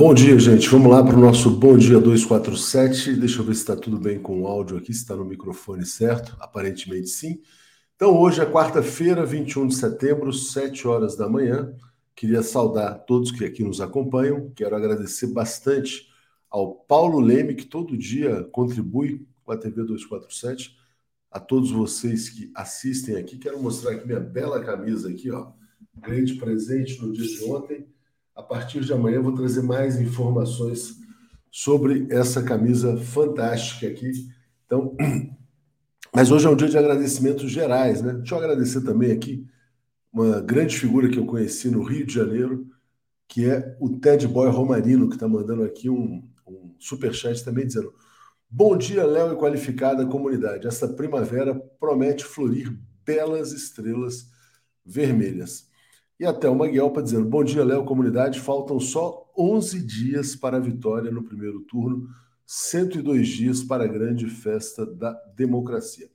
Bom dia, gente. Vamos lá para o nosso Bom Dia 247. Deixa eu ver se está tudo bem com o áudio aqui, se está no microfone certo. Aparentemente sim. Então, hoje é quarta-feira, 21 de setembro, 7 horas da manhã. Queria saudar todos que aqui nos acompanham. Quero agradecer bastante ao Paulo Leme, que todo dia contribui com a TV 247. A todos vocês que assistem aqui. Quero mostrar aqui minha bela camisa aqui, ó. Grande presente no dia de ontem a partir de amanhã eu vou trazer mais informações sobre essa camisa fantástica aqui. Então, mas hoje é um dia de agradecimentos gerais, né? Deixa eu agradecer também aqui uma grande figura que eu conheci no Rio de Janeiro, que é o Ted Boy Romarino, que está mandando aqui um, um superchat também dizendo: Bom dia, Léo e qualificada comunidade. Essa primavera promete florir belas estrelas vermelhas. E a Thelma Guelpa dizendo: Bom dia, Léo, comunidade. Faltam só 11 dias para a vitória no primeiro turno, 102 dias para a grande festa da democracia.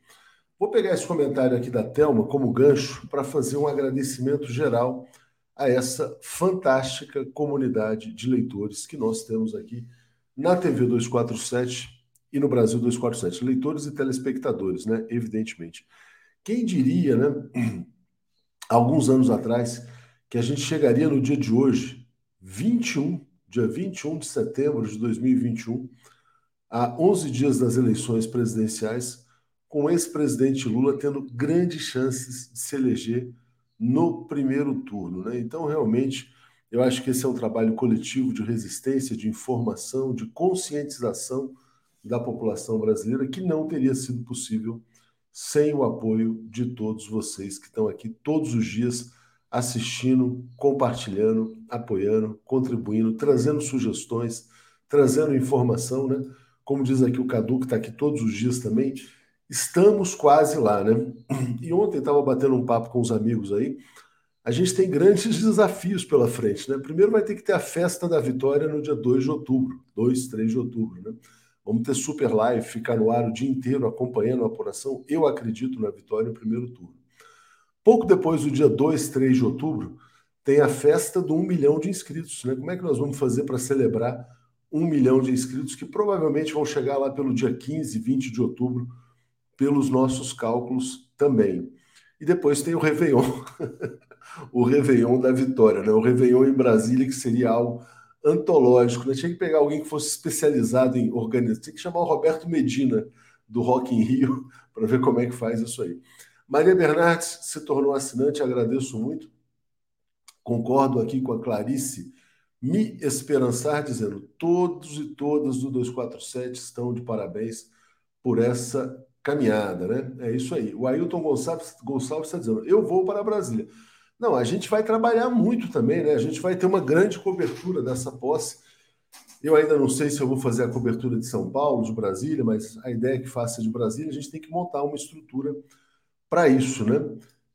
Vou pegar esse comentário aqui da Thelma como gancho para fazer um agradecimento geral a essa fantástica comunidade de leitores que nós temos aqui na TV 247 e no Brasil 247. Leitores e telespectadores, né? Evidentemente. Quem diria, né? Alguns anos atrás, que a gente chegaria no dia de hoje, 21, dia 21 de setembro de 2021, a 11 dias das eleições presidenciais, com o ex-presidente Lula tendo grandes chances de se eleger no primeiro turno. Né? Então, realmente, eu acho que esse é um trabalho coletivo de resistência, de informação, de conscientização da população brasileira que não teria sido possível sem o apoio de todos vocês que estão aqui todos os dias assistindo, compartilhando, apoiando, contribuindo, trazendo sugestões, trazendo informação, né? Como diz aqui o Cadu, que está aqui todos os dias também, estamos quase lá, né? E ontem estava batendo um papo com os amigos aí. A gente tem grandes desafios pela frente, né? Primeiro vai ter que ter a festa da vitória no dia 2 de outubro, 2, 3 de outubro, né? Vamos ter super live, ficar no ar o dia inteiro acompanhando a apuração. Eu acredito na vitória no primeiro turno. Pouco depois do dia 2, 3 de outubro, tem a festa do 1 milhão de inscritos. Né? Como é que nós vamos fazer para celebrar 1 milhão de inscritos que provavelmente vão chegar lá pelo dia 15, 20 de outubro, pelos nossos cálculos também. E depois tem o Réveillon, o Réveillon da Vitória, né? o Réveillon em Brasília, que seria algo antológico. Né? Tinha que pegar alguém que fosse especializado em organização, tinha que chamar o Roberto Medina, do Rock in Rio, para ver como é que faz isso aí. Maria Bernardes se tornou assinante, agradeço muito. Concordo aqui com a Clarice me esperançar, dizendo: todos e todas do 247 estão de parabéns por essa caminhada, né? É isso aí. O Ailton Gonçalves, Gonçalves está dizendo: eu vou para Brasília. Não, a gente vai trabalhar muito também, né? A gente vai ter uma grande cobertura dessa posse. Eu ainda não sei se eu vou fazer a cobertura de São Paulo, de Brasília, mas a ideia é que faça de Brasília, a gente tem que montar uma estrutura para isso, né?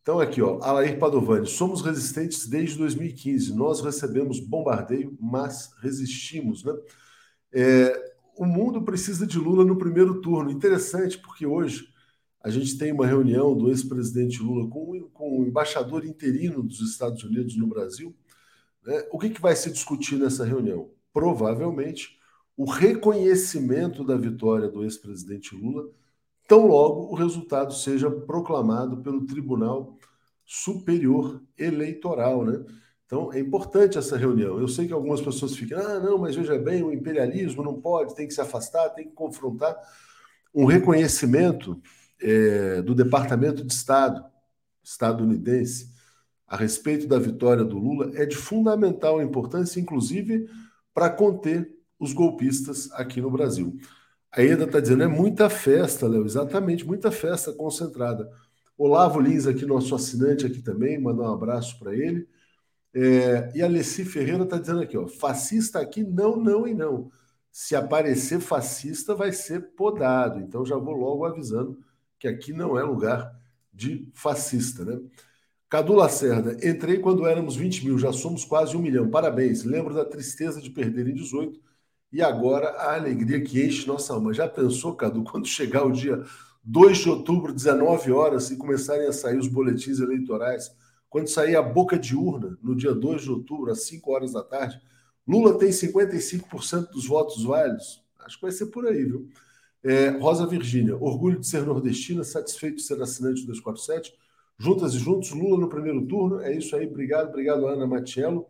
Então, aqui, ó, Alair Padovani, somos resistentes desde 2015. Nós recebemos bombardeio, mas resistimos, né? É, o mundo precisa de Lula no primeiro turno. Interessante, porque hoje a gente tem uma reunião do ex-presidente Lula com, com o embaixador interino dos Estados Unidos no Brasil. Né? O que, que vai se discutir nessa reunião? Provavelmente o reconhecimento da vitória do ex-presidente Lula tão logo o resultado seja proclamado pelo Tribunal Superior Eleitoral, né? Então é importante essa reunião. Eu sei que algumas pessoas ficam, ah, não, mas veja bem, o imperialismo não pode, tem que se afastar, tem que confrontar. Um reconhecimento é, do Departamento de Estado estadunidense a respeito da vitória do Lula é de fundamental importância, inclusive para conter os golpistas aqui no Brasil. A Eda está dizendo, é muita festa, Léo, exatamente, muita festa concentrada. Olavo Lins, aqui, nosso assinante aqui também, mandar um abraço para ele. É, e a Alessi Ferreira está dizendo aqui, ó, fascista aqui, não, não e não. Se aparecer fascista, vai ser podado. Então já vou logo avisando que aqui não é lugar de fascista, né? Cadu Lacerda, entrei quando éramos 20 mil, já somos quase um milhão. Parabéns. Lembro da tristeza de perder em 18 e agora a alegria que enche nossa alma. Já pensou, Cadu, quando chegar o dia 2 de outubro, 19 horas, e começarem a sair os boletins eleitorais, quando sair a boca de urna, no dia 2 de outubro, às 5 horas da tarde, Lula tem 55% dos votos válidos? Acho que vai ser por aí, viu? É, Rosa Virgínia, orgulho de ser nordestina, satisfeito de ser assinante do 247. Juntas e juntos, Lula no primeiro turno. É isso aí, obrigado, obrigado, Ana Matiello.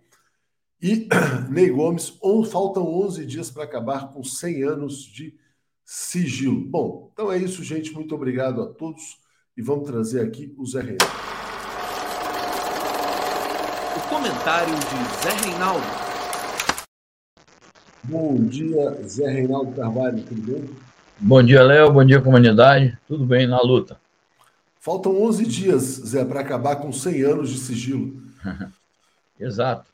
E Ney Gomes, on, faltam 11 dias para acabar com 100 anos de sigilo. Bom, então é isso, gente. Muito obrigado a todos e vamos trazer aqui o Zé Reinaldo. O comentário de Zé Reinaldo. Bom dia, Zé Reinaldo Carvalho, tudo bem? Bom dia, Léo. Bom dia, comunidade. Tudo bem na luta. Faltam 11 dias, Zé, para acabar com 100 anos de sigilo. Exato.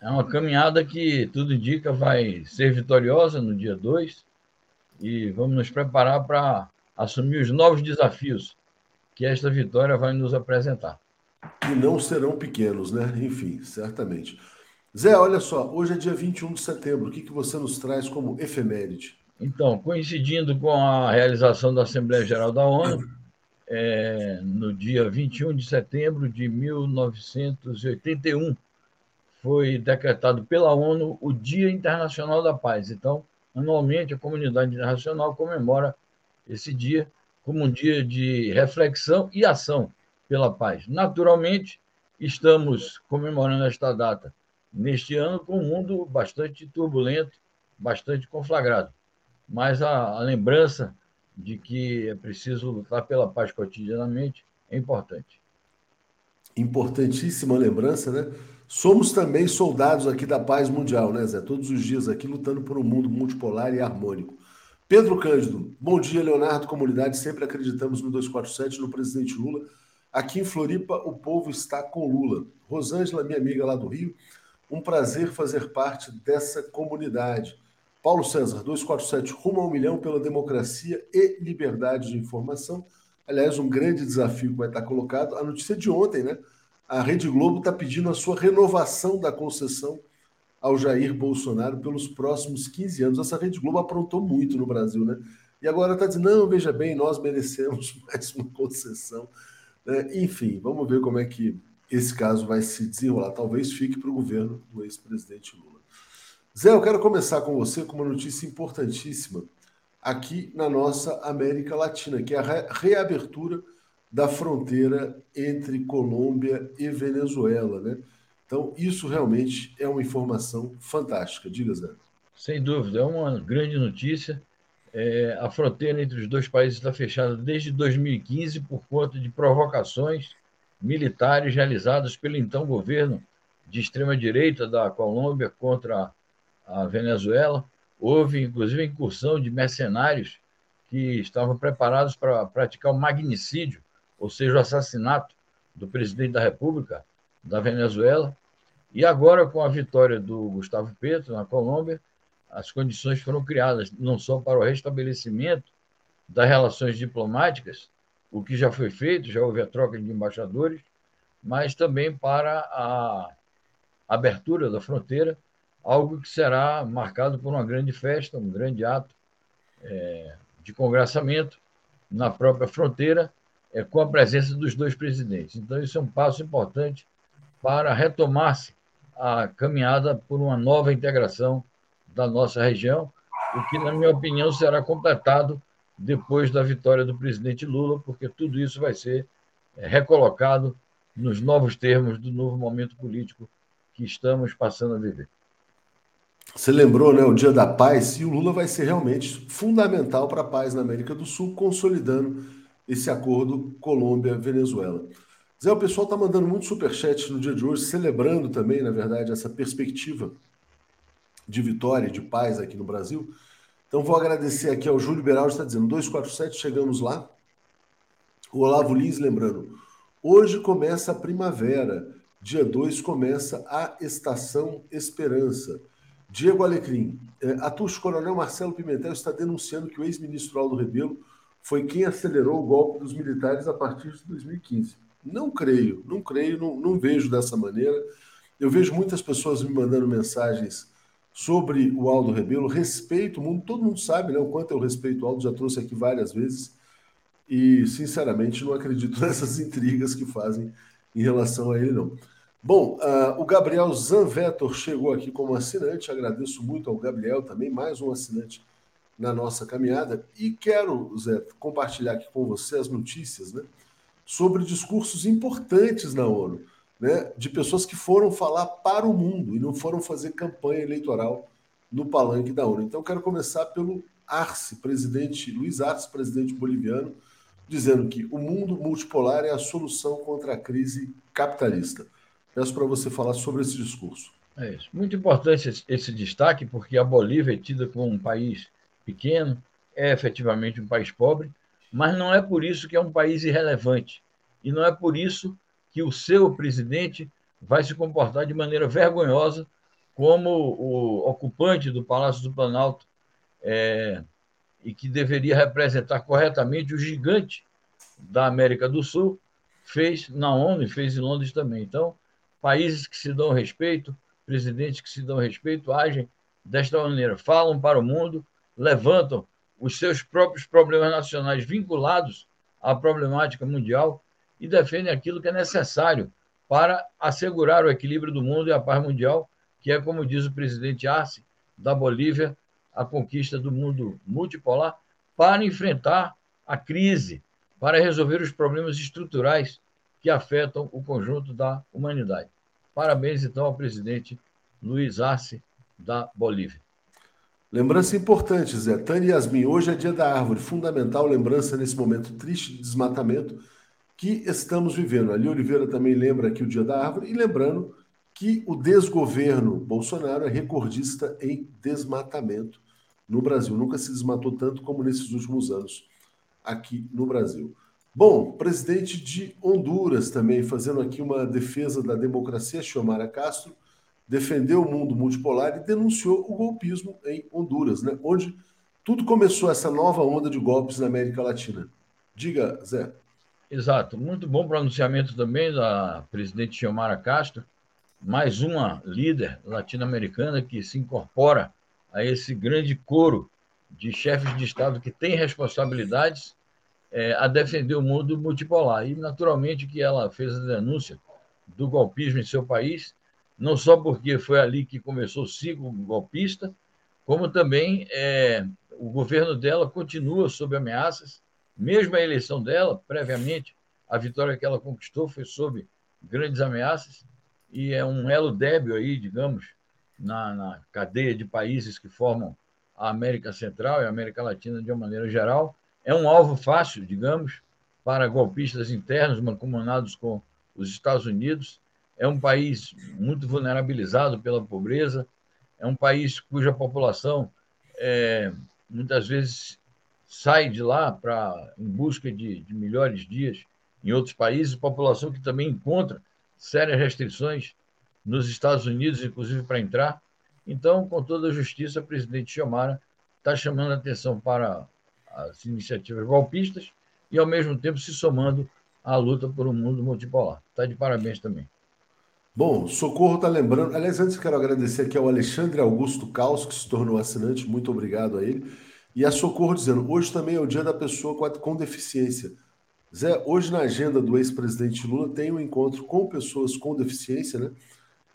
É uma caminhada que tudo indica vai ser vitoriosa no dia 2 e vamos nos preparar para assumir os novos desafios que esta vitória vai nos apresentar. E não serão pequenos, né? Enfim, certamente. Zé, olha só, hoje é dia 21 de setembro. O que, que você nos traz como efeméride? Então, coincidindo com a realização da Assembleia Geral da ONU, é, no dia 21 de setembro de 1981, foi decretado pela ONU o Dia Internacional da Paz. Então, anualmente, a comunidade internacional comemora esse dia como um dia de reflexão e ação pela paz. Naturalmente, estamos comemorando esta data neste ano com um mundo bastante turbulento, bastante conflagrado. Mas a, a lembrança de que é preciso lutar pela paz cotidianamente é importante. Importantíssima lembrança, né? Somos também soldados aqui da paz mundial, né, Zé? Todos os dias aqui lutando por um mundo multipolar e harmônico. Pedro Cândido, bom dia, Leonardo, comunidade. Sempre acreditamos no 247, no presidente Lula. Aqui em Floripa, o povo está com Lula. Rosângela, minha amiga lá do Rio, um prazer fazer parte dessa comunidade. Paulo César, 247, rumo a um milhão pela democracia e liberdade de informação. Aliás, um grande desafio que vai estar colocado. A notícia de ontem, né? A Rede Globo está pedindo a sua renovação da concessão ao Jair Bolsonaro pelos próximos 15 anos. Essa Rede Globo aprontou muito no Brasil, né? E agora está dizendo: não, veja bem, nós merecemos mais uma concessão. É, enfim, vamos ver como é que esse caso vai se desenrolar. Talvez fique para o governo do ex-presidente Lula. Zé, eu quero começar com você com uma notícia importantíssima aqui na nossa América Latina, que é a reabertura da fronteira entre Colômbia e Venezuela, né? Então, isso realmente é uma informação fantástica. Diga, Zé. Sem dúvida, é uma grande notícia. É, a fronteira entre os dois países está fechada desde 2015 por conta de provocações militares realizadas pelo então governo de extrema-direita da Colômbia contra a Venezuela. Houve, inclusive, incursão de mercenários que estavam preparados para praticar o magnicídio, ou seja, o assassinato do presidente da República da Venezuela. E agora, com a vitória do Gustavo Petro na Colômbia, as condições foram criadas não só para o restabelecimento das relações diplomáticas, o que já foi feito, já houve a troca de embaixadores, mas também para a abertura da fronteira algo que será marcado por uma grande festa, um grande ato é, de congraçamento na própria fronteira, é, com a presença dos dois presidentes. Então, isso é um passo importante para retomar-se a caminhada por uma nova integração da nossa região, o que, na minha opinião, será completado depois da vitória do presidente Lula, porque tudo isso vai ser é, recolocado nos novos termos do novo momento político que estamos passando a viver. Você lembrou, né, o Dia da Paz, e o Lula vai ser realmente fundamental para a paz na América do Sul, consolidando esse acordo Colômbia-Venezuela. Zé, o pessoal está mandando muito superchat no dia de hoje, celebrando também, na verdade, essa perspectiva de vitória, de paz aqui no Brasil. Então, vou agradecer aqui ao Júlio Beraldi, está dizendo 247, chegamos lá. O Olavo Lins lembrando, hoje começa a primavera, dia 2 começa a estação Esperança. Diego Alecrim, é, a Coronel Marcelo Pimentel está denunciando que o ex-ministro Aldo Rebelo foi quem acelerou o golpe dos militares a partir de 2015. Não creio, não creio, não, não vejo dessa maneira. Eu vejo muitas pessoas me mandando mensagens sobre o Aldo Rebelo, respeito o mundo, todo mundo sabe né, o quanto eu respeito o Aldo, já trouxe aqui várias vezes, e sinceramente não acredito nessas intrigas que fazem em relação a ele, não. Bom, uh, o Gabriel Zanvetor chegou aqui como assinante. Agradeço muito ao Gabriel também, mais um assinante na nossa caminhada. E quero, Zé, compartilhar aqui com você as notícias né, sobre discursos importantes na ONU, né, de pessoas que foram falar para o mundo e não foram fazer campanha eleitoral no palanque da ONU. Então, quero começar pelo Arce, presidente Luiz Arce, presidente boliviano, dizendo que o mundo multipolar é a solução contra a crise capitalista. Peço para você falar sobre esse discurso. É isso. Muito importante esse, esse destaque, porque a Bolívia é tida como um país pequeno, é efetivamente um país pobre, mas não é por isso que é um país irrelevante. E não é por isso que o seu presidente vai se comportar de maneira vergonhosa como o ocupante do Palácio do Planalto é, e que deveria representar corretamente o gigante da América do Sul, fez na ONU e fez em Londres também. Então, países que se dão respeito, presidentes que se dão respeito, agem desta maneira, falam para o mundo, levantam os seus próprios problemas nacionais vinculados à problemática mundial e defendem aquilo que é necessário para assegurar o equilíbrio do mundo e a paz mundial, que é, como diz o presidente Arce, da Bolívia, a conquista do mundo multipolar, para enfrentar a crise, para resolver os problemas estruturais que afetam o conjunto da humanidade. Parabéns, então, ao presidente Luiz Arce, da Bolívia. Lembrança importante, Zé. Tânia Yasmin, hoje é dia da árvore. Fundamental lembrança nesse momento triste de desmatamento que estamos vivendo. Ali Oliveira também lembra aqui o dia da árvore e lembrando que o desgoverno Bolsonaro é recordista em desmatamento no Brasil. Nunca se desmatou tanto como nesses últimos anos aqui no Brasil. Bom, presidente de Honduras também fazendo aqui uma defesa da democracia, Xiomara Castro defendeu o mundo multipolar e denunciou o golpismo em Honduras, né? onde tudo começou essa nova onda de golpes na América Latina. Diga, Zé. Exato. Muito bom pronunciamento também da presidente Xiomara Castro, mais uma líder latino-americana que se incorpora a esse grande coro de chefes de Estado que têm responsabilidades é, a defender o mundo multipolar. E, naturalmente, que ela fez a denúncia do golpismo em seu país não só porque foi ali que começou o ciclo golpista, como também é, o governo dela continua sob ameaças, mesmo a eleição dela, previamente, a vitória que ela conquistou foi sob grandes ameaças, e é um elo débil aí, digamos, na, na cadeia de países que formam a América Central e a América Latina de uma maneira geral. É um alvo fácil, digamos, para golpistas internos mancomunados com os Estados Unidos. É um país muito vulnerabilizado pela pobreza, é um país cuja população é, muitas vezes sai de lá para em busca de, de melhores dias em outros países, população que também encontra sérias restrições nos Estados Unidos, inclusive para entrar. Então, com toda a justiça, o presidente Xiomara está chamando a atenção para as iniciativas golpistas e, ao mesmo tempo, se somando à luta por um mundo multipolar. Está de parabéns também. Bom, Socorro está lembrando. Aliás, antes quero agradecer aqui ao Alexandre Augusto Caos, que se tornou assinante, muito obrigado a ele. E a Socorro dizendo: hoje também é o dia da pessoa com deficiência. Zé, hoje na agenda do ex-presidente Lula tem um encontro com pessoas com deficiência, né?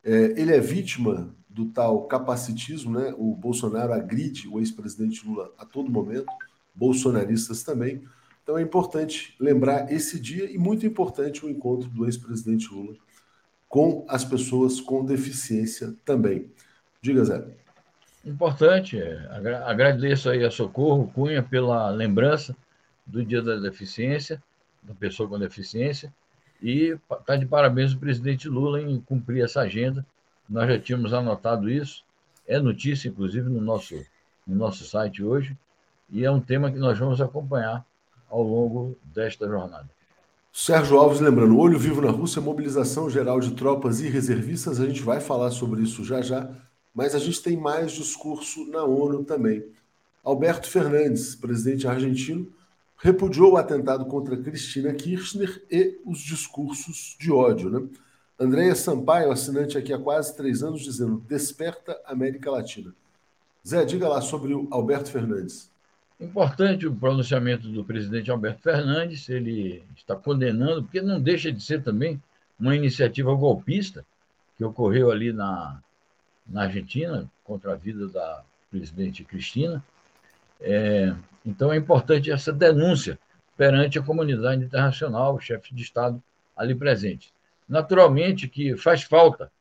É, ele é vítima do tal capacitismo, né? O Bolsonaro agride o ex-presidente Lula a todo momento, bolsonaristas também. Então é importante lembrar esse dia e muito importante o encontro do ex-presidente Lula com as pessoas com deficiência também. Diga, Zé. Importante. Agradeço aí a Socorro Cunha pela lembrança do Dia da Deficiência, da pessoa com deficiência, e está de parabéns o presidente Lula em cumprir essa agenda. Nós já tínhamos anotado isso, é notícia, inclusive, no nosso, no nosso site hoje, e é um tema que nós vamos acompanhar ao longo desta jornada. Sérgio Alves lembrando, olho vivo na Rússia, mobilização geral de tropas e reservistas, a gente vai falar sobre isso já já, mas a gente tem mais discurso na ONU também. Alberto Fernandes, presidente argentino, repudiou o atentado contra Cristina Kirchner e os discursos de ódio. Né? Andréia Sampaio, assinante aqui há quase três anos, dizendo: desperta América Latina. Zé, diga lá sobre o Alberto Fernandes. Importante o pronunciamento do presidente Alberto Fernandes, ele está condenando, porque não deixa de ser também uma iniciativa golpista, que ocorreu ali na, na Argentina, contra a vida da presidente Cristina. É, então é importante essa denúncia perante a comunidade internacional, chefes de Estado ali presentes. Naturalmente que faz falta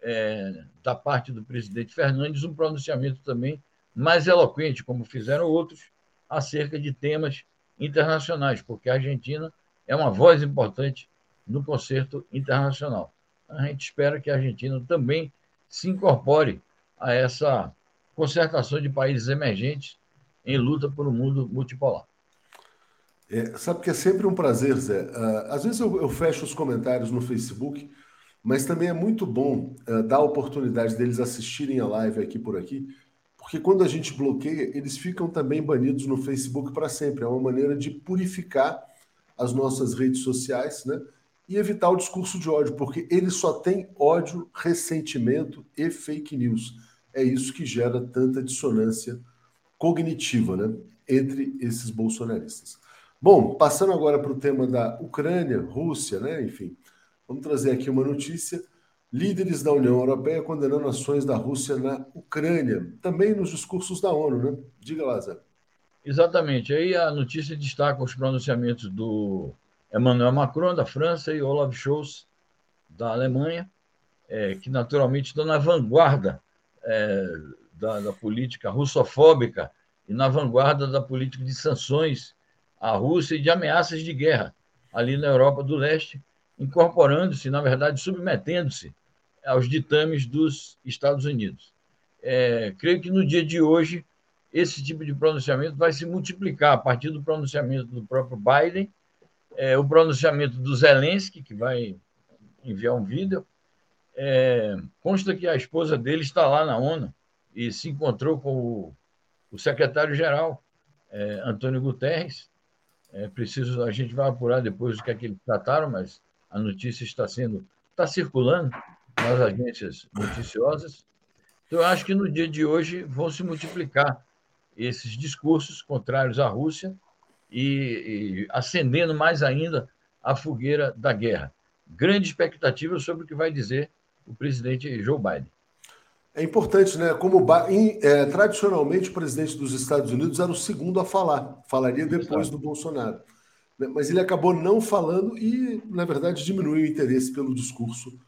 é, da parte do presidente Fernandes um pronunciamento também mais eloquente, como fizeram outros, acerca de temas internacionais, porque a Argentina é uma voz importante no concerto internacional. A gente espera que a Argentina também se incorpore a essa concertação de países emergentes em luta por um mundo multipolar. É, sabe que é sempre um prazer, Zé. Uh, às vezes eu, eu, fecho os comentários no Facebook, mas também é muito bom uh, dar a oportunidade deles assistirem a live aqui por aqui, porque quando a gente bloqueia, eles ficam também banidos no Facebook para sempre. É uma maneira de purificar as nossas redes sociais, né? E evitar o discurso de ódio, porque ele só tem ódio, ressentimento e fake news. É isso que gera tanta dissonância cognitiva, né? Entre esses bolsonaristas. Bom, passando agora para o tema da Ucrânia, Rússia, né? Enfim, vamos trazer aqui uma notícia. Líderes da União Europeia condenando ações da Rússia na Ucrânia, também nos discursos da ONU, né? Diga lá, Zé. Exatamente. Aí a notícia destaca os pronunciamentos do Emmanuel Macron, da França, e Olaf Scholz, da Alemanha, é, que naturalmente estão na vanguarda é, da, da política russofóbica e na vanguarda da política de sanções à Rússia e de ameaças de guerra ali na Europa do Leste, incorporando-se, na verdade, submetendo-se aos ditames dos Estados Unidos. É, creio que no dia de hoje esse tipo de pronunciamento vai se multiplicar a partir do pronunciamento do próprio Biden, é, o pronunciamento do Zelensky, que vai enviar um vídeo. É, consta que a esposa dele está lá na ONU e se encontrou com o, o secretário-geral, é, Antônio Guterres, é preciso, a gente vai apurar depois o que é que eles trataram, mas a notícia está sendo, está circulando nas agências noticiosas. Então, eu acho que no dia de hoje vão se multiplicar esses discursos contrários à Rússia e, e acendendo mais ainda a fogueira da guerra. Grande expectativa sobre o que vai dizer o presidente Joe Biden. É importante, né? Como é, tradicionalmente o presidente dos Estados Unidos era o segundo a falar, falaria depois do Bolsonaro. Né? Mas ele acabou não falando e, na verdade, diminuiu o interesse pelo discurso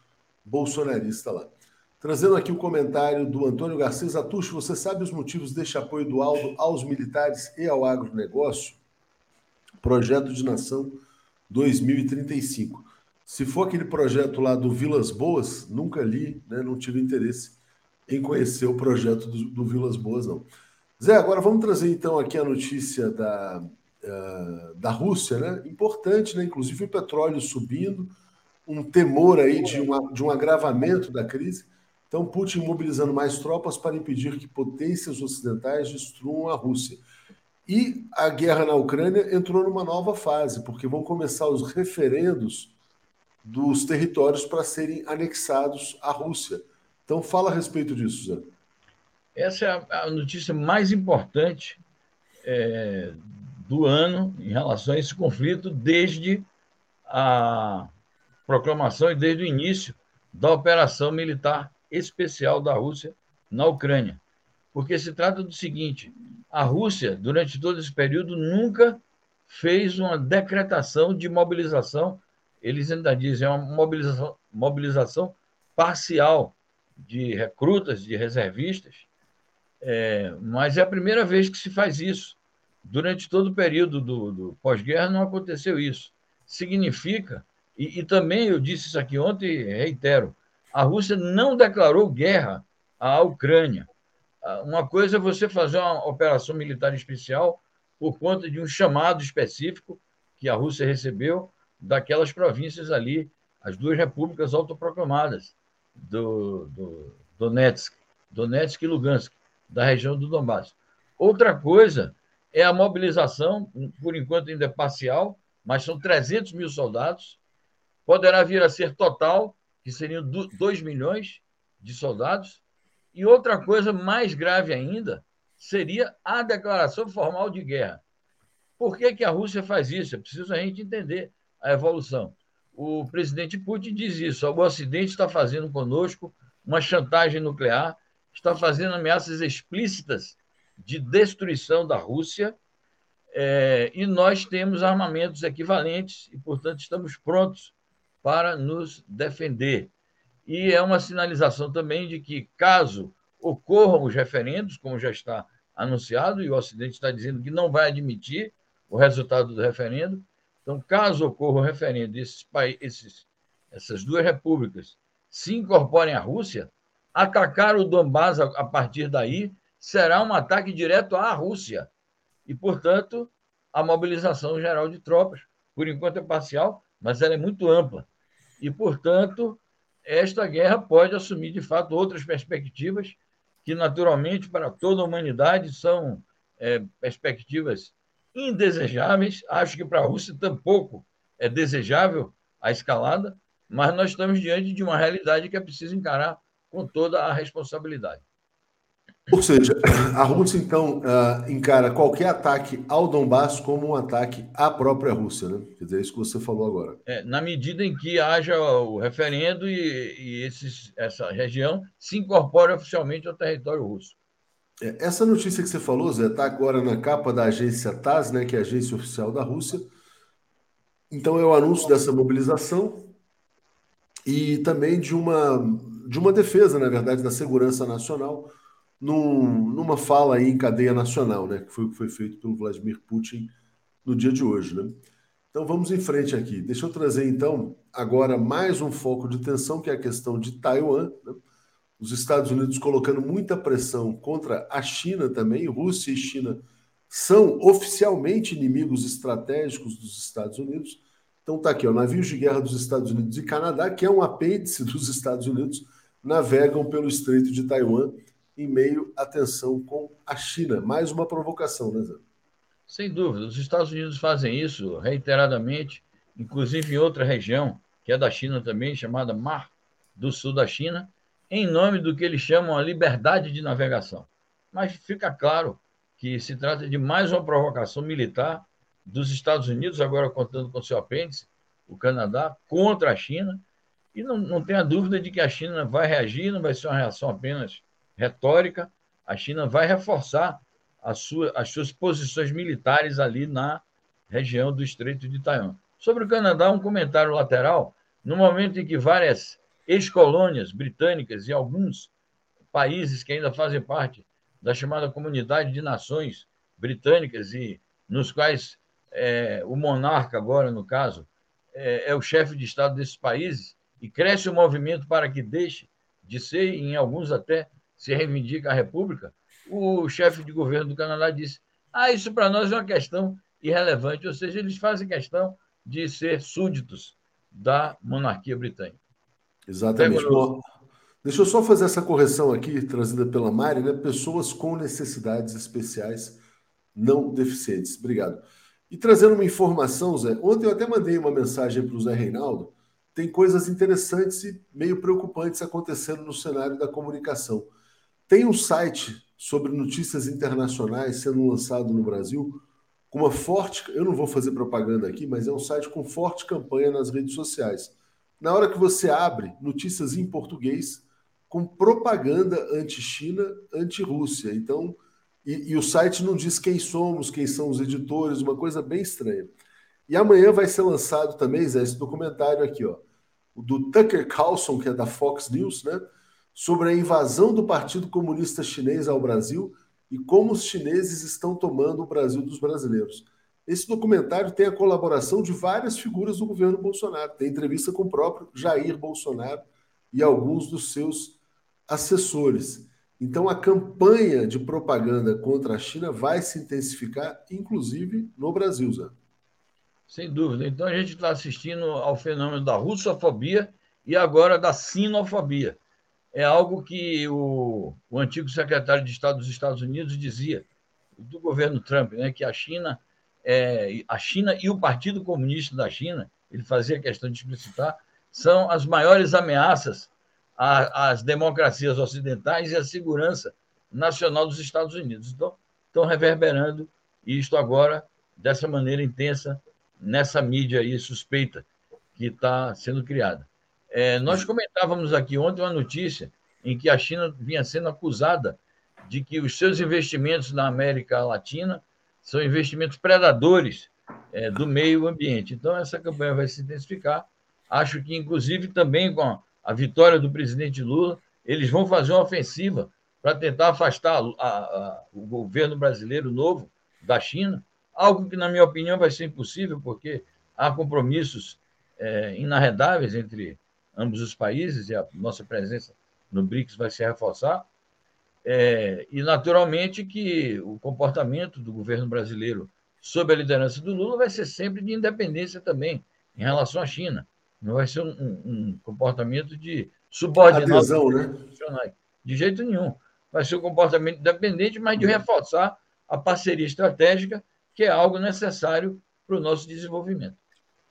bolsonarista lá. Trazendo aqui o comentário do Antônio Garcês Atucho, você sabe os motivos deste apoio do Aldo aos militares e ao agronegócio? Projeto de Nação 2035. Se for aquele projeto lá do Vilas Boas, nunca li, né, não tive interesse em conhecer o projeto do, do Vilas Boas, não. Zé, agora vamos trazer então aqui a notícia da, uh, da Rússia, né? Importante, né? Inclusive o petróleo subindo, um temor aí de, uma, de um agravamento da crise. Então, Putin mobilizando mais tropas para impedir que potências ocidentais destruam a Rússia. E a guerra na Ucrânia entrou numa nova fase, porque vão começar os referendos dos territórios para serem anexados à Rússia. Então, fala a respeito disso, Zé. Essa é a notícia mais importante é, do ano em relação a esse conflito, desde a proclamação e desde o início da operação militar especial da Rússia na Ucrânia. Porque se trata do seguinte: a Rússia, durante todo esse período, nunca fez uma decretação de mobilização, eles ainda dizem, é uma mobilização, mobilização parcial de recrutas, de reservistas, é, mas é a primeira vez que se faz isso. Durante todo o período do, do pós-guerra não aconteceu isso. Significa, e, e também eu disse isso aqui ontem reitero, a Rússia não declarou guerra à Ucrânia. Ah, uma coisa é você fazer uma operação militar especial por conta de um chamado específico que a Rússia recebeu daquelas províncias ali, as duas repúblicas autoproclamadas do, do Donetsk, Donetsk e Lugansk, da região do Donbass. Outra coisa é a mobilização, por enquanto ainda é parcial, mas são 300 mil soldados, poderá vir a ser total, que seriam 2 milhões de soldados, e outra coisa mais grave ainda seria a declaração formal de guerra. Por que, que a Rússia faz isso? É preciso a gente entender a evolução. o presidente Putin diz isso: o Ocidente está fazendo conosco uma chantagem nuclear, está fazendo ameaças explícitas de destruição da Rússia, é, e nós temos armamentos equivalentes e, portanto, estamos prontos para nos defender. E é uma sinalização também de que, caso ocorram os referendos, como já está anunciado, e o Ocidente está dizendo que não vai admitir o resultado do referendo, então, caso ocorra o referendo e esses, essas duas repúblicas se incorporem à Rússia, atacar o Donbass a partir daí será um ataque direto à Rússia. E, portanto, a mobilização geral de tropas, por enquanto é parcial, mas ela é muito ampla. E, portanto, esta guerra pode assumir, de fato, outras perspectivas que, naturalmente, para toda a humanidade são é, perspectivas indesejáveis. Acho que para a Rússia tampouco é desejável a escalada, mas nós estamos diante de uma realidade que é preciso encarar com toda a responsabilidade. Ou seja, a Rússia, então, uh, encara qualquer ataque ao Donbass como um ataque à própria Rússia, né? Quer dizer, é isso que você falou agora. É, na medida em que haja o referendo e, e esses, essa região se incorpore oficialmente ao território russo. É, essa notícia que você falou, Zé, está agora na capa da agência TAS, né, que é a agência oficial da Rússia. Então é o anúncio dessa mobilização e também de uma, de uma defesa, na verdade, da segurança nacional num, numa fala aí em cadeia nacional, né, que foi o que foi feito pelo Vladimir Putin no dia de hoje. Né? Então vamos em frente aqui. Deixa eu trazer então agora mais um foco de tensão, que é a questão de Taiwan. Né? os Estados Unidos colocando muita pressão contra a China também. Rússia e China são oficialmente inimigos estratégicos dos Estados Unidos. Então tá aqui, ó, navios de guerra dos Estados Unidos e Canadá, que é um apêndice dos Estados Unidos, navegam pelo Estreito de Taiwan em meio à tensão com a China. Mais uma provocação, né, Zé? Sem dúvida. Os Estados Unidos fazem isso reiteradamente, inclusive em outra região, que é da China também, chamada Mar do Sul da China, em nome do que eles chamam a liberdade de navegação. Mas fica claro que se trata de mais uma provocação militar dos Estados Unidos, agora contando com seu apêndice, o Canadá, contra a China. E não, não tenha dúvida de que a China vai reagir, não vai ser uma reação apenas retórica. A China vai reforçar sua, as suas posições militares ali na região do Estreito de Taiwan. Sobre o Canadá, um comentário lateral. No momento em que várias ex-colônias britânicas e alguns países que ainda fazem parte da chamada Comunidade de Nações Britânicas e nos quais é, o monarca agora, no caso, é, é o chefe de Estado desses países e cresce o movimento para que deixe de ser, em alguns até se reivindica a República, o chefe de governo do Canadá disse: ah, isso para nós é uma questão irrelevante, ou seja, eles fazem questão de ser súditos da monarquia britânica. Exatamente. Bom, deixa eu só fazer essa correção aqui, trazida pela Mari, né? Pessoas com necessidades especiais não deficientes. Obrigado. E trazendo uma informação, Zé, ontem eu até mandei uma mensagem para o Zé Reinaldo. Tem coisas interessantes e meio preocupantes acontecendo no cenário da comunicação. Tem um site sobre notícias internacionais sendo lançado no Brasil com uma forte. Eu não vou fazer propaganda aqui, mas é um site com forte campanha nas redes sociais na hora que você abre notícias em português com propaganda anti-China, anti-Rússia. Então, e, e, o site não diz quem somos, quem são os editores, uma coisa bem estranha. E amanhã vai ser lançado também, Zé, esse documentário aqui, ó, do Tucker Carlson, que é da Fox News, né, sobre a invasão do Partido Comunista Chinês ao Brasil e como os chineses estão tomando o Brasil dos brasileiros. Esse documentário tem a colaboração de várias figuras do governo Bolsonaro. Tem entrevista com o próprio Jair Bolsonaro e alguns dos seus assessores. Então, a campanha de propaganda contra a China vai se intensificar, inclusive no Brasil, Zé. Sem dúvida. Então, a gente está assistindo ao fenômeno da russofobia e agora da sinofobia. É algo que o, o antigo secretário de Estado dos Estados Unidos dizia, do governo Trump, né, que a China é, a China e o Partido Comunista da China, ele fazia questão de explicitar, são as maiores ameaças às democracias ocidentais e à segurança nacional dos Estados Unidos. Então, estão reverberando isto agora dessa maneira intensa nessa mídia aí suspeita. que está sendo criada. É, nós comentávamos aqui ontem uma notícia em que a China vinha sendo acusada de que os seus investimentos na América Latina são investimentos predadores é, do meio ambiente. Então, essa campanha vai se intensificar. Acho que, inclusive, também com a vitória do presidente Lula, eles vão fazer uma ofensiva para tentar afastar a, a, o governo brasileiro novo da China, algo que, na minha opinião, vai ser impossível, porque há compromissos é, inarredáveis entre ambos os países e a nossa presença no BRICS vai se reforçar. É, e, naturalmente, que o comportamento do governo brasileiro sob a liderança do Lula vai ser sempre de independência também em relação à China. Não vai ser um, um comportamento de subordinação né? De jeito nenhum. Vai ser um comportamento independente, mas de reforçar a parceria estratégica, que é algo necessário para o nosso desenvolvimento.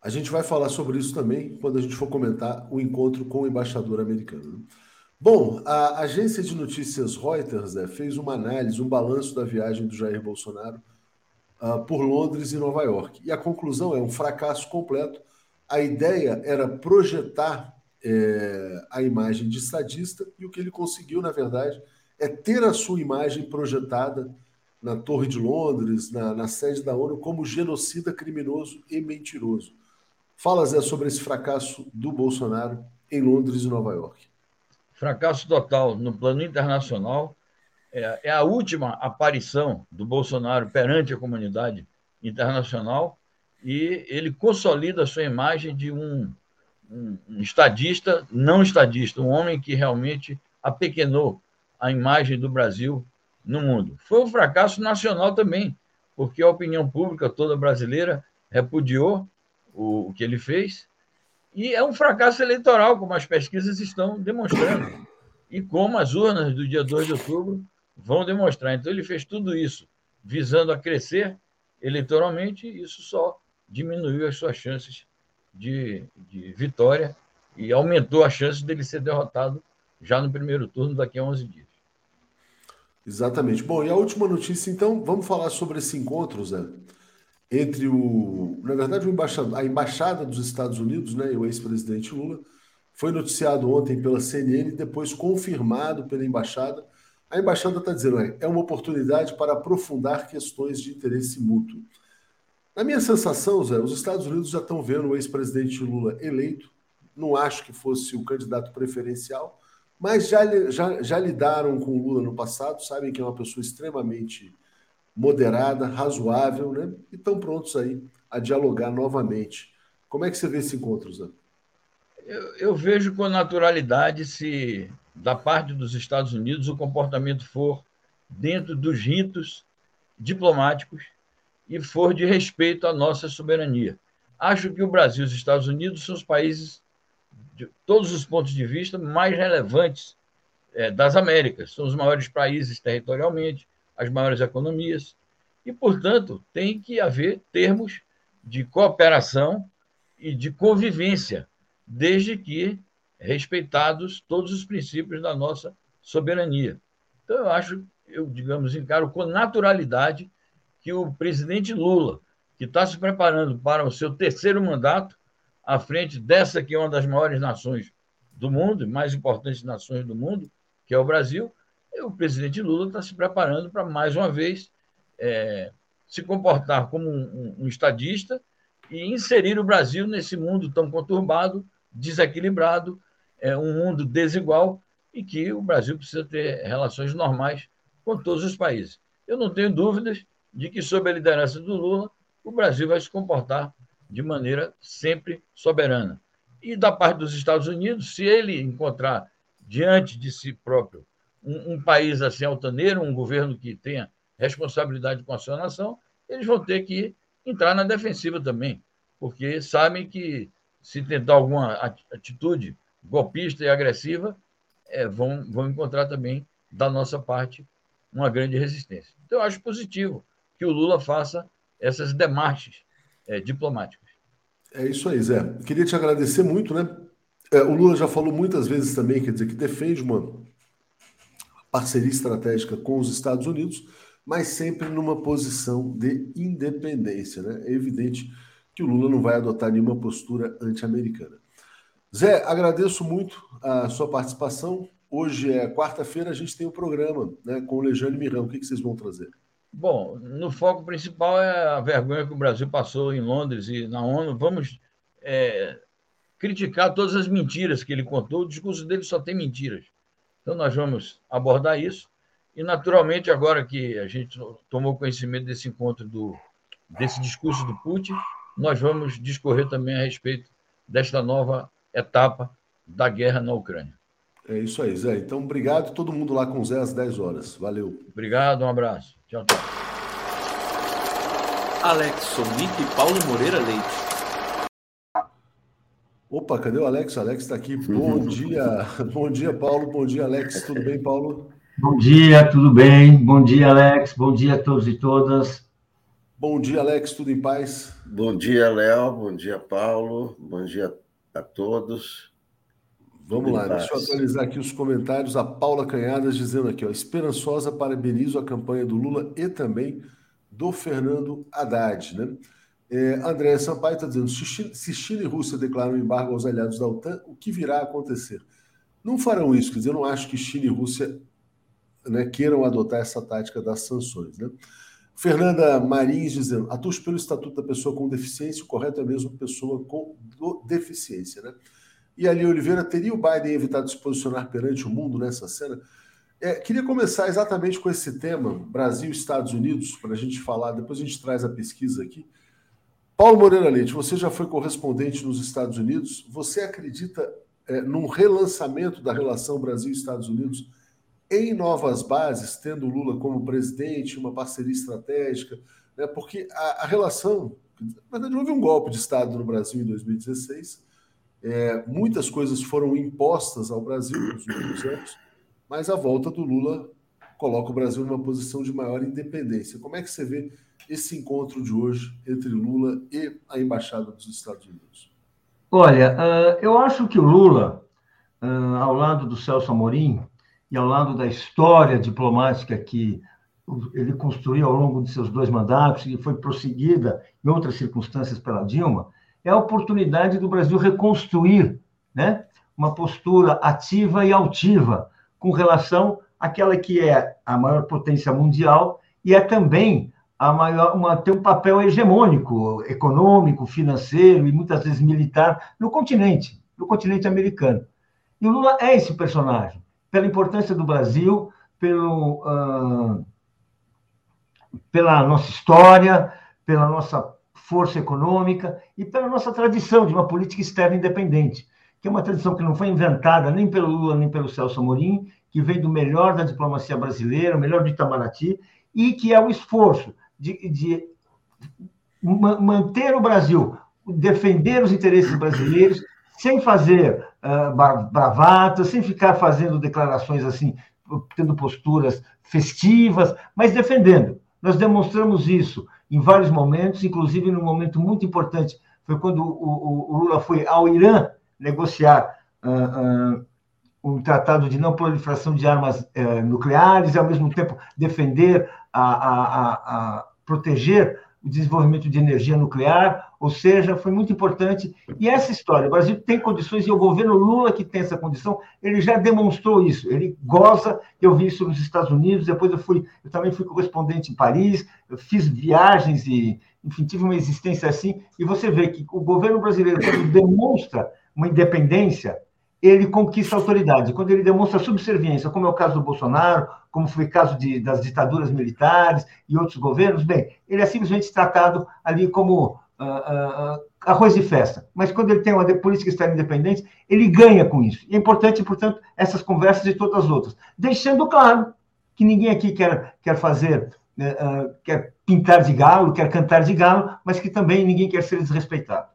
A gente vai falar sobre isso também quando a gente for comentar o encontro com o embaixador americano. Né? Bom, a agência de notícias Reuters né, fez uma análise, um balanço da viagem do Jair Bolsonaro uh, por Londres e Nova York. E a conclusão é um fracasso completo. A ideia era projetar é, a imagem de estadista e o que ele conseguiu, na verdade, é ter a sua imagem projetada na Torre de Londres, na, na sede da ONU, como genocida criminoso e mentiroso. Fala, Zé, sobre esse fracasso do Bolsonaro em Londres e Nova York. Fracasso total no plano internacional. É, é, a última aparição do Bolsonaro perante a comunidade internacional e ele consolida a sua imagem de um, um, estadista, não estadista, um homem que realmente apequenou a imagem do Brasil no mundo. Foi um fracasso nacional também, porque a opinião pública toda brasileira repudiou o, o que ele fez e é um fracasso eleitoral, como as pesquisas estão demonstrando. E como as urnas do dia 2 de outubro vão demonstrar. Então, ele fez tudo isso visando a crescer eleitoralmente, e isso só diminuiu as suas chances de, de vitória e aumentou a chance dele ser derrotado já no primeiro turno daqui a 11 dias. Exatamente. Bom, e a última notícia, então, vamos falar sobre esse encontro, Zé entre o, na verdade, o embaixador, a embaixada dos Estados Unidos, né, e o ex-presidente Lula, foi noticiado ontem pela CNN, depois confirmado pela embaixada. A embaixada está dizendo é, uma oportunidade para aprofundar questões de interesse mútuo. Na minha sensação, Zé, os Estados Unidos já estão vendo o ex-presidente Lula eleito. Não acho que fosse o candidato preferencial, mas já, já, já lidaram com o Lula no passado, sabem que é uma pessoa extremamente moderada, razoável, né? E estão prontos aí a dialogar novamente. Como é que você vê esse encontro, Zé? Eu, eu vejo com naturalidade se, da parte dos Estados Unidos, o comportamento for dentro dos ritos diplomáticos e for de respeito à nossa soberania. Acho que o Brasil e os Estados Unidos são os países, de todos os pontos de vista, mais relevantes é, das Américas. São os maiores países territorialmente, as maiores economias, e, portanto, tem que haver termos de cooperação e de convivência, desde que respeitados todos os princípios da nossa soberania. Então, eu acho, eu, digamos, encaro com naturalidade que o presidente Lula, que está se preparando para o seu terceiro mandato, à frente dessa que é uma das maiores nações do mundo, mais importantes nações do mundo, que é o Brasil, o presidente Lula está se preparando para, mais uma vez, é, se comportar como um, um, estadista e inserir o Brasil nesse mundo tão conturbado, desequilibrado, é, um mundo desigual e que o Brasil precisa ter relações normais com todos os países. Eu não tenho dúvidas de que, sob a liderança do Lula, o Brasil vai se comportar de maneira sempre soberana. E da parte dos Estados Unidos, se ele encontrar diante de si próprio um, um, país assim altaneiro, um governo que tenha responsabilidade com a sua nação, eles vão ter que entrar na defensiva também, porque sabem que se tentar alguma atitude golpista e agressiva, é, vão, vão encontrar também da nossa parte uma grande resistência. Então, eu acho positivo que o Lula faça essas demarches é, diplomáticas. É isso aí, Zé. Queria te agradecer muito, né? É, o Lula já falou muitas vezes também, quer dizer, que defende uma parceria estratégica com os Estados Unidos, mas sempre numa posição de independência. Né? É evidente que o Lula não vai adotar nenhuma postura anti-americana. Zé, agradeço muito a sua participação. Hoje é quarta-feira, a gente tem o um programa né, com o Lejane Mirão. O que, vocês vão trazer? Bom, no foco principal é a vergonha que o Brasil passou em Londres e na ONU. Vamos é, criticar todas as mentiras que ele contou. O discurso dele só tem mentiras. Então, nós vamos abordar isso. E, naturalmente, agora que a gente tomou conhecimento desse encontro, do, desse discurso do Putin, nós vamos discorrer também a respeito desta nova etapa da guerra na Ucrânia. É isso aí, Zé. Então, obrigado. Todo mundo lá com o Zé às 10 horas. Valeu. Obrigado, um abraço. Tchau, tchau. Alex Sonic e Paulo Moreira Leite. Opa, cadê o Alex? O Alex está aqui. Bom dia. Bom dia, Paulo. Bom dia, Alex. Tudo bem, Paulo? Bom dia, tudo bem? Bom dia, Alex. Bom dia a todos e todas. Bom dia, Alex. Tudo em paz? Bom dia, Léo. Bom dia, Paulo. Bom dia a todos. Vamos lá, deixa eu atualizar aqui os comentários. A Paula Canhadas dizendo aqui, ó, esperançosa, parabenizo a campanha do Lula e também do Fernando Haddad, né? É, André Sampaio está dizendo: se Chile e Rússia declaram embargo aos aliados da OTAN, o que virá a acontecer? Não farão isso, quer dizer, eu não acho que Chile e Rússia né, queiram adotar essa tática das sanções. Né? Fernanda Marins dizendo: atuos pelo Estatuto da Pessoa com Deficiência, o correto é mesmo pessoa com deficiência. Né? E ali, Oliveira, teria o Biden evitado se posicionar perante o mundo nessa cena? É, queria começar exatamente com esse tema, Brasil e Estados Unidos, para a gente falar, depois a gente traz a pesquisa aqui. Paulo Moreira Leite, você já foi correspondente nos Estados Unidos. Você acredita é, num relançamento da relação Brasil-Estados Unidos em novas bases, tendo Lula como presidente, uma parceria estratégica? Né? Porque a, a relação. Na verdade, houve um golpe de Estado no Brasil em 2016. É, muitas coisas foram impostas ao Brasil nos últimos anos, mas a volta do Lula coloca o Brasil numa posição de maior independência. Como é que você vê esse encontro de hoje entre Lula e a Embaixada dos Estados Unidos? Olha, uh, eu acho que o Lula, uh, ao lado do Celso Amorim e ao lado da história diplomática que ele construiu ao longo de seus dois mandatos e foi prosseguida em outras circunstâncias pela Dilma, é a oportunidade do Brasil reconstruir né, uma postura ativa e altiva com relação àquela que é a maior potência mundial e é também maior, uma, tem um papel hegemônico, econômico, financeiro e muitas vezes militar no continente, no continente americano. E o Lula é esse personagem, pela importância do Brasil, pelo, uh, pela nossa história, pela nossa força econômica e pela nossa tradição de uma política externa independente, que é uma tradição que não foi inventada nem pelo Lula nem pelo Celso Amorim, que vem do melhor da diplomacia brasileira, o melhor do Itamaraty, e que é o esforço de, de manter o Brasil, defender os interesses brasileiros, sem fazer uh, bravatas, sem ficar fazendo declarações assim, tendo posturas festivas, mas defendendo. Nós demonstramos isso em vários momentos, inclusive num momento muito importante, foi quando o, o, o Lula foi ao Irã negociar uh, uh, um tratado de não proliferação de armas uh, nucleares e, ao mesmo tempo, defender a, a, a proteger o desenvolvimento de energia nuclear, ou seja, foi muito importante. E essa história, o Brasil tem condições, e o governo Lula, que tem essa condição, ele já demonstrou isso, ele goza, eu vi isso nos Estados Unidos, depois eu fui, eu também fui correspondente em Paris, eu fiz viagens e, enfim, tive uma existência assim, e você vê que o governo brasileiro, quando demonstra uma independência, ele conquista autoridade. Quando ele demonstra subserviência, como é o caso do Bolsonaro, como foi o caso de, das ditaduras militares e outros governos, bem, ele é simplesmente tratado ali como uh, uh, arroz de festa. Mas quando ele tem uma política externa independente, ele ganha com isso. E é importante, portanto, essas conversas e todas as outras. Deixando claro que ninguém aqui quer, quer fazer, uh, quer pintar de galo, quer cantar de galo, mas que também ninguém quer ser desrespeitado.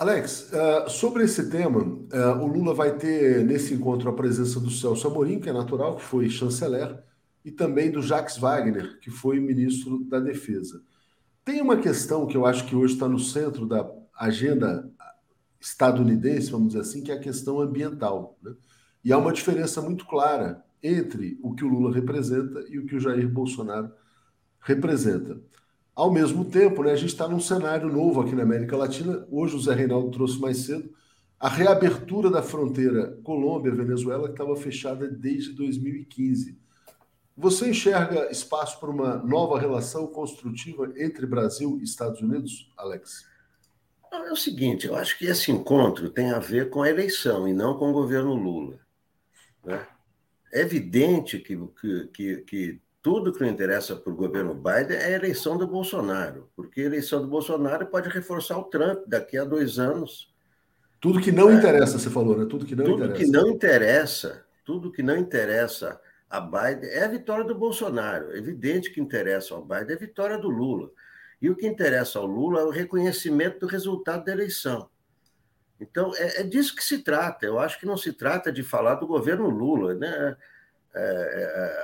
Alex, uh, sobre esse tema, uh, o Lula vai ter nesse encontro a presença do Celso Amorim, que é natural, que foi chanceler, e também do Jacques Wagner, que foi ministro da Defesa. Tem uma questão que eu acho que hoje está no centro da agenda estadunidense, vamos dizer assim, que é a questão ambiental. Né? E há uma diferença muito clara entre o que o Lula representa e o que o Jair Bolsonaro representa. Ao mesmo tempo, né, a gente está num cenário novo aqui na América Latina. Hoje o Zé Reinaldo trouxe mais cedo a reabertura da fronteira Colômbia-Venezuela, que estava fechada desde 2015. Você enxerga espaço para uma nova relação construtiva entre Brasil e Estados Unidos, Alex? É o seguinte, eu acho que esse encontro tem a ver com a eleição e não com o governo Lula. Né? É evidente que, que, que, tudo que interessa para o governo Biden é a eleição do Bolsonaro, porque a eleição do Bolsonaro pode reforçar o Trump daqui a dois anos. Tudo que não é, interessa, você falou, né? Tudo que não tudo interessa. que não interessa, tudo que não interessa a Biden é a vitória do Bolsonaro. É evidente que interessa ao Biden é a vitória do Lula. E o que interessa ao Lula é o reconhecimento do resultado da eleição. Então, é, é disso que se trata. Eu acho que não se trata de falar do governo Lula. Né? É,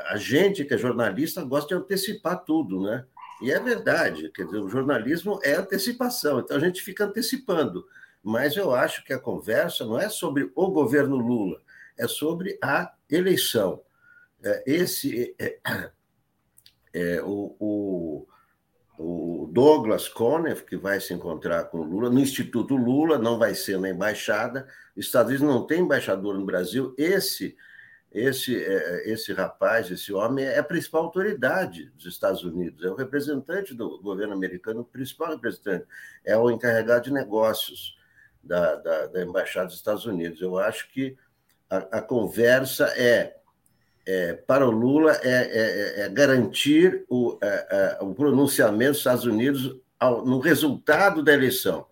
é, a gente que é jornalista gosta de antecipar tudo, né? E é verdade, quer dizer, o jornalismo é antecipação, então a gente fica antecipando mas eu acho que a conversa não é sobre o governo Lula, é sobre a eleição. É, esse é, é, o, o, o, Douglas Conniff, que vai se encontrar com o Lula, no Instituto Lula, não vai ser na embaixada, os Estados Unidos não tem embaixador no Brasil, esse esse, é, esse rapaz, esse homem, é a principal autoridade dos Estados Unidos, é o representante do governo americano, o principal representante, é o encarregado de negócios da, da, da Embaixada dos Estados Unidos. Eu acho que a, a conversa é, é, para o Lula é, é, é garantir o, é, é, o pronunciamento dos Estados Unidos ao, no resultado da eleição.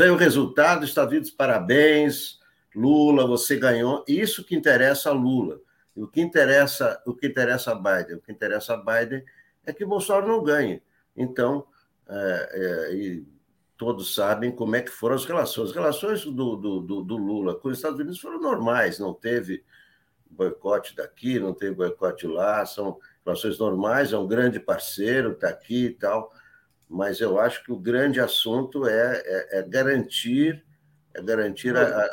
É o resultado, Estados Unidos, parabéns, Lula, você ganhou. Isso que interessa a Lula. E o que interessa, o que interessa a Biden? O que interessa a Biden é que Bolsonaro não ganhe. Então, é, é, todos sabem como é que foram as relações. As relações do, do, do, do Lula com os Estados Unidos foram normais, não teve boicote daqui, não teve boicote lá, são relações normais, é um grande parceiro, está aqui e tal, mas eu acho que o grande assunto é, é, é garantir é garantir a, a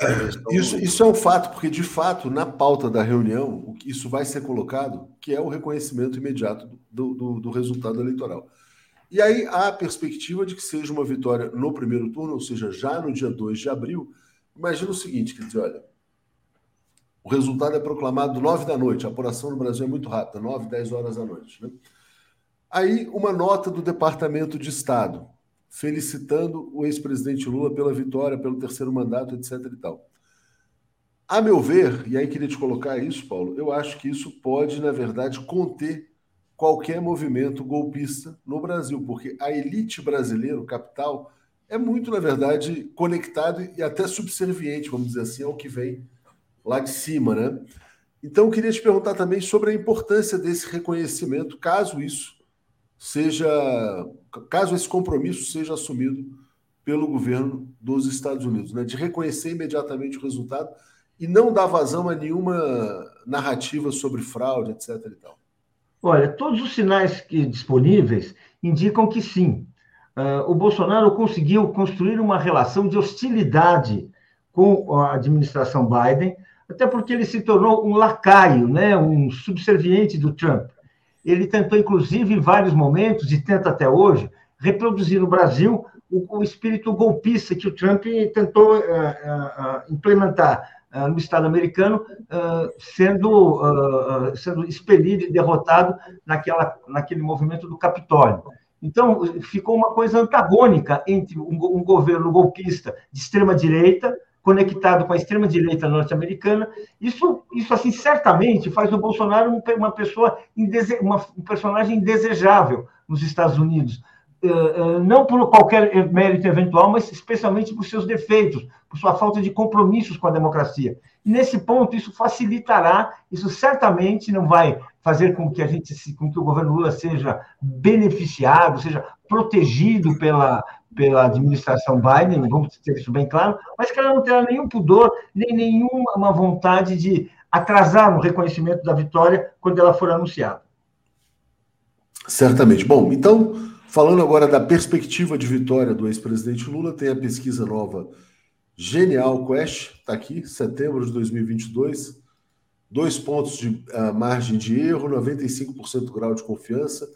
isso, isso é um fato, porque de fato, na pauta da reunião, isso vai ser colocado, que é o reconhecimento imediato do, do, do resultado eleitoral. E aí há a perspectiva de que seja uma vitória no primeiro turno, ou seja, já no dia 2 de abril. Imagina o seguinte, quer dizer, olha, o resultado é proclamado 9 da noite, a apuração no Brasil é muito rápida, 9, 10 horas da noite. Né? Aí uma nota do Departamento de Estado, felicitando o ex-presidente Lula pela vitória, pelo terceiro mandato, etc. e tal. A meu ver, e aí queria te colocar isso, Paulo, eu acho que isso pode, na verdade, conter qualquer movimento golpista no Brasil, porque a elite brasileira, o capital, é muito, na verdade, conectado e até subserviente, vamos dizer assim, ao que vem lá de cima, né? Então, eu queria te perguntar também sobre a importância desse reconhecimento, caso isso seja, caso esse compromisso seja assumido pelo governo dos Estados Unidos, né? De reconhecer imediatamente o resultado e não dar vazão a nenhuma narrativa sobre fraude, etc. E tal. Olha, todos os sinais que, disponíveis indicam que sim. Uh, o Bolsonaro conseguiu construir uma relação de hostilidade com a administração Biden, até porque ele se tornou um lacaio, né, um subserviente do Trump. Ele tentou, inclusive, em vários momentos, e tenta até hoje, reproduzir no Brasil o, o espírito golpista que o Trump tentou uh, uh, implementar uh, no Estado americano, sendo, sendo expelido e derrotado naquela, naquele movimento do Capitólio. Então, ficou uma coisa antagônica entre um, um governo golpista de extrema-direita, conectado com a extrema-direita norte-americana. Isso, isso, assim, certamente faz o Bolsonaro uma pessoa, uma, um personagem indesejável nos Estados Unidos. não por qualquer mérito eventual, mas especialmente por seus defeitos, por sua falta de compromissos com a democracia. E nesse ponto, isso facilitará, isso certamente não vai fazer com que a gente, com que o governo Lula seja beneficiado, seja protegido pela, pela administração Biden, vamos ter isso bem claro, mas que ela não terá nenhum pudor, nem nenhuma vontade de atrasar o reconhecimento da vitória quando ela for anunciada. Certamente. Bom, então, falando agora da perspectiva de vitória do ex-presidente Lula, tem a pesquisa nova Genial Quest, está aqui, setembro de 2022. Dois pontos de uh, margem de erro, 95% grau de confiança.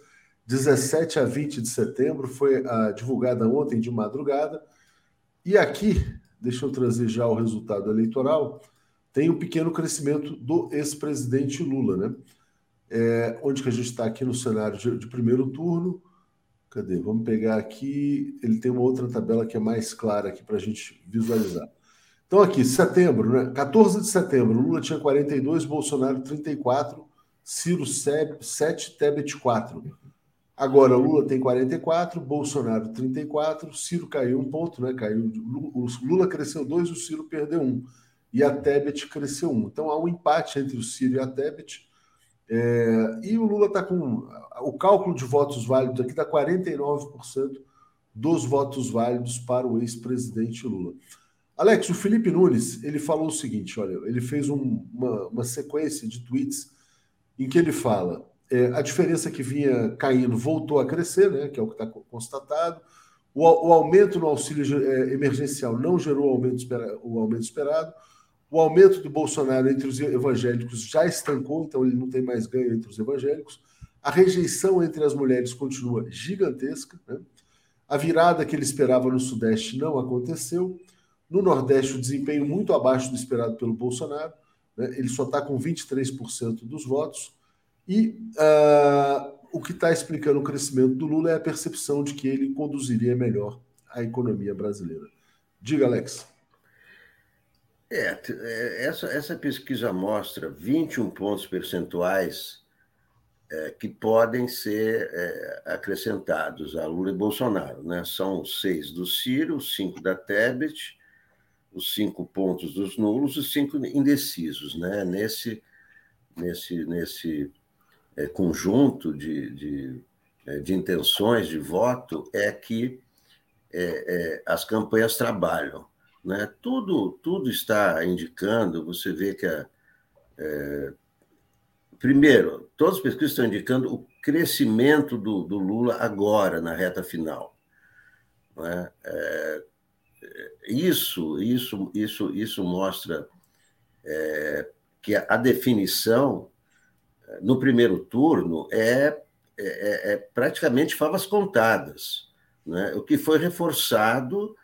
17 a 20 de setembro, foi uh, divulgada ontem de madrugada. E aqui, deixa eu trazer já o resultado eleitoral, tem um pequeno crescimento do ex-presidente Lula, né? É, onde que a gente está aqui no cenário de, de, primeiro turno? Cadê? Vamos pegar aqui. Ele tem uma outra tabela que é mais clara aqui para a gente visualizar. Então, aqui, setembro, né? 14 de setembro, Lula tinha 42, Bolsonaro 34, Ciro 7, Tebet 4. Agora, Lula tem 44, Bolsonaro 34, Ciro caiu um ponto, né? Caiu, o Lula cresceu dois, o Ciro perdeu um. E a Tebet cresceu um. Então há um empate entre o Ciro e a Tebet. É, e o Lula está com. O cálculo de votos válidos aqui dá 49% dos votos válidos para o ex-presidente Lula. Alex, o Felipe Nunes, ele falou o seguinte: olha, ele fez um, uma, uma sequência de tweets em que ele fala é, a diferença que vinha caindo voltou a crescer, né, que é o que está constatado. O, o, aumento no auxílio é, emergencial não gerou aumento, espera, o aumento esperado. O aumento do Bolsonaro entre os evangélicos já estancou, então ele não tem mais ganho entre os evangélicos. A rejeição entre as mulheres continua gigantesca. Né? A virada que ele esperava no Sudeste não aconteceu. No Nordeste, o desempenho muito abaixo do esperado pelo Bolsonaro. Né? Ele só está com 23% dos votos. E uh, o que está explicando o crescimento do Lula é a percepção de que ele conduziria melhor a economia brasileira. Diga, Alex. É, é, essa, essa pesquisa mostra 21 pontos percentuais é, que podem ser é, acrescentados a Lula e Bolsonaro. Né? São seis do Ciro, cinco da Tebet, os cinco pontos dos nulos e cinco indecisos. Né? Nesse, nesse, nesse é, conjunto de, de, é, de, intenções de voto é que é, as campanhas trabalham. Né? Tudo, tudo está indicando, você vê que a, primeiro, todas as pesquisas estão indicando o crescimento do, do Lula agora, na reta final. É? É, isso, isso, isso, isso mostra é, que a definição no primeiro turno é, é, é praticamente favas contadas, né? o que foi reforçado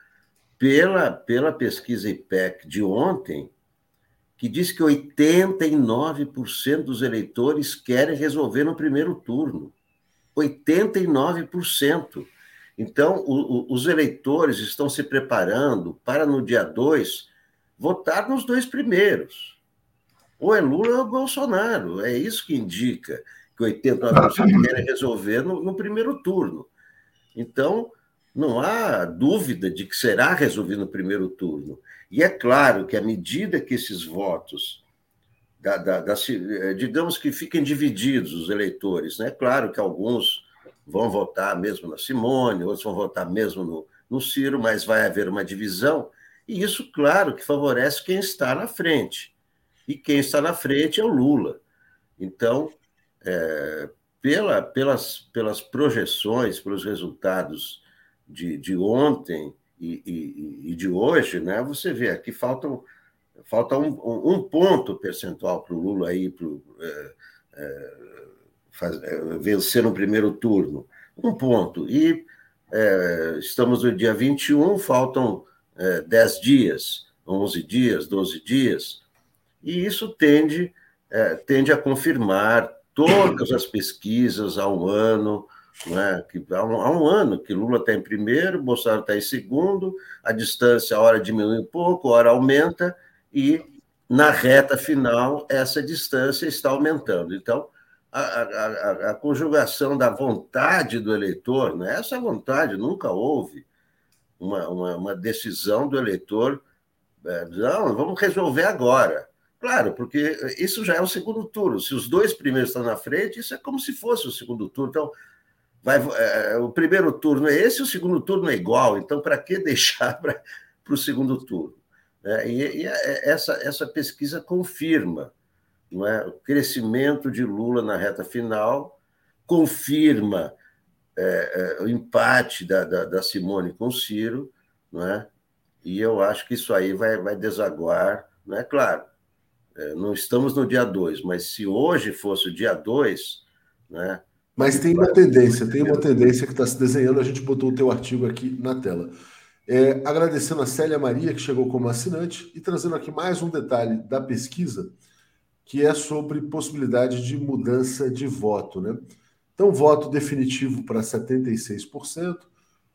pela, pela pesquisa IPEC de ontem, que diz que 89% dos eleitores querem resolver no primeiro turno. 89%. Então, o, o, os eleitores estão se preparando para, no dia 2, votar nos dois primeiros ou é Lula ou é Bolsonaro. É isso que indica que 89% querem resolver no, no, primeiro turno. Então, não há dúvida de que será resolvido no primeiro turno. E é claro que, à medida que esses votos, da, da, da, digamos que fiquem divididos os eleitores, né? claro que alguns vão votar mesmo na Simone, outros vão votar mesmo no, no Ciro, mas vai haver uma divisão, e isso, claro, que favorece quem está na frente e quem está na frente é o Lula. Então, é, pela, pelas, pelas projeções, pelos resultados de, de ontem e, e, e de hoje, né, você vê aqui faltam, falta um, um ponto percentual para o Lula aí pro, é, é, faz, é, vencer no primeiro turno. Um ponto. E é, estamos no dia 21, faltam 10 é, dias, 11 dias, 12 dias e isso tende, é, tende a confirmar todas as pesquisas há um ano, né, que há um, há um ano que Lula está em primeiro, Bolsonaro está em segundo, a distância, a hora diminui um pouco, a hora aumenta, e na reta final essa distância está aumentando. Então, a, a, a, conjugação da vontade do eleitor, né, essa vontade nunca houve uma, uma, uma decisão do eleitor, é, não, vamos resolver agora. Claro, porque isso já é o segundo turno. Se os dois primeiros estão na frente, isso é como se fosse o segundo turno. Então, vai, é, o primeiro turno é esse, o segundo turno é igual. Então, para que deixar para o segundo turno? É, e, e é, essa, essa pesquisa confirma não é, o crescimento de Lula na reta final, confirma é, é, o empate da, da, da, Simone com Ciro, não é? e eu acho que isso aí vai, vai desaguar. Não é claro, é, não estamos no dia 2, mas se hoje fosse o dia 2, né, Mas tem uma tendência, tem uma tendência que está se desenhando. A gente botou o teu artigo aqui na tela. É, agradecendo a Célia Maria, que chegou como assinante, e trazendo aqui mais um detalhe da pesquisa, que é sobre possibilidade de mudança de voto. Né? Então, voto definitivo para 76%,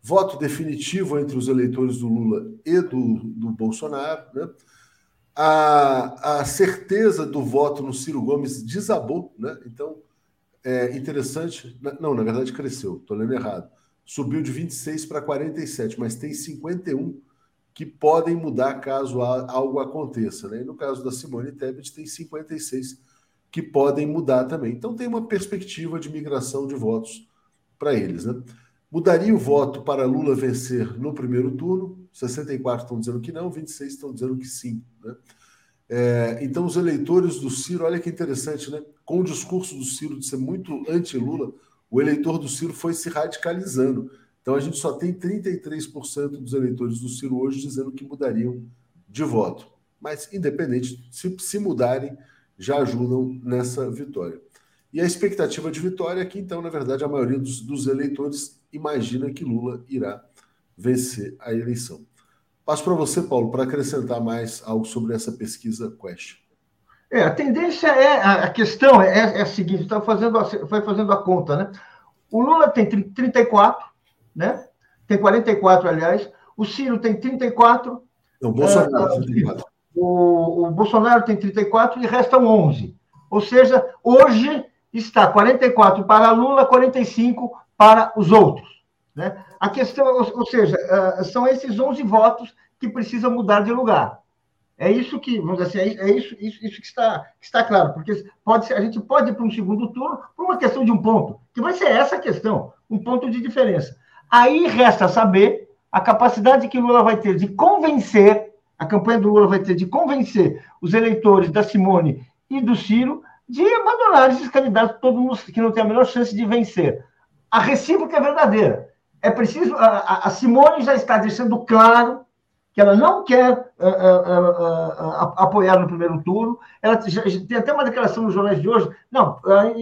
voto definitivo entre os eleitores do Lula e do, do Bolsonaro. Né? A, a certeza do voto no Ciro Gomes desabou. Né? Então, é interessante. Não, na verdade, cresceu, estou lendo errado. Subiu de 26 para 47, mas tem 51 que podem mudar caso algo aconteça. Né? E no caso da Simone Tebet, tem 56 que podem mudar também. Então tem uma perspectiva de migração de votos para eles. Né? Mudaria o voto para Lula vencer no primeiro turno? 64 estão dizendo que não, 26 estão dizendo que sim. Né? É, então, os eleitores do Ciro, olha que interessante, né? Com o discurso do Ciro de ser muito anti-Lula, o eleitor do Ciro foi se radicalizando. Então, a gente só tem 33% dos eleitores do Ciro hoje dizendo que mudariam de voto. Mas, independente, se, se mudarem, já ajudam nessa vitória. E a expectativa de vitória é que, então, na verdade, a maioria dos, dos eleitores imagina que Lula irá vencer a eleição. Passo para você, Paulo, para acrescentar mais algo sobre essa pesquisa Quest. É, a tendência é, a questão é, é a seguinte, está fazendo, foi fazendo a conta, né? O Lula tem 34, né? Tem 44, aliás. O Ciro tem 34. Não, o Bolsonaro tem 34. O, o Bolsonaro tem 34 e restam 11. Ou seja, hoje está 44 para Lula, 45 para os outros. Né? A questão, ou, seja, uh, são esses 11 votos que precisam mudar de lugar. É isso que, vamos dizer assim, é, é isso, isso, isso que, está, que está claro, porque pode ser, a gente pode ir para um segundo turno por uma questão de um ponto, que vai ser essa questão, um ponto de diferença. Aí resta saber a capacidade que Lula vai ter de convencer, a campanha do Lula vai ter de convencer os eleitores da Simone e do Ciro de abandonar esses candidatos todo mundo que não tem a menor chance de vencer. A recíproca é verdadeira. É preciso. A, a Simone já está deixando claro que ela não quer uh, uh, uh, apoiar no primeiro turno. Ela já, tem até uma declaração nos jornais de hoje. Não,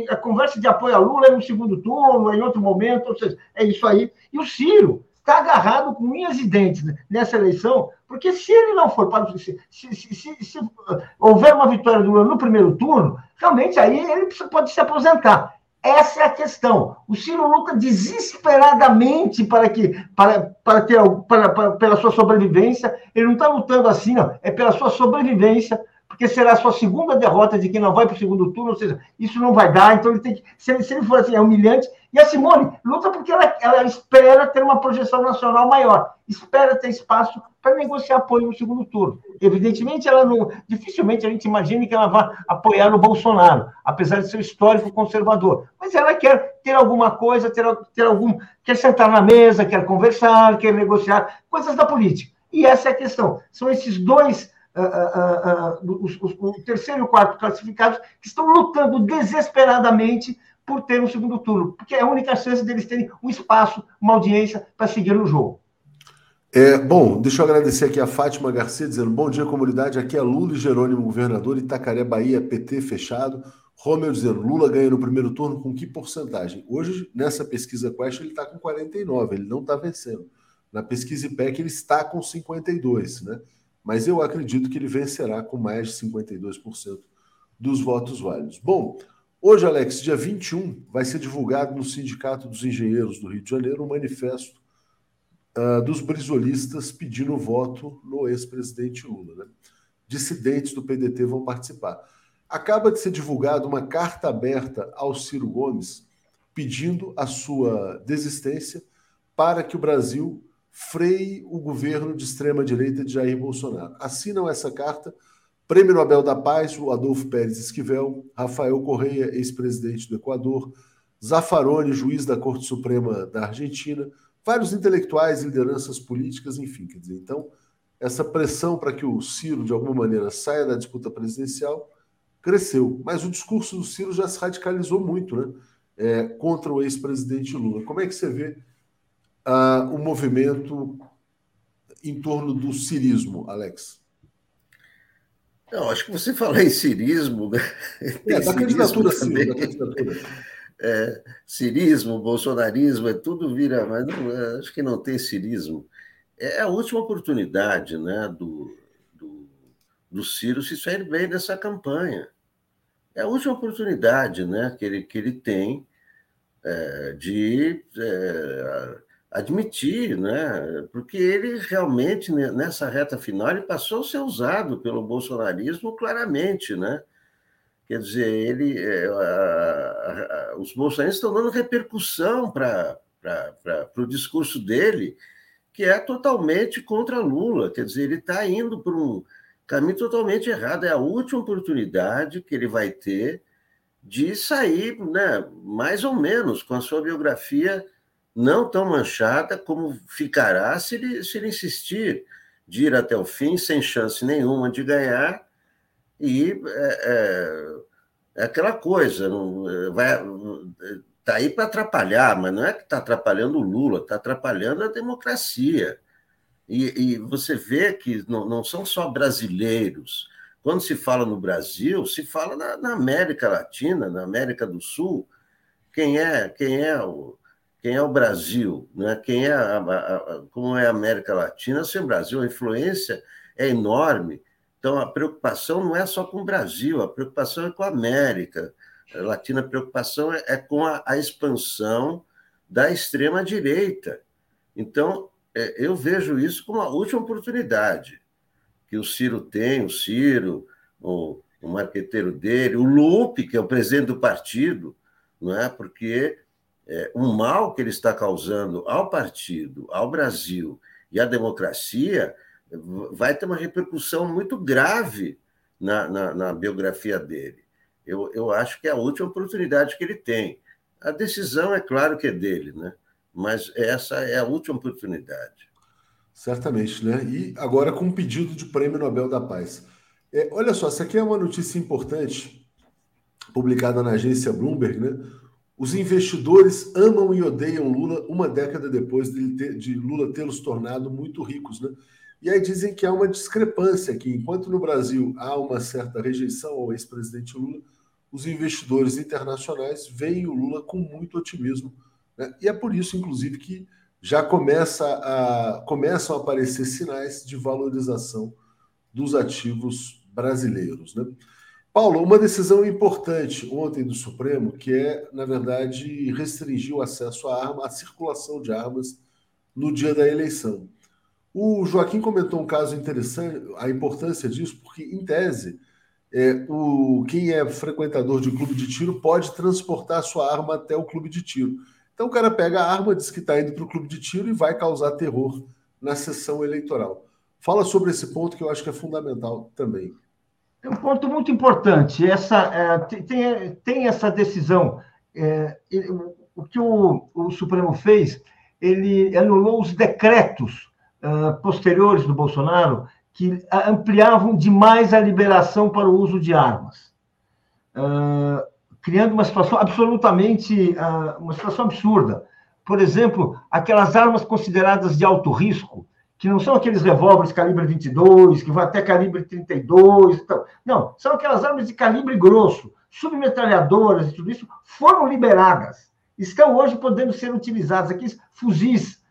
a, conversa de apoio a Lula é no segundo turno, é em outro momento, ou seja, é isso aí. E o Ciro está agarrado com unhas e dentes nessa eleição, porque se ele não for para. Se, se, se, se houver uma vitória do Lula no primeiro turno, realmente aí ele pode se aposentar. Essa é a questão. O Ciro luta desesperadamente para que para, para ter para, para, pela sua sobrevivência. Ele não está lutando assim, não. É pela sua sobrevivência, porque será a sua segunda derrota de que não vai para o segundo turno, ou seja, isso não vai dar. Então ele tem que, se ele, se ele for assim, é humilhante. E a Simone luta porque ela, ela espera ter uma projeção nacional maior, espera ter espaço para negociar apoio no segundo turno. Evidentemente, ela não, dificilmente a gente imagina que ela vá apoiar o Bolsonaro, apesar de ser histórico conservador. Mas ela quer ter alguma coisa, ter, ter algum, quer sentar na mesa, quer conversar, quer negociar, coisas da política. E essa é a questão. São esses dois Os, os, o terceiro e o quarto classificados, que estão lutando desesperadamente por ter um segundo turno, porque é a única chance deles terem um espaço, uma audiência para seguir no jogo. É, bom, deixa eu agradecer aqui a Fátima Garcia dizendo: bom dia, comunidade. Aqui é Lula e Jerônimo, governador, Itacaré, Bahia, PT fechado. Romeu dizendo: Lula ganha no primeiro turno com que porcentagem? Hoje, nessa pesquisa Quest, ele está com 49, ele não está vencendo. Na pesquisa IPEC, ele está com 52, né? Mas eu acredito que ele vencerá com mais de 52% dos votos válidos. Bom, hoje, Alex, dia 21, vai ser divulgado no Sindicato dos Engenheiros do Rio de Janeiro um manifesto uh, dos brisolistas pedindo voto no ex-presidente Lula. Né? Dissidentes do PDT vão participar. Acaba de ser divulgada uma carta aberta ao Ciro Gomes pedindo a sua desistência para que o Brasil freie o governo de extrema-direita de Jair Bolsonaro. Assinam essa carta Prêmio Nobel da Paz, o Adolfo Pérez Esquivel, Rafael Correia, ex-presidente do Equador, Zaffaroni, juiz da Corte Suprema da Argentina, vários intelectuais, lideranças políticas, enfim. Quer dizer, então, essa pressão para que o Ciro, de alguma maneira, saia da disputa presidencial cresceu. Mas o discurso do Ciro já se radicalizou muito né? É, contra o ex-presidente Lula. Como é que você vê uh, o movimento em torno do cirismo, Alex? Não, acho que você falar em cirismo. Né? É, da candidatura, sim, da candidatura. é, cirismo, bolsonarismo, é tudo vira, mas não, é, acho que não tem cirismo. É a última oportunidade né, do, do, do Ciro se sair bem dessa campanha. É a última oportunidade né, que, ele, que ele tem é, de é, admitir, né? porque ele realmente, nessa reta final, ele passou a ser usado pelo bolsonarismo claramente. Né? Quer dizer, ele, é, a, a, os bolsonaristas estão dando repercussão para o discurso dele, que é totalmente contra Lula. Quer dizer, ele está indo por um caminho totalmente errado. É a última oportunidade que ele vai ter de sair, né, mais ou menos, com a sua biografia não tão manchada como ficará se ele, se ele insistir de ir até o fim, sem chance nenhuma de ganhar, e é, é, é aquela coisa, não, é, vai está aí para atrapalhar, mas não é que está atrapalhando o Lula, está atrapalhando a democracia. E, e, você vê que não, não são só brasileiros. Quando se fala no Brasil, se fala na, na América Latina, na América do Sul. Quem é quem é o, quem é o Brasil, né? quem é a, a, a, como é a América Latina, sem Brasil, a influência é enorme. Então, a preocupação não é só com o Brasil, a preocupação é com a América Latina, a preocupação é, é com a, a expansão da extrema-direita. Então, é, eu vejo isso como a última oportunidade que o Ciro tem, o Ciro, o, o marqueteiro dele, o Lupe, que é o presidente do partido, não é? porque é, o mal que ele está causando ao partido, ao Brasil e à democracia vai ter uma repercussão muito grave na, na, na biografia dele. Eu, eu acho que é a última oportunidade que ele tem. A decisão, é claro que é dele, né? mas essa é a última oportunidade. Certamente, né? E agora com um pedido de prêmio Nobel da Paz. É, olha só, essa aqui é uma notícia importante, publicada na agência Bloomberg, né? Os investidores amam e odeiam Lula uma década depois de, ter, de Lula tê-los tornado muito ricos, né? E aí dizem que há uma discrepância que, enquanto no Brasil há uma certa rejeição ao ex-presidente Lula, os investidores internacionais veem o Lula com muito otimismo. Né? E é por isso, inclusive, que já começa a, começam a aparecer sinais de valorização dos ativos brasileiros. Né? Paulo, uma decisão importante ontem do Supremo, que é, na verdade, restringir o acesso à arma, à circulação de armas no dia da eleição. O Joaquim comentou um caso interessante, a importância disso, porque, em tese, é, o, quem é frequentador de clube de tiro pode transportar sua arma até o clube de tiro. Então o cara pega a arma, diz que está indo para o clube de tiro e vai causar terror na sessão eleitoral. Fala sobre esse ponto que eu acho que é fundamental também. É um ponto muito importante. Essa, é, tem, tem essa decisão. É, o que o, o, Supremo fez, ele anulou os decretos uh, posteriores do Bolsonaro que ampliavam demais a liberação para o uso de armas, uh, criando uma situação absolutamente, uh, uma situação absurda. Por exemplo, aquelas armas consideradas de alto risco, que não são aqueles revólveres calibre 22, que vão até calibre 32. Então, não, são aquelas armas de calibre grosso, submetralhadoras e tudo isso, foram liberadas. Estão hoje podendo ser utilizadas, aqui fuzis.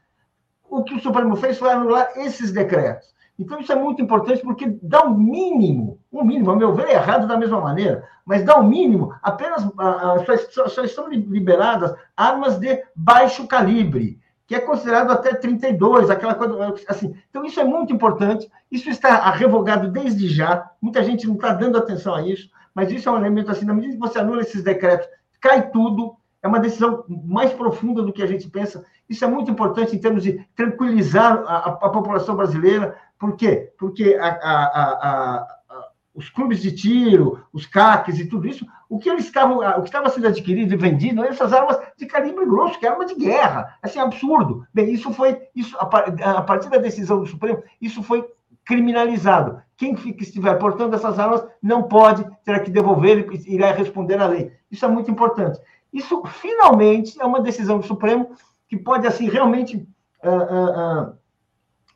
O que o Supremo fez foi anular esses decretos. Então, isso é muito importante porque dá um mínimo, um mínimo, a meu ver, é errado da mesma maneira, mas dá um mínimo, apenas só, só estão liberadas armas de baixo calibre que é considerado até 32, aquela coisa assim. Então, isso é muito importante. Isso está revogado desde já. Muita gente não está dando atenção a isso, mas isso é um elemento assim, na medida que você anula esses decretos, cai tudo. É uma decisão mais profunda do que a gente pensa. Isso é muito importante em termos de tranquilizar a, a, a população brasileira. Por quê? Porque a, a os clubes de tiro, os CACs e tudo isso, o que eles estavam, o que estava sendo adquirido e vendido eram essas armas de calibre grosso, que é arma de guerra. Assim, absurdo. Bem, isso foi, isso, a partir da decisão do Supremo, isso foi criminalizado. Quem estiver portando essas armas não pode, terá que devolver e irá responder à lei. Isso é muito importante. Isso, finalmente, é uma decisão do Supremo que pode, assim, realmente uh, uh, uh,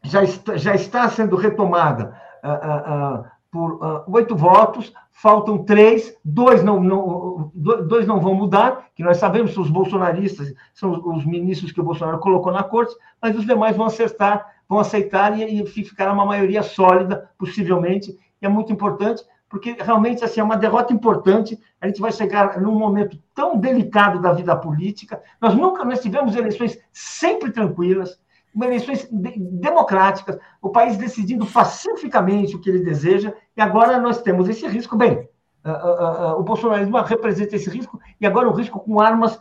já, está, já está sendo retomada por oito uh, votos, faltam três, dois não, não, dois não vão mudar, que nós sabemos que os bolsonaristas são os ministros que o Bolsonaro colocou na corte, mas os demais vão acertar, vão aceitar e, e ficará uma maioria sólida, possivelmente, e é muito importante, porque realmente assim, é uma derrota importante. A gente vai chegar num momento tão delicado da vida política. Nós nunca nós tivemos eleições sempre tranquilas, eleições de, democráticas, o país decidindo pacificamente o que ele deseja, e agora nós temos esse risco. Bem, uh, uh, uh, o bolsonarismo representa esse risco, e agora o risco com armas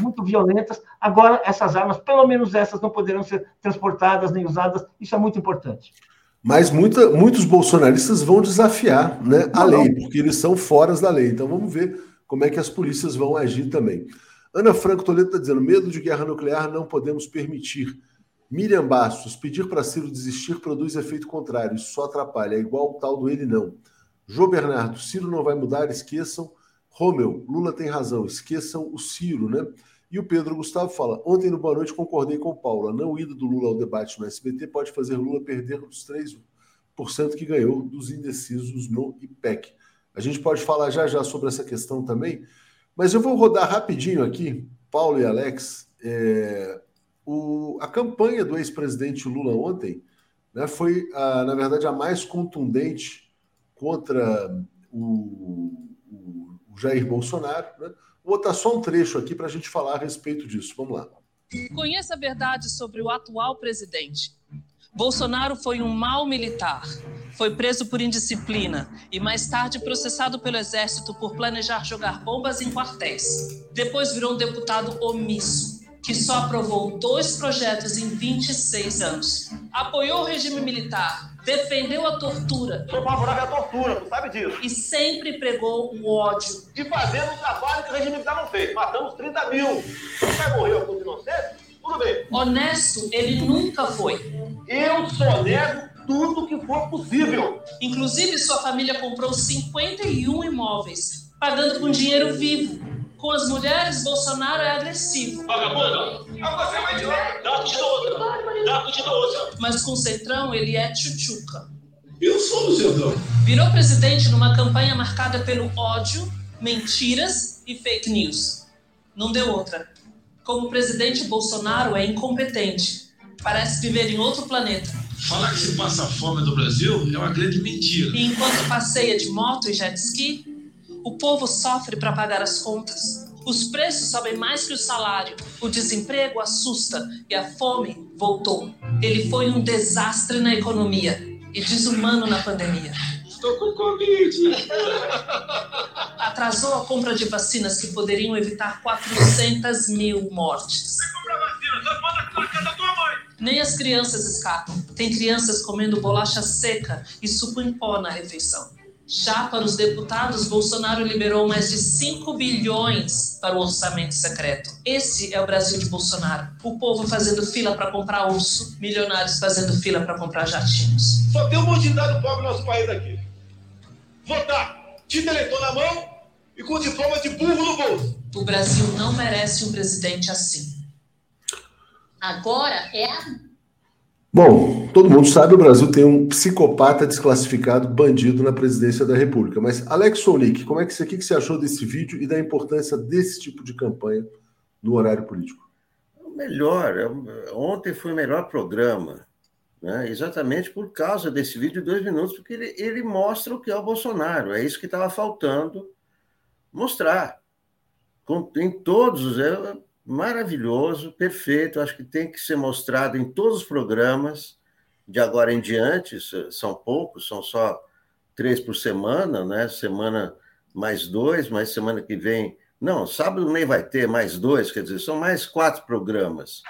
muito violentas. Agora, essas armas, pelo menos essas, não poderão ser transportadas nem usadas. Isso é muito importante. Mas muita, muitos bolsonaristas vão desafiar né, a lei, porque eles são fora da lei. Então vamos ver como é que as polícias vão agir também. Ana Franco Toledo está dizendo: medo de guerra nuclear não podemos permitir. Miriam Bastos, pedir para Ciro desistir produz efeito contrário, só atrapalha, é igual o tal do ele não. Jô Bernardo, Ciro não vai mudar, esqueçam. Romeu, Lula tem razão, esqueçam o Ciro, né? E o Pedro Gustavo fala: ontem no Boa Noite concordei com Paula. Não ida do Lula ao debate no SBT pode fazer Lula perder os 3% que ganhou dos indecisos no IPEC. A gente pode falar já já sobre essa questão também, mas eu vou rodar rapidinho aqui, Paulo e Alex. É, o, a campanha do ex-presidente Lula ontem né, foi, a, na verdade, a mais contundente contra o, o, o Jair Bolsonaro. Né? Vou botar só um trecho aqui para a gente falar a respeito disso. Vamos lá. Conheça a verdade sobre o atual presidente. Bolsonaro foi um mau militar. Foi preso por indisciplina e mais tarde processado pelo exército por planejar jogar bombas em quartéis. Depois virou um deputado omisso que só aprovou dois projetos em 26 anos. Apoiou o regime militar, defendeu a tortura. Sou favorável à tortura, tu sabe disso. E sempre pregou o ódio. E fazendo um trabalho que o regime militar não fez. Matamos 30 mil. Vai morrer alguns inocentes? Tudo bem. Honesto, ele nunca foi. Eu só nego tudo que for possível. Inclusive, sua família comprou 51 imóveis, pagando com dinheiro vivo com as mulheres, Bolsonaro é agressivo. Vagabundo! Ah, você vai de lá! Dá de outra! Dá de outra! Mas com o Centrão, ele é tchutchuca. Eu sou do Centrão. Virou presidente numa campanha marcada pelo ódio, mentiras e fake news. Não deu outra. Como o presidente Bolsonaro é incompetente. Parece viver em outro planeta. Falar que se passa fome no Brasil é uma grande mentira. E enquanto passeia de moto e jet ski, o povo sofre para pagar as contas. Os preços sobem mais que o salário. O desemprego assusta e a fome voltou. Ele foi um desastre na economia e desumano na pandemia. Estou com Covid. Atrasou a compra de vacinas que poderiam evitar 400 mil mortes. Nem as crianças escapam. Tem crianças comendo bolacha seca e suco em pó na refeição. Já para os deputados, Bolsonaro liberou mais de 5 bilhões para o orçamento secreto. Esse é o Brasil de Bolsonaro. O povo fazendo fila para comprar urso, milionários fazendo fila para comprar jatinhos. Só tem um monte de dado pobre no nosso país aqui. Votar, título eleitor na mão e com diploma de burro no bolso. O Brasil não merece um presidente assim. Agora é a Bom, todo mundo sabe o Brasil tem um psicopata desclassificado bandido na presidência da República. Mas, Alex Sonic, como é que você, que você achou desse vídeo e da importância desse tipo de campanha no horário político? Melhor. É ontem foi o melhor programa. Né? Exatamente por causa desse vídeo de dois minutos, porque ele, ele mostra o que é o Bolsonaro. É isso que estava faltando mostrar. Com, em todos os. É, maravilhoso, perfeito. Acho que tem que ser mostrado em todos os programas de agora em diante. São poucos, são só três por semana, né? Semana mais dois, mas semana que vem. Não, sábado nem vai ter mais dois, quer dizer, são mais quatro programas.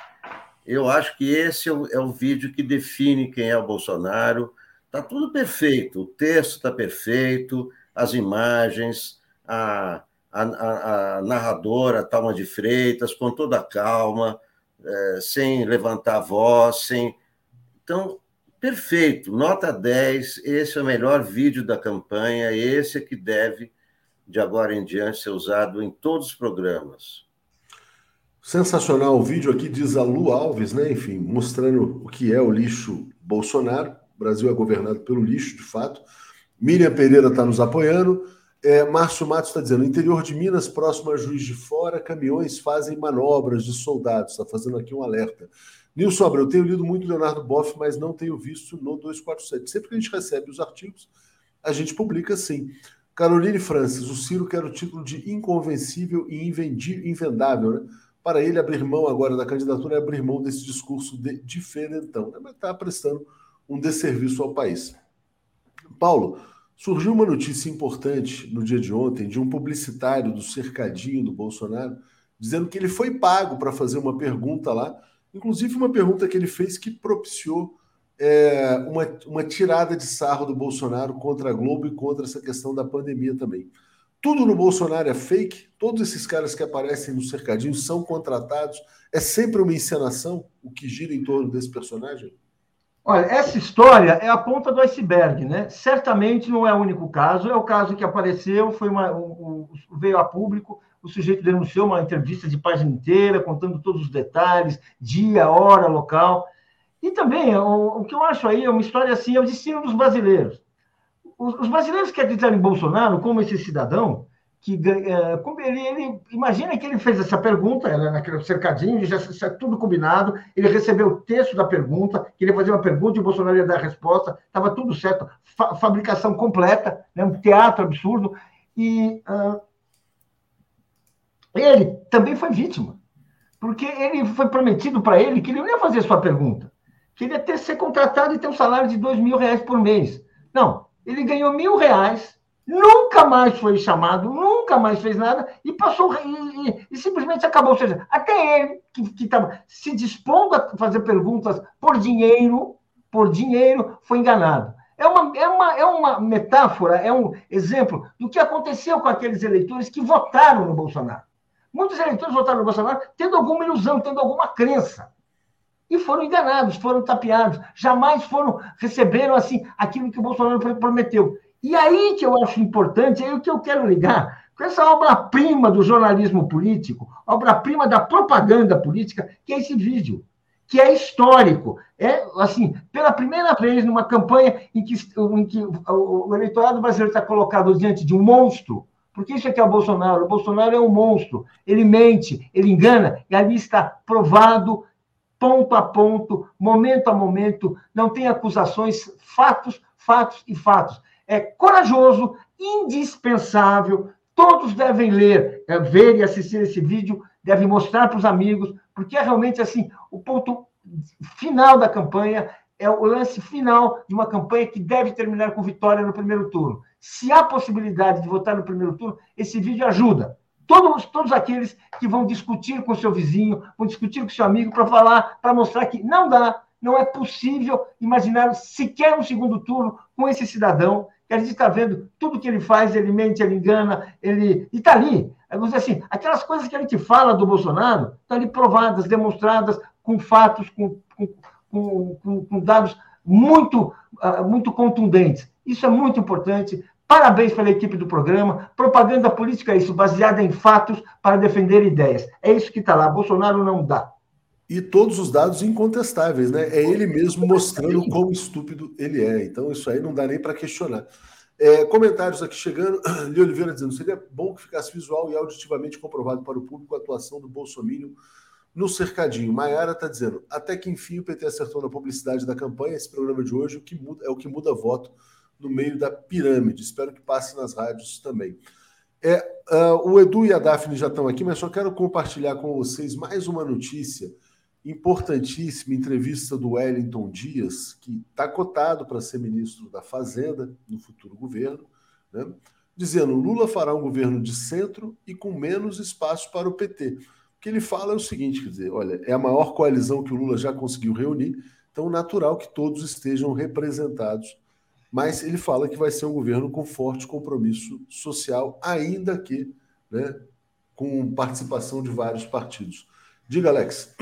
Eu acho que esse é o, é o vídeo que define quem é o Bolsonaro. Está tudo perfeito, o texto está perfeito, as imagens, a, a, a, a narradora Talma de Freitas, com toda a calma, é, sem levantar a voz, sem. Então, perfeito, nota 10, esse é o melhor vídeo da campanha, esse é que deve, de agora em diante, ser usado em todos os programas. Sensacional o vídeo aqui, diz a Lu Alves, né? Enfim, mostrando o que é o lixo Bolsonaro. O Brasil é governado pelo lixo, de fato. Miriam Pereira está nos apoiando. É, Márcio Matos está dizendo: interior de Minas, próximo a Juiz de Fora, caminhões fazem manobras de soldados. Está fazendo aqui um alerta. Nilson Abreu, tenho lido muito Leonardo Boff, mas não tenho visto no 247. Sempre que a gente recebe os artigos, a gente publica sim. Caroline Francis, o Ciro quer o título de inconvencível e invendável, né? Para ele, abrir mão agora da candidatura é abrir mão desse discurso de diferentão, né? mas está prestando um desserviço ao país. Paulo, surgiu uma notícia importante no dia de ontem de um publicitário do cercadinho do Bolsonaro dizendo que ele foi pago para fazer uma pergunta lá, inclusive uma pergunta que ele fez que propiciou é, uma, uma tirada de sarro do Bolsonaro contra a Globo e contra essa questão da pandemia também. Tudo no Bolsonaro é fake, todos esses caras que aparecem no cercadinho são contratados, é sempre uma encenação o que gira em torno desse personagem? Olha, essa história é a ponta do iceberg, né? Certamente não é o único caso, é o caso que apareceu, foi uma, um, um, veio a público, o sujeito denunciou uma entrevista de página inteira, contando todos os detalhes, dia, hora, local. E também, o, o, que eu acho aí é uma história assim, é o destino dos brasileiros. Os, os brasileiros que acreditam em Bolsonaro, como esse cidadão, que é, ele, ele, imagina que ele fez essa pergunta, ela naquele cercadinho, já, já tudo combinado, ele recebeu o texto da pergunta, que ele ia fazer uma pergunta e o Bolsonaro ia dar a resposta, estava tudo certo, fa fabricação completa, né, um teatro absurdo, e uh, ele também foi vítima, porque ele foi prometido para ele que ele não ia fazer sua pergunta queria ter, ser contratado e ter um salário de dois mil reais por mês. Não, ele ganhou mil reais, nunca mais foi chamado, nunca mais fez nada e passou e, e, e simplesmente acabou. Ou seja, até ele que estava se dispondo a fazer perguntas por dinheiro, por dinheiro, foi enganado. É uma, é, uma, é uma metáfora, é um exemplo do que aconteceu com aqueles eleitores que votaram no Bolsonaro. Muitos eleitores votaram no Bolsonaro tendo alguma ilusão, tendo alguma crença e foram enganados, foram tapeados, jamais foram receberam assim aquilo que o Bolsonaro prometeu. E aí que eu acho importante, é o que eu quero ligar com essa obra-prima do jornalismo político, obra-prima da propaganda política, que é esse vídeo, que é histórico. É assim, pela primeira vez numa campanha em que, em que o eleitorado brasileiro está colocado diante de um monstro, porque isso é que é o Bolsonaro. O Bolsonaro é um monstro. Ele mente, ele engana, e ali está provado ponto a ponto, momento a momento, não tem acusações, fatos, fatos e fatos. É corajoso, indispensável, todos devem ler, é, ver e assistir esse vídeo, devem mostrar para os amigos, porque é realmente assim, o ponto final da campanha é o lance final de uma campanha que deve terminar com vitória no primeiro turno. Se há possibilidade de votar no primeiro turno, esse vídeo ajuda. Todos, todos aqueles que vão discutir com seu vizinho, vão discutir com seu amigo para falar, para mostrar que não dá, não é possível imaginar sequer um segundo turno com esse cidadão que a gente está vendo tudo que ele faz, ele mente, ele engana, ele. E está ali. Vamos dizer assim, aquelas coisas que a gente fala do Bolsonaro estão ali provadas, demonstradas, com fatos, com, com, com, com dados muito, uh, muito contundentes. Isso é muito importante Parabéns pela equipe do programa. Propaganda política é isso, baseada em fatos para defender ideias. É isso que está lá. Bolsonaro não dá. E todos os dados incontestáveis, né? É ele mesmo mostrando quão estúpido ele é. Então, isso aí não dá nem para questionar. É, comentários aqui chegando. Li Oliveira dizendo: seria bom que ficasse visual e auditivamente comprovado para o público a atuação do Bolsonaro no cercadinho. Maiara está dizendo: até que enfim o PT acertou na publicidade da campanha. Esse programa de hoje o que muda, é o que muda voto no meio da pirâmide. Espero que passe nas rádios também. É, uh, o Edu e a Daphne já estão aqui, mas só quero compartilhar com vocês mais uma notícia importantíssima, entrevista do Wellington Dias, que está cotado para ser ministro da Fazenda no futuro governo, né? dizendo Lula fará um governo de centro e com menos espaço para o PT. O que ele fala é o seguinte, quer dizer, olha, é a maior coalizão que o Lula já conseguiu reunir, então natural que todos estejam representados mas ele fala que vai ser um governo com forte compromisso social, ainda que né, com participação de vários partidos. Diga, Alex.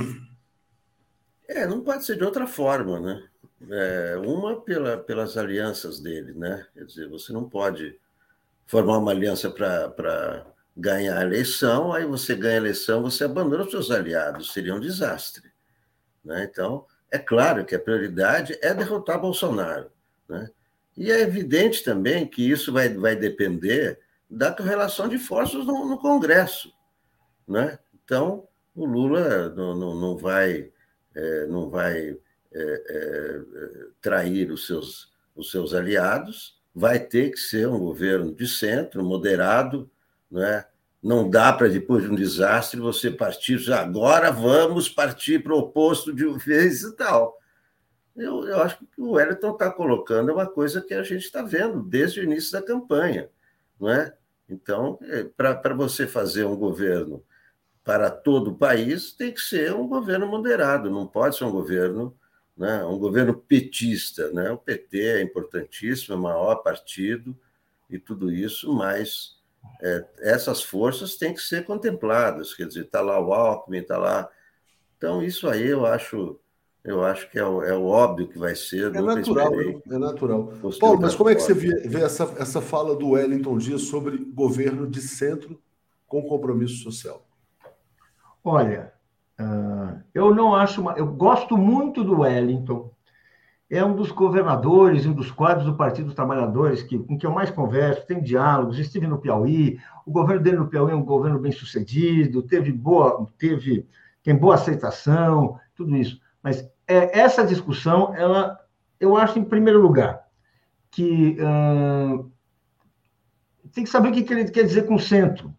É, não pode ser de outra forma, né? É, uma pela, pelas alianças dele, né? Quer dizer, você não pode formar uma aliança para ganhar a eleição, aí você ganha a eleição, você abandona os seus aliados, seria um desastre. Né? Então, é claro que a prioridade é derrotar Bolsonaro. Né? E é evidente também que isso vai, vai depender da correlação de forças no, no Congresso. Né? Então, o Lula não, não, não vai, é, não vai é, é, trair os seus, os seus aliados, vai ter que ser um governo de centro, moderado, né? não dá para, depois de um desastre, você partir, agora vamos partir para o oposto de uma vez e tal. Eu, eu acho que o Wellington está colocando é uma coisa que a gente está vendo desde o início da campanha. Não é? Então, é, para você fazer um governo para todo o país, tem que ser um governo moderado, não pode ser um governo, né, um governo petista. Né? O PT é importantíssimo, é o maior partido e tudo isso, mas é, essas forças têm que ser contempladas. Quer dizer, está lá o Alckmin, está lá. Então, isso aí eu acho. Eu acho que é o, é o óbvio que vai ser. É natural, né? é natural. Paulo, mas como é que você vê, vê, essa, essa fala do Wellington Dias sobre governo de centro com compromisso social? Olha, uh, eu não acho. Uma, eu gosto muito do Wellington. É um dos governadores, um dos quadros do Partido dos Trabalhadores que, com que eu mais converso, tem diálogos. Estive no Piauí. O governo dele no Piauí é um governo bem sucedido, teve boa, teve tem boa aceitação, tudo isso. Mas é, essa discussão, ela, eu acho, em primeiro lugar, que uh, tem que saber o que ele quer dizer com centro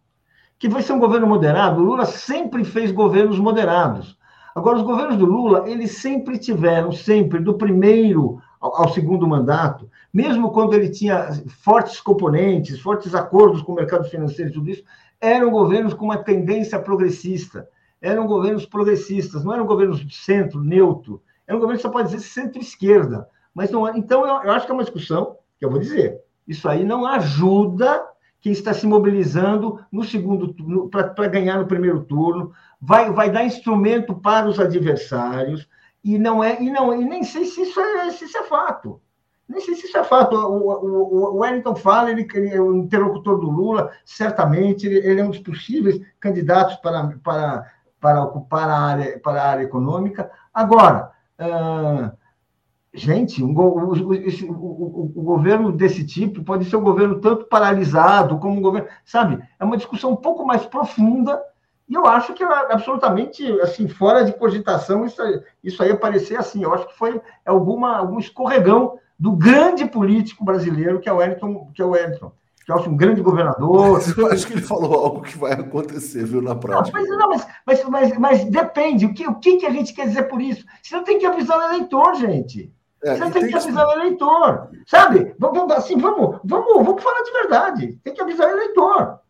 que vai ser um governo moderado. O Lula sempre fez governos moderados. Agora, os governos do Lula, eles sempre tiveram, sempre, do primeiro ao, ao, segundo mandato, mesmo quando ele tinha fortes componentes, fortes acordos com o mercado financeiro e tudo isso, eram governos com uma tendência progressista. Eram governos progressistas, não eram governos de centro, neutro. Eram governos, você pode dizer, centro-esquerda. Mas não. Então, eu, eu acho que é uma discussão que eu vou dizer. Isso aí não ajuda quem está se mobilizando no segundo para ganhar no primeiro turno, vai, vai dar instrumento para os adversários, e não é, e não, e nem sei se isso é, se isso é fato. Nem sei se isso é fato. O, o, o Wellington fala, ele, ele, é o interlocutor do Lula, certamente, ele, ele, é um dos possíveis candidatos para, para, para ocupar a área, para a área econômica. Agora, Gente, um, o, o, o, governo desse tipo pode ser um governo tanto paralisado como um governo. Sabe? É uma discussão um pouco mais profunda e eu acho que é absolutamente assim, fora de cogitação isso, isso aí aparecer assim. Eu acho que foi alguma, algum escorregão do grande político brasileiro que é o Wellington, que é o Wellington que eu acho um grande governador. Mas eu acho que ele falou algo que vai acontecer, viu, na prática. Não, mas, não, mas, mas, mas, mas, depende. O que, o que, que a gente quer dizer por isso? Você não tem que avisar o eleitor, gente. É, você tem, tem que avisar que... o eleitor, sabe? Vamos, assim, vamos, vamos, vamos falar de verdade. Tem que avisar o eleitor.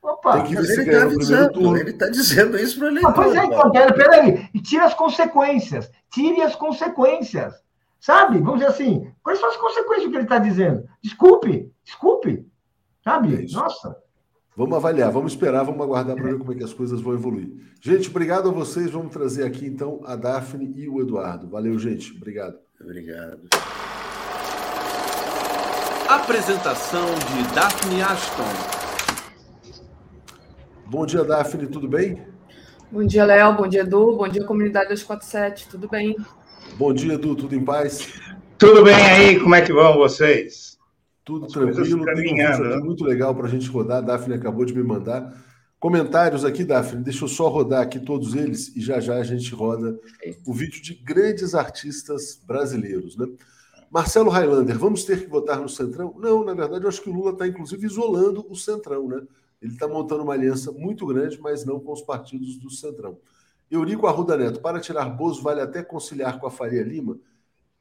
Opa, ele está dizendo, ele está dizendo isso para o eleitor. Ah, pois é, então, pera, peraí. E tira as consequências. Tire as consequências. Sabe? Vamos dizer assim, quais são as consequências do que ele está dizendo? Desculpe, desculpe. Sabe? É Nossa. Vamos avaliar, vamos esperar, vamos aguardar para ver como é que as coisas vão evoluir. Gente, obrigado a vocês. Vamos trazer aqui então a Daphne e o Eduardo. Valeu, gente. Obrigado. Obrigado. Apresentação de Daphne Ashton. Bom dia, Daphne, tudo bem? Bom dia, Léo. Bom dia, Edu. Bom dia, comunidade 247. Tudo bem? Bom dia, Edu. Tudo em paz? Tudo bem aí? Como é que vão vocês? Tudo As tranquilo. Tem um vídeo muito legal para a gente rodar. A Daphne acabou de me mandar. Comentários aqui, Daphne, deixa eu só rodar aqui todos eles e já já a gente roda o vídeo de grandes artistas brasileiros, né? Marcelo Highlander, vamos ter que votar no Centrão? Não, na verdade, eu acho que o Lula está, inclusive, isolando o Centrão, né? Ele está montando uma aliança muito grande, mas não com os partidos do Centrão. Eurico Arruda Neto, para tirar Bozo, vale até conciliar com a Faria Lima?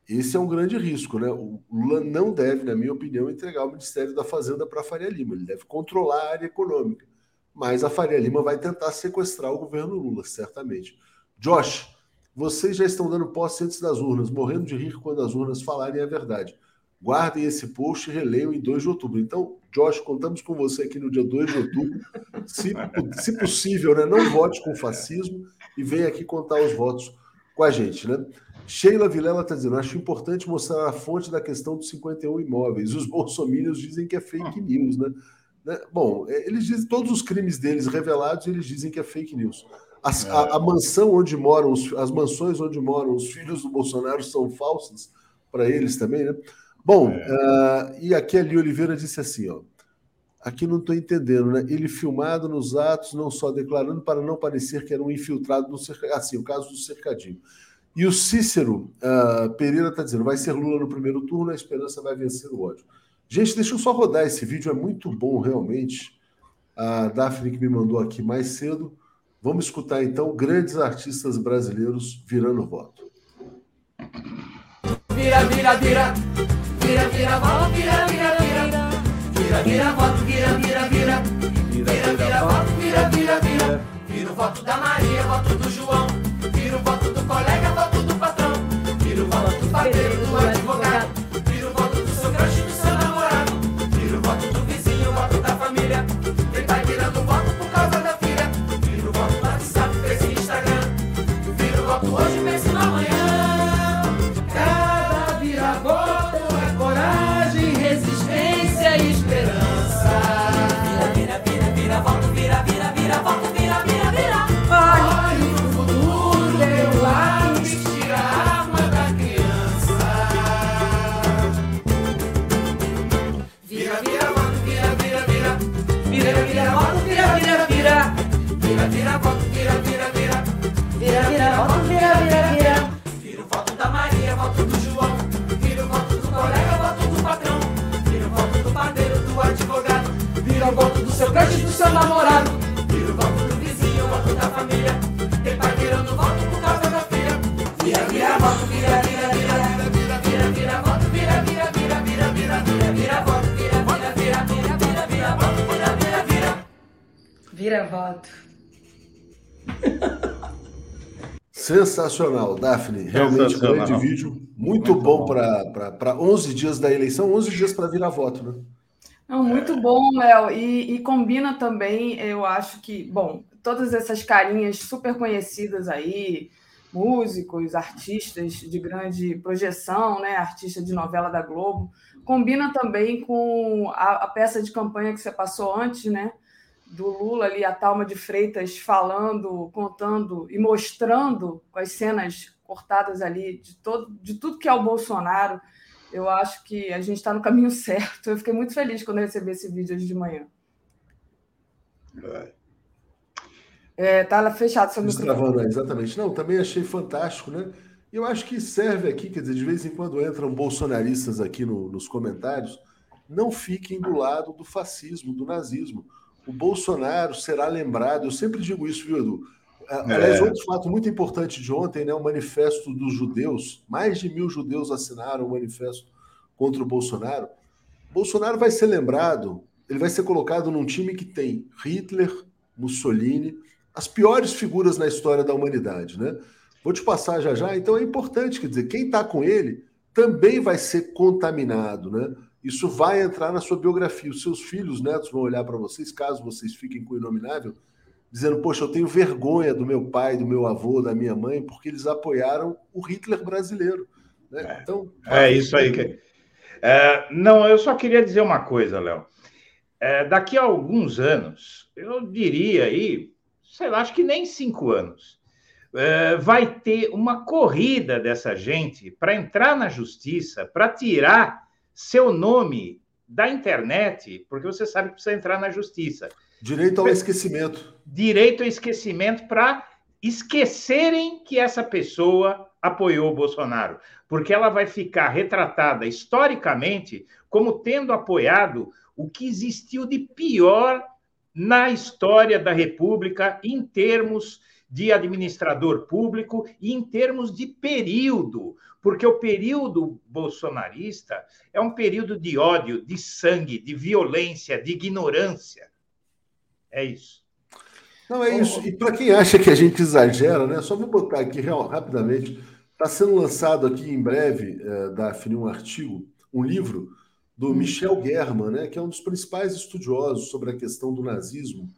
Esse é um grande risco, né? O Lula não deve, na minha opinião, entregar o Ministério da Fazenda para a Faria Lima. Ele deve controlar a área econômica mas a Faria Lima vai tentar sequestrar o governo Lula, certamente. Josh, vocês já estão dando posse antes das urnas, morrendo de rir quando as urnas falarem a verdade. Guardem esse post e releiam em 2 de outubro. Então, Josh, contamos com você aqui no dia 2 de outubro. Se, se possível, né, não vote com fascismo e venha aqui contar os votos com a gente. Né? Sheila Vilela está dizendo: acho importante mostrar a fonte da questão dos 51 imóveis. Os bolsomínios dizem que é fake news, né? Né? Bom, é, eles dizem todos os crimes deles revelados, eles dizem que é fake news. As, é. a, a, mansão onde moram, os, as mansões onde moram os filhos do Bolsonaro são falsas para eles também, né? Bom, é. uh, e aqui ali Oliveira disse assim, ó. Aqui não estou entendendo, né? Ele filmado nos atos, não só declarando para não parecer que era um infiltrado no cercadinho. Assim, o caso do cercadinho. E o Cícero uh, Pereira está dizendo: vai ser Lula no primeiro turno, a esperança vai vencer o ódio. Gente, deixa eu só rodar esse vídeo, é muito bom realmente. A Daphne que me mandou aqui mais cedo. Vamos escutar então grandes artistas brasileiros virando voto. Vira, vira, vira, vira, vira, voto, vira, vira, vira, vira, vira, voto, vira, vira, vira, vira, vira, voto, vira, vira, vira, vira o voto da Maria, voto do João, seu crush do seu namorado. Vira o voto do vizinho, o voto da família. Tem pai virando voto por causa da filha. Vira, vira, voto, vira, vira, vira. Vira, vira, vira, voto, vira, vira, vira, vira, vira, vira, vira, voto, vira, vira, vira, vira, vira, vira, voto, vira, vira, vira. Vira voto. Sensacional, Daphne. Realmente um grande vídeo. Muito, Muito bom, bom. para 11 dias da eleição, 11 dias para virar voto, né? Não, muito bom, Léo. E, e, combina também, eu acho que, bom, todas essas carinhas super conhecidas aí, músicos, artistas de grande projeção, né? Artista de novela da Globo, combina também com a, a peça de campanha que você passou antes, né? Do Lula ali, a Talma de Freitas falando, contando e mostrando com as cenas cortadas ali de, todo, de tudo que é o Bolsonaro eu acho que a gente está no caminho certo. Eu fiquei muito feliz quando recebi esse vídeo hoje de manhã. É. É, tá fechado seu microfone. Exatamente. Não, também achei fantástico, né? E eu acho que serve aqui, quer dizer, de vez em quando entram bolsonaristas aqui no, nos comentários, não fiquem do lado do fascismo, do nazismo. O Bolsonaro será lembrado, eu sempre digo isso, viu, Edu? É. Aliás, outro fato muito importante de ontem, né, o manifesto dos judeus, mais de mil judeus assinaram o manifesto contra o Bolsonaro. Bolsonaro vai ser lembrado, ele vai ser colocado num time que tem Hitler, Mussolini, as piores figuras na história da humanidade, né? Vou te passar já já, então é importante, quer dizer, quem está com ele também vai ser contaminado, né? Isso vai entrar na sua biografia. Os seus filhos, netos vão olhar para vocês, caso vocês fiquem com o inominável, dizendo: Poxa, eu tenho vergonha do meu pai, do meu avô, da minha mãe, porque eles apoiaram o Hitler brasileiro. Né? É, então, é isso aí. Que... É, não, eu só queria dizer uma coisa, Léo. É, daqui a alguns anos, eu diria aí, sei lá, acho que nem cinco anos, é, vai ter uma corrida dessa gente para entrar na justiça, para tirar seu nome da internet, porque você sabe que precisa entrar na justiça. Direito ao esquecimento. Direito ao esquecimento para esquecerem que essa pessoa apoiou o Bolsonaro, porque ela vai ficar retratada historicamente como tendo apoiado o que existiu de pior na história da República em termos de administrador público e em termos de período, porque o período bolsonarista é um período de ódio, de sangue, de violência, de ignorância. É isso. Não, é isso. E para quem acha que a gente exagera, né? Só vou botar aqui rapidamente. Está sendo lançado aqui em breve, é, da FNI, um artigo, um livro do hum. Michel German, né, que é um dos principais estudiosos sobre a questão do nazismo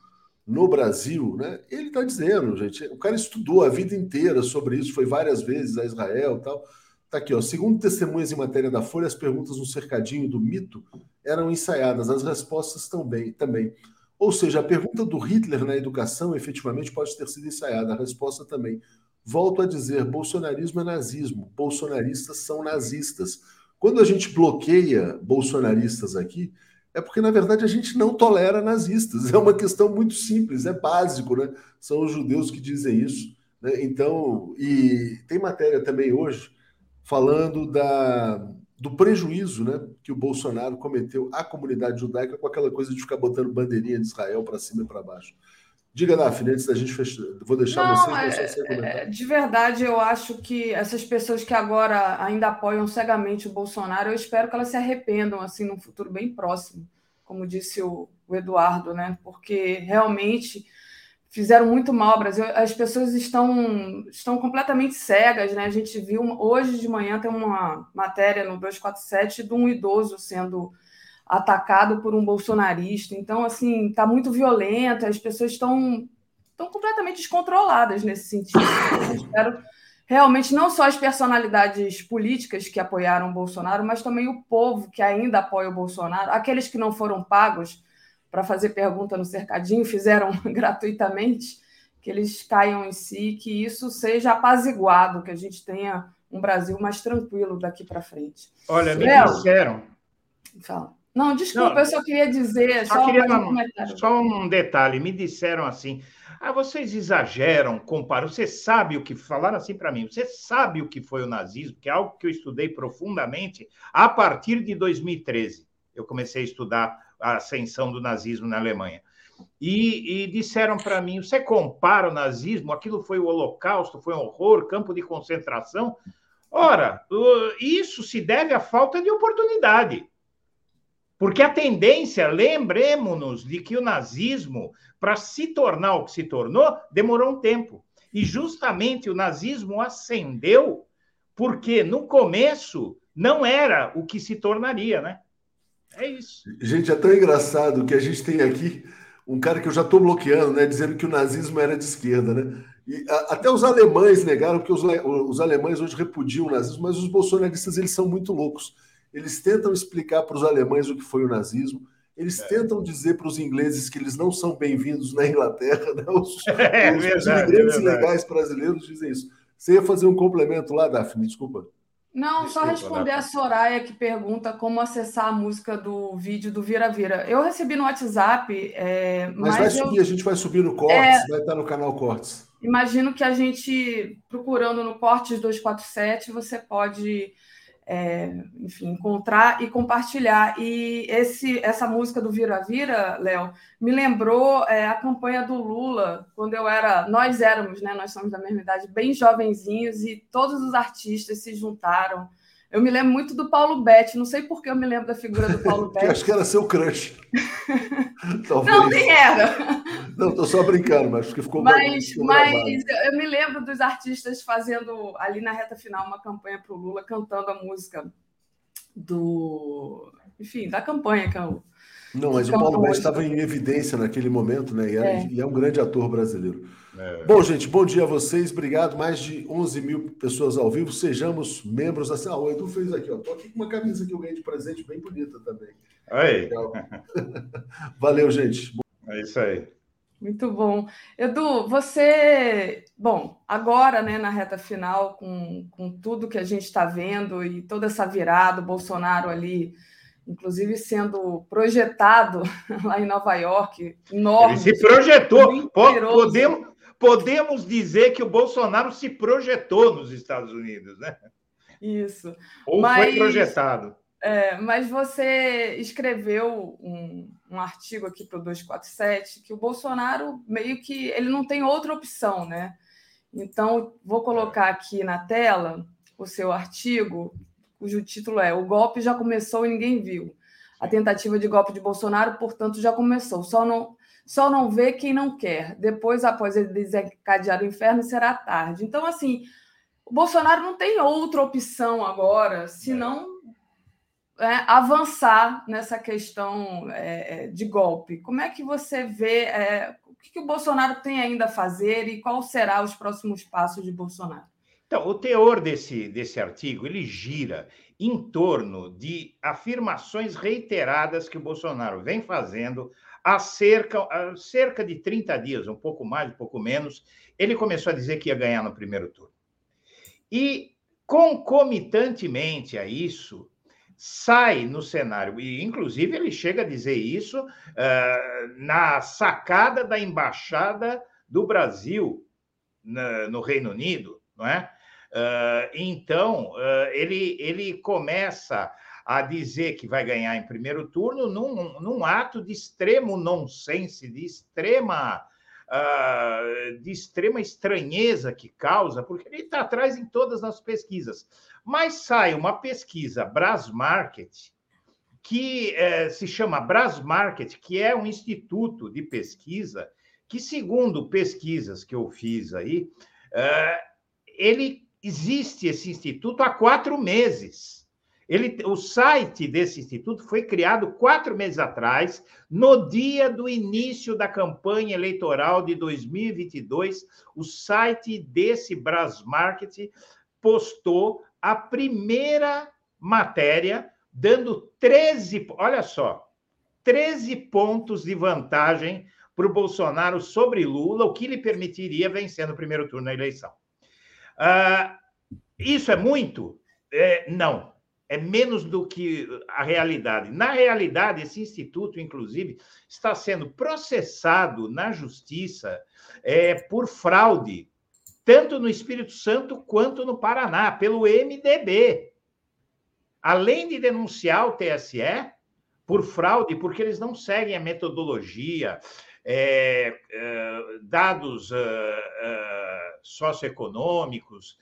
no Brasil. Né? Ele está dizendo, gente, o cara estudou a vida inteira sobre isso, foi várias vezes a Israel e tal. Está aqui, ó. Segundo testemunhas em matéria da Folha, as perguntas no cercadinho do mito eram ensaiadas, as respostas também. também. Ou seja, a pergunta do Hitler na educação efetivamente pode ter sido ensaiada. A resposta também. Volto a dizer: bolsonarismo é nazismo, bolsonaristas são nazistas. Quando a gente bloqueia bolsonaristas aqui, é porque, na verdade, a gente não tolera nazistas. É uma questão muito simples, é básico, né? São os judeus que dizem isso. Né? Então, e tem matéria também hoje falando da, do prejuízo né, que o Bolsonaro cometeu à comunidade judaica com aquela coisa de ficar botando bandeirinha de Israel para cima e para baixo. Diga, Daphne, antes da gente fechar, vou deixar Não, você, é, De verdade, eu acho que essas pessoas que agora ainda apoiam cegamente o Bolsonaro, eu espero que elas se arrependam assim num futuro bem próximo, como disse o, o Eduardo, né? Porque realmente fizeram muito mal ao Brasil. As pessoas estão, estão completamente cegas, né? A gente viu hoje de manhã tem uma matéria no 247 de um idoso sendo atacado por um bolsonarista. Então, assim, está muito violento, as pessoas estão, estão completamente descontroladas nesse sentido. Eu espero realmente não só as personalidades políticas que apoiaram o Bolsonaro, mas também o povo que ainda apoia o Bolsonaro, aqueles que não foram pagos para fazer pergunta no cercadinho, fizeram gratuitamente, que eles caiam em si, que isso seja apaziguado, que a gente tenha um Brasil mais tranquilo daqui para frente. Olha, me Léo, disseram. Fala. Não, desculpa, Não, eu só queria dizer. Só, só, queria um, só um detalhe: me disseram assim. Ah, vocês exageram, comparam. Você sabe o que falaram assim para mim? Você sabe o que foi o nazismo, que é algo que eu estudei profundamente a partir de 2013. Eu comecei a estudar a ascensão do nazismo na Alemanha. E, e disseram para mim: você compara o nazismo, aquilo foi o Holocausto, foi um horror, campo de concentração. Ora, isso se deve à falta de oportunidade. Porque a tendência, lembremos-nos de que o nazismo, para se tornar o que se tornou, demorou um tempo. E justamente o nazismo ascendeu porque no começo não era o que se tornaria, né? É isso. Gente, é tão engraçado que a gente tem aqui um cara que eu já estou bloqueando, né? Dizendo que o nazismo era de esquerda, né? E a, até os alemães negaram, porque os, os alemães hoje repudiam o nazismo, mas os bolsonaristas eles são muito loucos. Eles tentam explicar para os alemães o que foi o nazismo. Eles é. tentam dizer para os ingleses que eles não são bem-vindos na Inglaterra. Né? Os, é, os, verdade, os imigrantes é legais brasileiros dizem isso. Você ia fazer um complemento lá, Daphne? Desculpa. Não, Desculpa, só responder a Soraya que pergunta como acessar a música do vídeo do Vira Vira. Eu recebi no WhatsApp. É, mas, mas, vai subir, a gente vai subir no Cortes, é, vai estar no canal Cortes. Imagino que a gente, procurando no Cortes 247, você pode é, enfim, encontrar e compartilhar. E esse, essa música do Vira Vira, Léo, me lembrou é, a campanha do Lula, quando eu era, nós éramos, né, nós somos da mesma idade, bem jovenzinhos, e todos os artistas se juntaram eu me lembro muito do Paulo Betti, não sei por que eu me lembro da figura do Paulo Betti. acho que era seu crush. não, nem era. Não, estou só brincando, mas que ficou Mas, ficou mas eu me lembro dos artistas fazendo ali na reta final uma campanha para o Lula, cantando a música do. Enfim, da campanha que é o. Não, mas o Paulo Betti estava em evidência naquele momento, né? E, era, é. e é um grande ator brasileiro. É. Bom, gente, bom dia a vocês. Obrigado. Mais de 11 mil pessoas ao vivo. Sejamos membros. Assim, ah, o Edu fez aqui, ó. Tô aqui com uma camisa que eu ganhei de presente bem bonita também. Aí. Valeu, gente. É isso aí. Muito bom. Edu, você. Bom, agora, né, na reta final, com, com tudo que a gente está vendo e toda essa virada, o Bolsonaro ali, inclusive sendo projetado lá em Nova York, enorme. Ele se projetou. Podemos, podemos dizer que o Bolsonaro se projetou nos Estados Unidos, né? Isso. Ou mas, foi projetado. É, mas você escreveu um, um artigo aqui para o 247 que o Bolsonaro meio que ele não tem outra opção, né? Então, vou colocar aqui na tela o seu artigo, cujo título é O golpe já começou e ninguém viu. A tentativa de golpe de Bolsonaro, portanto, já começou. Só não, só não vê quem não quer. Depois, após ele desencadear o inferno, será tarde. Então, assim, o Bolsonaro não tem outra opção agora, senão é, avançar nessa questão é, é, de golpe. Como é que você vê é, o que, que o Bolsonaro tem ainda a fazer e qual será os próximos passos de Bolsonaro? Então, o teor desse, desse artigo ele gira em torno de afirmações reiteradas que o Bolsonaro vem fazendo há cerca, há cerca de 30 dias, um pouco mais, um pouco menos, ele começou a dizer que ia ganhar no primeiro turno. E, concomitantemente a isso, sai no cenário, e inclusive ele chega a dizer isso uh, na sacada da embaixada do Brasil no Reino Unido, não é? Uh, então, uh, ele, ele começa a dizer que vai ganhar em primeiro turno num, num ato de extremo nonsense, de extrema, uh, de extrema estranheza que causa, porque ele está atrás em todas as pesquisas. Mas sai uma pesquisa Brasmarket, que eh, se chama Brasmarket, que é um instituto de pesquisa que, segundo pesquisas que eu fiz aí, uh, ele existe esse instituto há quatro meses. Ele, o site desse instituto foi criado quatro meses atrás, no dia do início da campanha eleitoral de 2022. O site desse Brasmarket postou a primeira matéria, dando 13, olha só, 13 pontos de vantagem para o Bolsonaro sobre Lula, o que lhe permitiria vencer no primeiro turno da eleição. Uh, isso é muito? É, não. É menos do que a realidade. Na realidade, esse instituto, inclusive, está sendo processado na justiça é, por fraude, tanto no Espírito Santo quanto no Paraná, pelo MDB. Além de denunciar o TSE por fraude, porque eles não seguem a metodologia, é, é, dados uh, uh, socioeconômicos,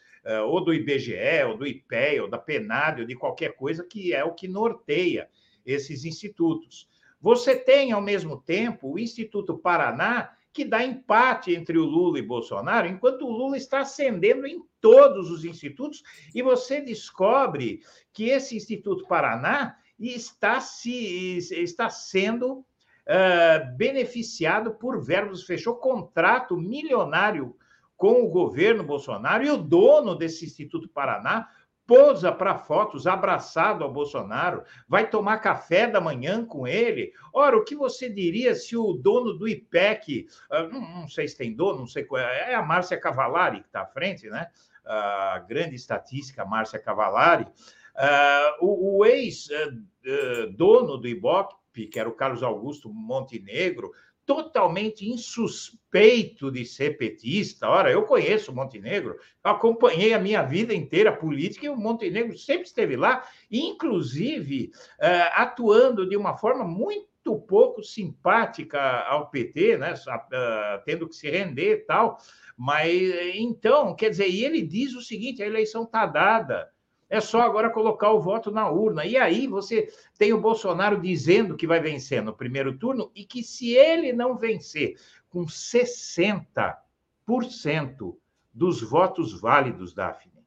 ou do IBGE, ou do IPEA, ou da PENAD, ou de qualquer coisa, que é o que norteia esses institutos. Você tem, ao mesmo tempo, o Instituto Paraná, que dá empate entre o Lula e Bolsonaro, enquanto o Lula está ascendendo em todos os institutos, e você descobre que esse Instituto Paraná está, se, está sendo uh, beneficiado por verbos, fechou contrato milionário com o governo Bolsonaro e o dono desse Instituto Paraná posa para fotos abraçado ao Bolsonaro, vai tomar café da manhã com ele. Ora, o que você diria se o dono do IPEC, uh, não, sei se tem dono, não sei qual é, é a Márcia Cavalari que está à frente, né? A grande estatística Márcia Cavalari. Uh, o, ex-dono do Ibope, que era o Carlos Augusto Montenegro, totalmente insuspeito de ser petista. Ora, eu conheço o Montenegro, acompanhei a minha vida inteira política e o Montenegro sempre esteve lá, inclusive uh, atuando de uma forma muito pouco simpática ao PT, né? Uh, tendo que se render e tal. Mas então, quer dizer, e ele diz o seguinte: a eleição está dada. É só agora colocar o voto na urna. E aí você tem o Bolsonaro dizendo que vai vencer no primeiro turno e que se ele não vencer com 60% dos votos válidos, Daphne,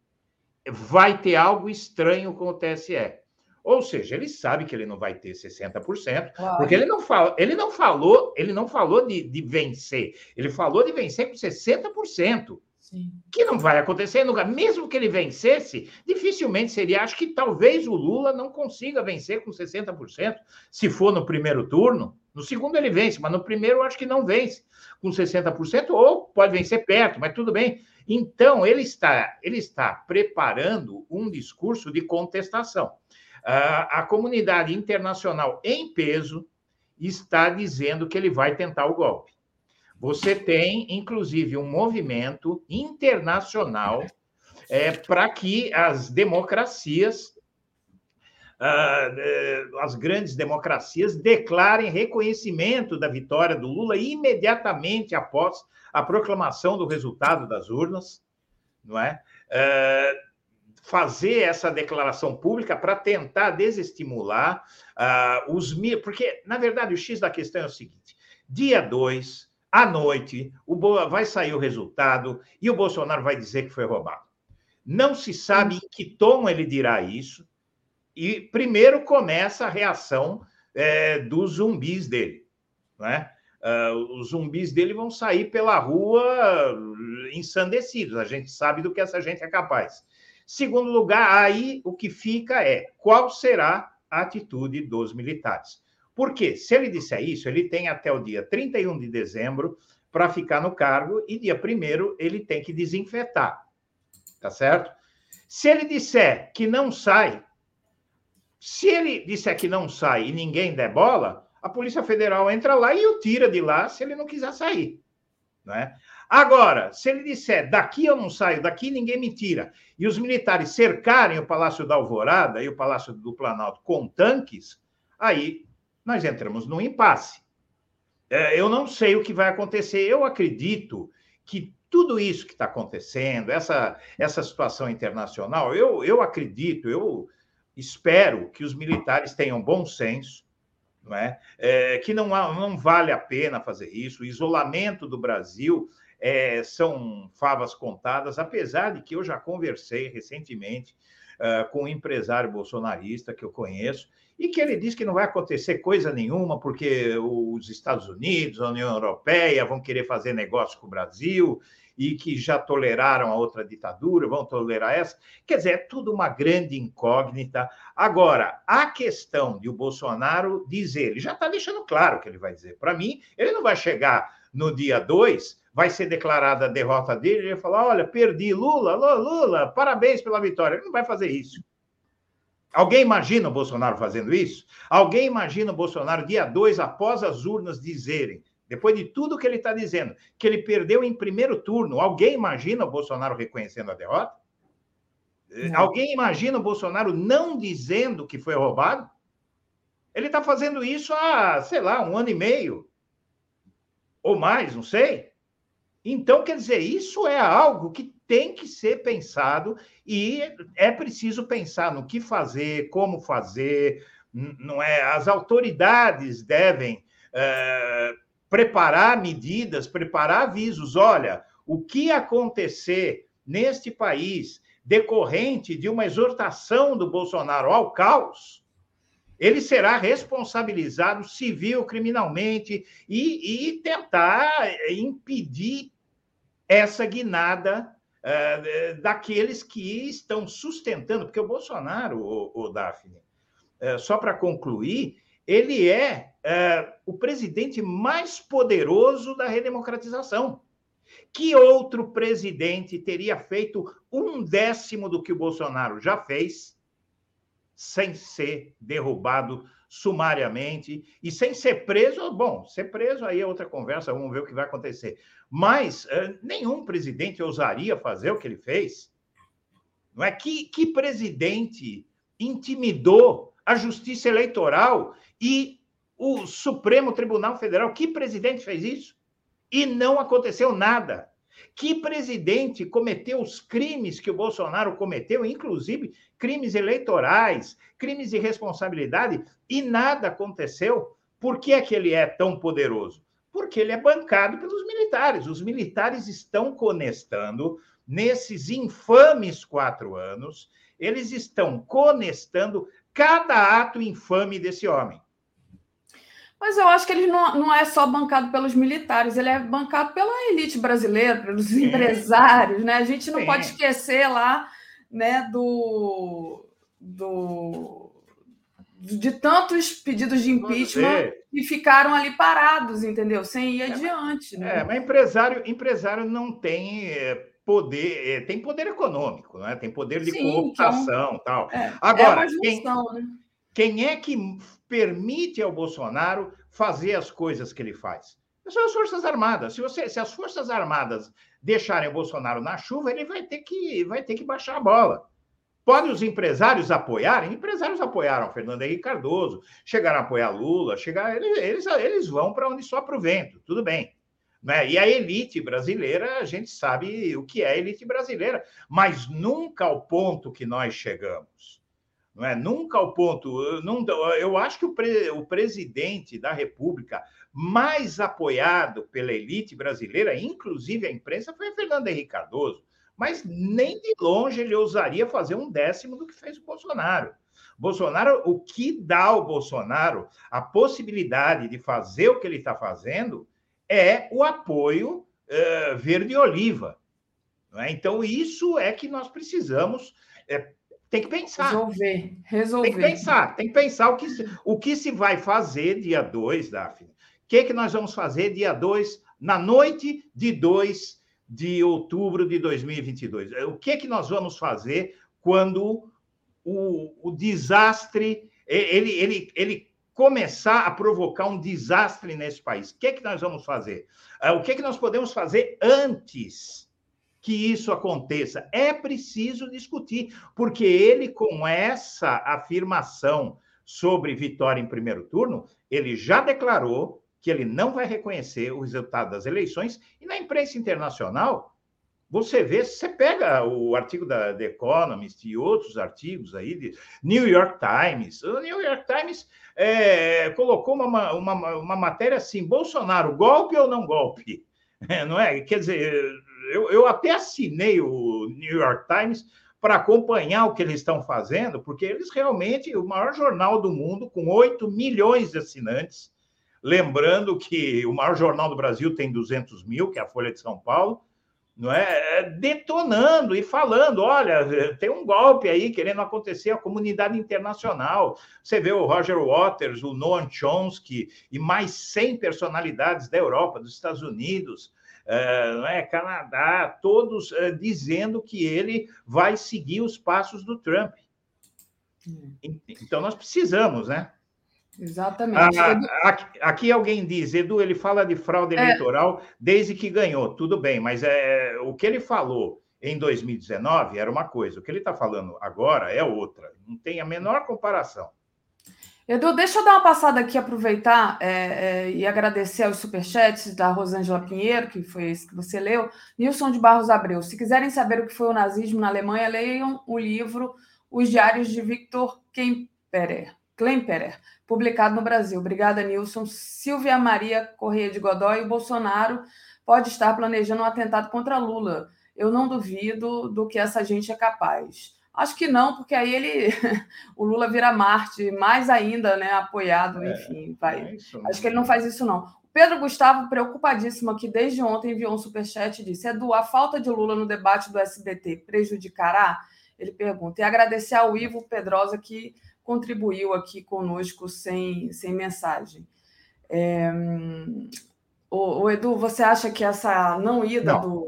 vai ter algo estranho com o TSE. Ou seja, ele sabe que ele não vai ter 60%, claro. porque ele não, fala, ele não falou, ele não falou de, de vencer, ele falou de vencer com 60%. Sim. Que não vai acontecer nunca. Mesmo que ele vencesse, dificilmente seria. Acho que talvez o Lula não consiga vencer com 60%, se for no primeiro turno. No segundo ele vence, mas no primeiro acho que não vence com 60%, ou pode vencer perto, mas tudo bem. Então, ele está, ele está preparando um discurso de contestação. Uh, a comunidade internacional, em peso, está dizendo que ele vai tentar o golpe. Você tem, inclusive, um movimento internacional é, para que as democracias, uh, as grandes democracias, declarem reconhecimento da vitória do Lula imediatamente após a proclamação do resultado das urnas, não é? Uh, fazer essa declaração pública para tentar desestimular uh, os. Porque, na verdade, o X da questão é o seguinte: dia 2, à noite, o Boa vai sair o resultado e o Bolsonaro vai dizer que foi roubado. Não se sabe em que tom ele dirá isso. E primeiro começa a reação é, dos zumbis dele. Né? Uh, os zumbis dele vão sair pela rua ensandecidos. A gente sabe do que essa gente é capaz. Segundo lugar, aí o que fica é qual será a atitude dos militares. Porque se ele disser isso, ele tem até o dia 31 de dezembro para ficar no cargo e dia 1 ele tem que desinfetar. Tá certo? Se ele disser que não sai, se ele disser que não sai e ninguém der bola, a Polícia Federal entra lá e o tira de lá se ele não quiser sair. Né? Agora, se ele disser daqui eu não saio, daqui ninguém me tira, e os militares cercarem o Palácio da Alvorada e o Palácio do Planalto com tanques, aí nós entramos num impasse. É, eu não sei o que vai acontecer. Eu acredito que tudo isso que está acontecendo, essa, essa situação internacional, eu, eu acredito, eu espero que os militares tenham bom senso, não é? é que não, não vale a pena fazer isso. O isolamento do Brasil é, são favas contadas, apesar de que eu já conversei recentemente uh, com um empresário bolsonarista que eu conheço, e que ele diz que não vai acontecer coisa nenhuma, porque os Estados Unidos, a União Europeia vão querer fazer negócio com o Brasil e que já toleraram a outra ditadura, vão tolerar essa. Quer dizer, é tudo uma grande incógnita. Agora, a questão de o Bolsonaro dizer, ele já está deixando claro o que ele vai dizer. Para mim, ele não vai chegar no dia 2, vai ser declarada a derrota dele, ele vai falar: olha, perdi, Lula, Lula, Lula, parabéns pela vitória. Ele não vai fazer isso. Alguém imagina o Bolsonaro fazendo isso? Alguém imagina o Bolsonaro, dia 2, após as urnas dizerem, depois de tudo que ele está dizendo, que ele perdeu em primeiro turno? Alguém imagina o Bolsonaro reconhecendo a derrota? Não. Alguém imagina o Bolsonaro não dizendo que foi roubado? Ele está fazendo isso há, sei lá, um ano e meio. Ou mais, não sei. Então, quer dizer, isso é algo que tem que ser pensado e é preciso pensar no que fazer, como fazer, não é? As autoridades devem é, preparar medidas, preparar avisos. Olha, o que acontecer neste país decorrente de uma exortação do Bolsonaro ao caos, ele será responsabilizado civil, criminalmente e, e tentar impedir essa guinada uh, daqueles que estão sustentando, porque o Bolsonaro, o, o Daphne, uh, só para concluir, ele é uh, o presidente mais poderoso da redemocratização. Que outro presidente teria feito um décimo do que o Bolsonaro já fez sem ser derrubado sumariamente e sem ser preso? Bom, ser preso aí é outra conversa, vamos ver o que vai acontecer. Mas uh, nenhum presidente ousaria fazer o que ele fez. Não é que, que presidente intimidou a Justiça Eleitoral e o Supremo Tribunal Federal? Que presidente fez isso? E não aconteceu nada. Que presidente cometeu os crimes que o Bolsonaro cometeu, inclusive crimes eleitorais, crimes de responsabilidade, e nada aconteceu? Por que é que ele é tão poderoso? Porque ele é bancado pelos militares. Os militares estão conestando nesses infames quatro anos, eles estão conestando cada ato infame desse homem. Mas eu acho que ele não, não é só bancado pelos militares, ele é bancado pela elite brasileira, pelos Sim. empresários, né? A gente não Sim. pode esquecer lá, né, do, do de tantos pedidos de impeachment que ficaram ali parados, entendeu? Sem ir é, adiante. Né? É, mas empresário, empresário não tem é, poder, é, tem poder econômico, né? tem poder de Sim, cooptação é um, tal. É, Agora, é junção, quem, né? Quem é que permite ao Bolsonaro fazer as coisas que ele faz? São as Forças Armadas. Se, você, se as Forças Armadas deixarem o Bolsonaro na chuva, ele vai ter que, vai ter que baixar a bola. Podem os empresários apoiarem? Empresários apoiaram Fernando Henrique Cardoso, chegaram a apoiar Lula, chegaram, eles, eles vão para onde sopra o vento, tudo bem. Né? E a elite brasileira, a gente sabe o que é elite brasileira, mas nunca ao ponto que nós chegamos. Não é? Nunca ao ponto. Não, eu acho que o, pre, o presidente da República mais apoiado pela elite brasileira, inclusive a imprensa, foi Fernando Henrique Cardoso mas nem de longe ele ousaria fazer um décimo do que fez o Bolsonaro. Bolsonaro, o que dá ao Bolsonaro a possibilidade de fazer o que ele está fazendo é o apoio uh, verde-oliva. É? Então, isso é que nós precisamos é, Tem que pensar. Resolver, resolver. Tem que pensar, tem que pensar o que se, o que se vai fazer dia 2, Daphne. O que, que nós vamos fazer dia 2, na noite de 2 de outubro de 2022? O que, que nós vamos fazer quando o, o desastre ele, ele, ele começar a provocar um desastre nesse país? O que, que nós vamos fazer? O que, que nós podemos fazer antes que isso aconteça. É preciso discutir, porque ele, com essa afirmação sobre vitória em primeiro turno, ele já declarou que ele não vai reconhecer o resultado das eleições, e na imprensa internacional, você vê, você pega o artigo da The Economist e outros artigos aí, de New York Times, o New York Times é, colocou uma, uma, uma matéria assim, Bolsonaro, golpe ou não golpe? É, não é? Quer dizer, eu, eu até assinei o New York Times para acompanhar o que eles estão fazendo, porque eles realmente, o maior jornal do mundo, com 8 milhões de assinantes, lembrando que o maior jornal do Brasil tem 200 mil, que é a Folha de São Paulo, não é? é detonando e falando, olha, tem um golpe aí querendo acontecer a comunidade internacional. Você vê o Roger Waters, o Noam Chomsky e mais 100 personalidades da Europa, dos Estados Unidos, é, Canadá, todos uh, dizendo que ele vai seguir os passos do Trump. Hum. Então, nós precisamos, né? Exatamente. Ah, aqui, alguém diz, Edu, ele fala de fraude é... eleitoral desde que ganhou. Tudo bem, mas é, o que ele falou em 2019 era uma coisa, o que ele está falando agora é outra. Não tem a menor comparação. Edu, deixa eu dar uma passada aqui, aproveitar é, é, e agradecer aos superchats da Rosângela Pinheiro, que foi esse que você leu. Nilson de Barros Abreu. Se quiserem saber o que foi o nazismo na Alemanha, leiam o livro Os Diários de Victor Klemperer, Klemperer publicado no Brasil. Obrigada, Nilson. Silvia Maria Correia de Godoy. O Bolsonaro pode estar planejando um atentado contra Lula. Eu não duvido do que essa gente é capaz. Acho que não, porque aí ele, o Lula vira Marte, mais ainda, né, apoiado, é, enfim, vai. É Acho que ele não faz isso não. O Pedro Gustavo, preocupadíssimo aqui desde ontem, enviou um superchat e disse: Edu, a falta de Lula no debate do SBT prejudicará? Ele pergunta. E agradecer ao Ivo Pedrosa que contribuiu aqui conosco sem, sem mensagem. É... O, o Edu, você acha que essa não ida não, do.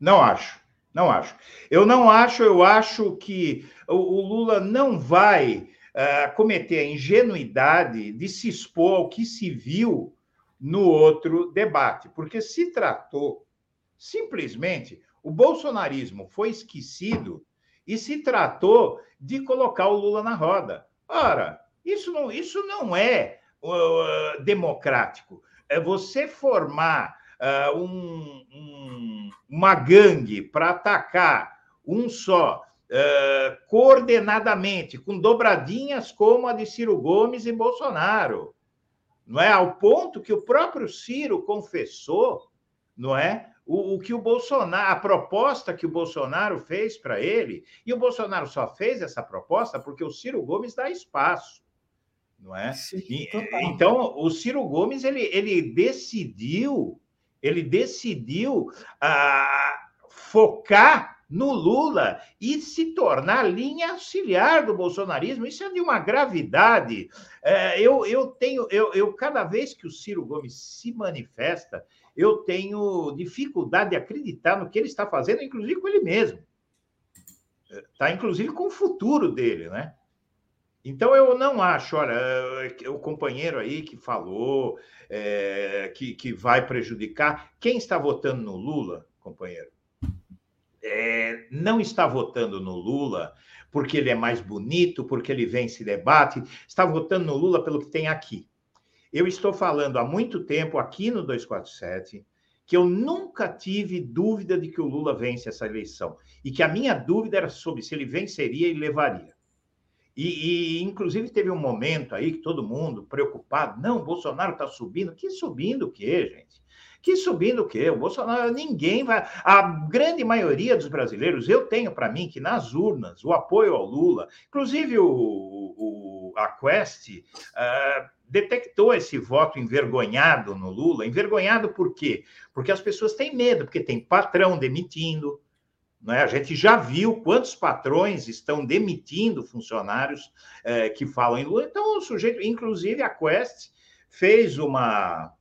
Não acho. Não acho. Eu não acho, eu acho que o, o Lula não vai uh, cometer a ingenuidade de se expor ao que se viu no outro debate, porque se tratou simplesmente o bolsonarismo foi esquecido e se tratou de colocar o Lula na roda. Ora, isso não, isso não é uh, democrático. É você formar uh, um, um, uma gangue para atacar um só, uh, coordenadamente, com dobradinhas como a de Ciro Gomes e Bolsonaro, não é? Ao ponto que o próprio Ciro confessou, não é? O, o, que o Bolsonaro, a proposta que o Bolsonaro fez para ele, e o Bolsonaro só fez essa proposta porque o Ciro Gomes dá espaço, não é? Sim, e, então, o Ciro Gomes ele, ele decidiu ele decidiu ah, focar no Lula e se tornar linha auxiliar do bolsonarismo. Isso é de uma gravidade. É, eu, eu tenho, eu, eu, cada vez que o Ciro Gomes se manifesta, eu tenho dificuldade de acreditar no que ele está fazendo, inclusive com ele mesmo. Está, inclusive, com o futuro dele, né? Então, eu não acho, olha, o companheiro aí que falou é, que, que vai prejudicar. Quem está votando no Lula, companheiro, é, não está votando no Lula porque ele é mais bonito, porque ele vence debate, está votando no Lula pelo que tem aqui. Eu estou falando há muito tempo aqui no 247 que eu nunca tive dúvida de que o Lula vence essa eleição e que a minha dúvida era sobre se ele venceria e levaria. E, e, inclusive, teve um momento aí que todo mundo preocupado, não, Bolsonaro está subindo. Que subindo o quê, gente? Que subindo o quê? O Bolsonaro, ninguém vai. A grande maioria dos brasileiros, eu tenho para mim que nas urnas, o apoio ao Lula, inclusive o, o a Quest, uh, detectou esse voto envergonhado no Lula. Envergonhado por quê? Porque as pessoas têm medo, porque tem patrão demitindo, Não é? A gente já viu quantos patrões estão demitindo funcionários é, que falam em Lula. Então, o sujeito, inclusive a Quest, fez uma,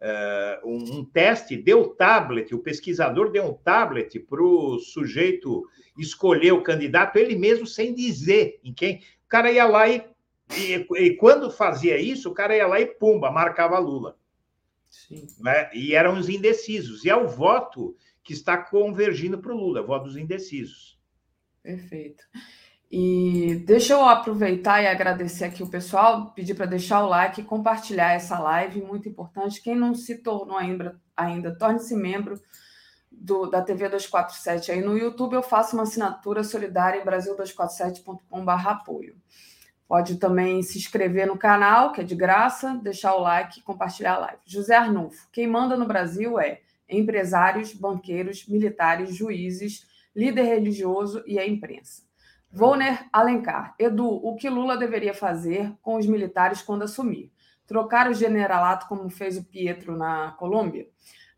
uh, um, um, teste, deu tablet, o pesquisador deu um tablet para o sujeito escolher o candidato, ele mesmo sem dizer em quem. O cara ia lá e, e, e quando fazia isso, o cara ia lá e pumba, marcava Lula. Sim. Né? E eram os indecisos. E é o voto que está convergindo para o Lula, voto dos indecisos. Perfeito. E deixa eu aproveitar e agradecer aqui o pessoal, pedir para deixar o like compartilhar essa live, muito importante. Quem não se tornou ainda, ainda torne-se membro do, da TV 247 aí no YouTube. Eu faço uma assinatura solidária em brasil247.com.br apoio. Pode também se inscrever no canal, que é de graça, deixar o like e compartilhar a live. José Arnulfo, quem manda no Brasil é empresários, banqueiros, militares, juízes, líder religioso e a imprensa. Volner Alencar. Edu, o que Lula deveria fazer com os militares quando assumir? Trocar o generalato como fez o Pietro na Colômbia?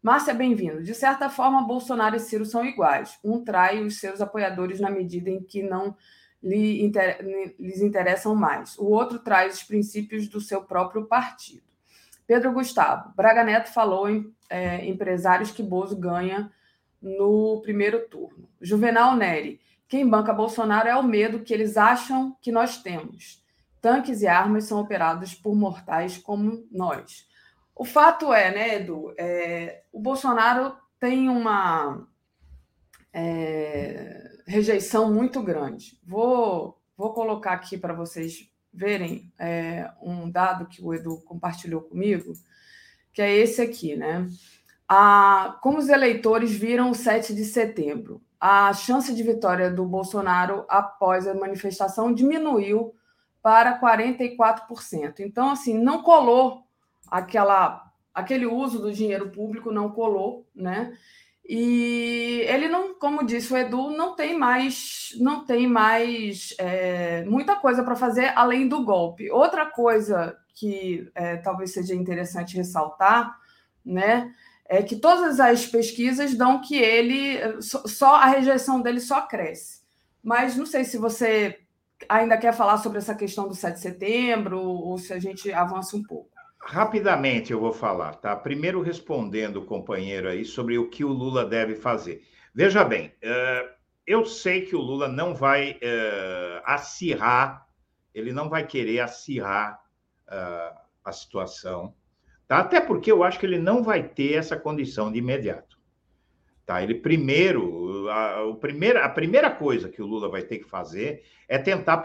Márcia, bem-vindo. De certa forma, Bolsonaro e Ciro são iguais. Um trai os seus apoiadores na medida em que não lhe inter... lhes interessam mais. O outro traz os princípios do seu próprio partido. Pedro Gustavo. Braga Neto falou em é, empresários que Bozo ganha no primeiro turno. Juvenal Neri. Quem banca Bolsonaro é o medo que eles acham que nós temos. Tanques e armas são operados por mortais como nós. O fato é, né, Edu? É, o Bolsonaro tem uma é, rejeição muito grande. Vou, vou colocar aqui para vocês verem é, um dado que o Edu compartilhou comigo, que é esse aqui, né? A, como os eleitores viram o 7 de setembro? a chance de vitória do Bolsonaro após a manifestação diminuiu para 44%. Então, assim, não colou aquela, aquele uso do dinheiro público, não colou, né? E ele não, como disse o Edu, não tem mais, não tem mais é, muita coisa para fazer além do golpe. Outra coisa que é, talvez seja interessante ressaltar, né? é que todas as pesquisas dão que ele só a rejeição dele só cresce. Mas não sei se você ainda quer falar sobre essa questão do 7 de setembro ou se a gente avança um pouco. Rapidamente eu vou falar, tá? Primeiro respondendo o companheiro aí sobre o que o Lula deve fazer. Veja bem, eh, eu sei que o Lula não vai eh, acirrar, ele não vai querer acirrar eh, a situação, Tá? Até porque eu acho que ele não vai ter essa condição de imediato. Tá? Ele primeiro, a, o primeiro, a primeira coisa que o Lula vai ter que fazer é tentar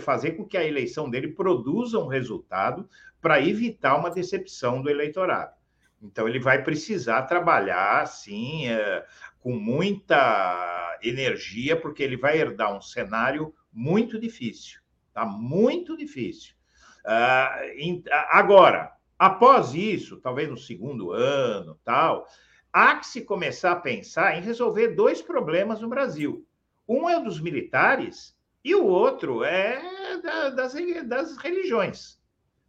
fazer com que a eleição dele produza um resultado para evitar uma decepção do eleitorado. Então ele vai precisar trabalhar assim é, com muita energia, porque ele vai herdar um cenário muito difícil, tá? Muito difícil. Uh, agora, Após isso, talvez no segundo ano, tal, há que se começar a pensar em resolver dois problemas no Brasil. Um é o dos militares e o outro é das, das religiões,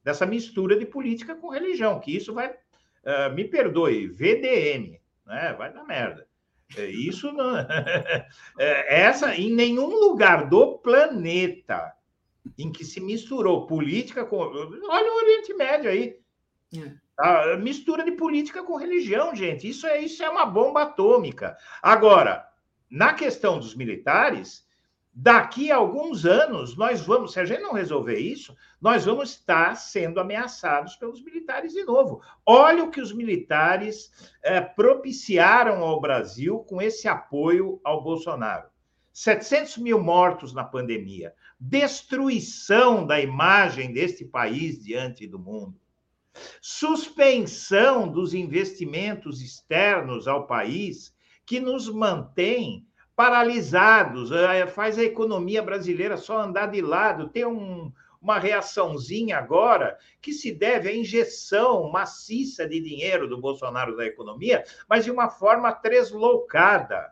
dessa mistura de política com religião, que isso vai, uh, me perdoe, VDM, né? vai dar merda. É, isso não. É, essa, em nenhum lugar do planeta em que se misturou política com. Olha o Oriente Médio aí. A mistura de política com religião, gente. Isso é, isso é uma bomba atômica. Agora, na questão dos militares, daqui a alguns anos, nós vamos, se a gente não resolver isso, nós vamos estar sendo ameaçados pelos militares de novo. Olha o que os militares é, propiciaram ao Brasil com esse apoio ao Bolsonaro. 700 mil mortos na pandemia, destruição da imagem deste país diante do mundo suspensão dos investimentos externos ao país, que nos mantém paralisados, eh, faz a economia brasileira só andar de lado, tem um, uma reaçãozinha agora que se deve à injeção maciça de dinheiro do Bolsonaro da economia, mas de uma forma tresloucada.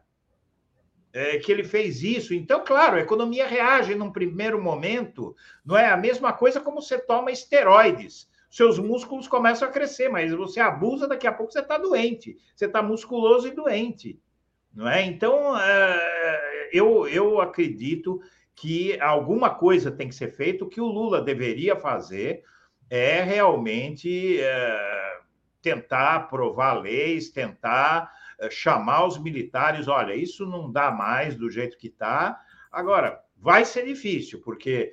É, que ele fez isso. Então, claro, a economia reage num primeiro momento, não é a mesma coisa como você toma esteroides seus músculos começam a crescer, mas você abusa, daqui a pouco você está doente. Você está musculoso e doente. Não é? Então, é, eu, eu acredito que alguma coisa tem que ser feita. O que o Lula deveria fazer é realmente é, tentar aprovar leis, tentar é, chamar os militares. Olha, isso não dá mais do jeito que está. Agora, vai ser difícil, porque,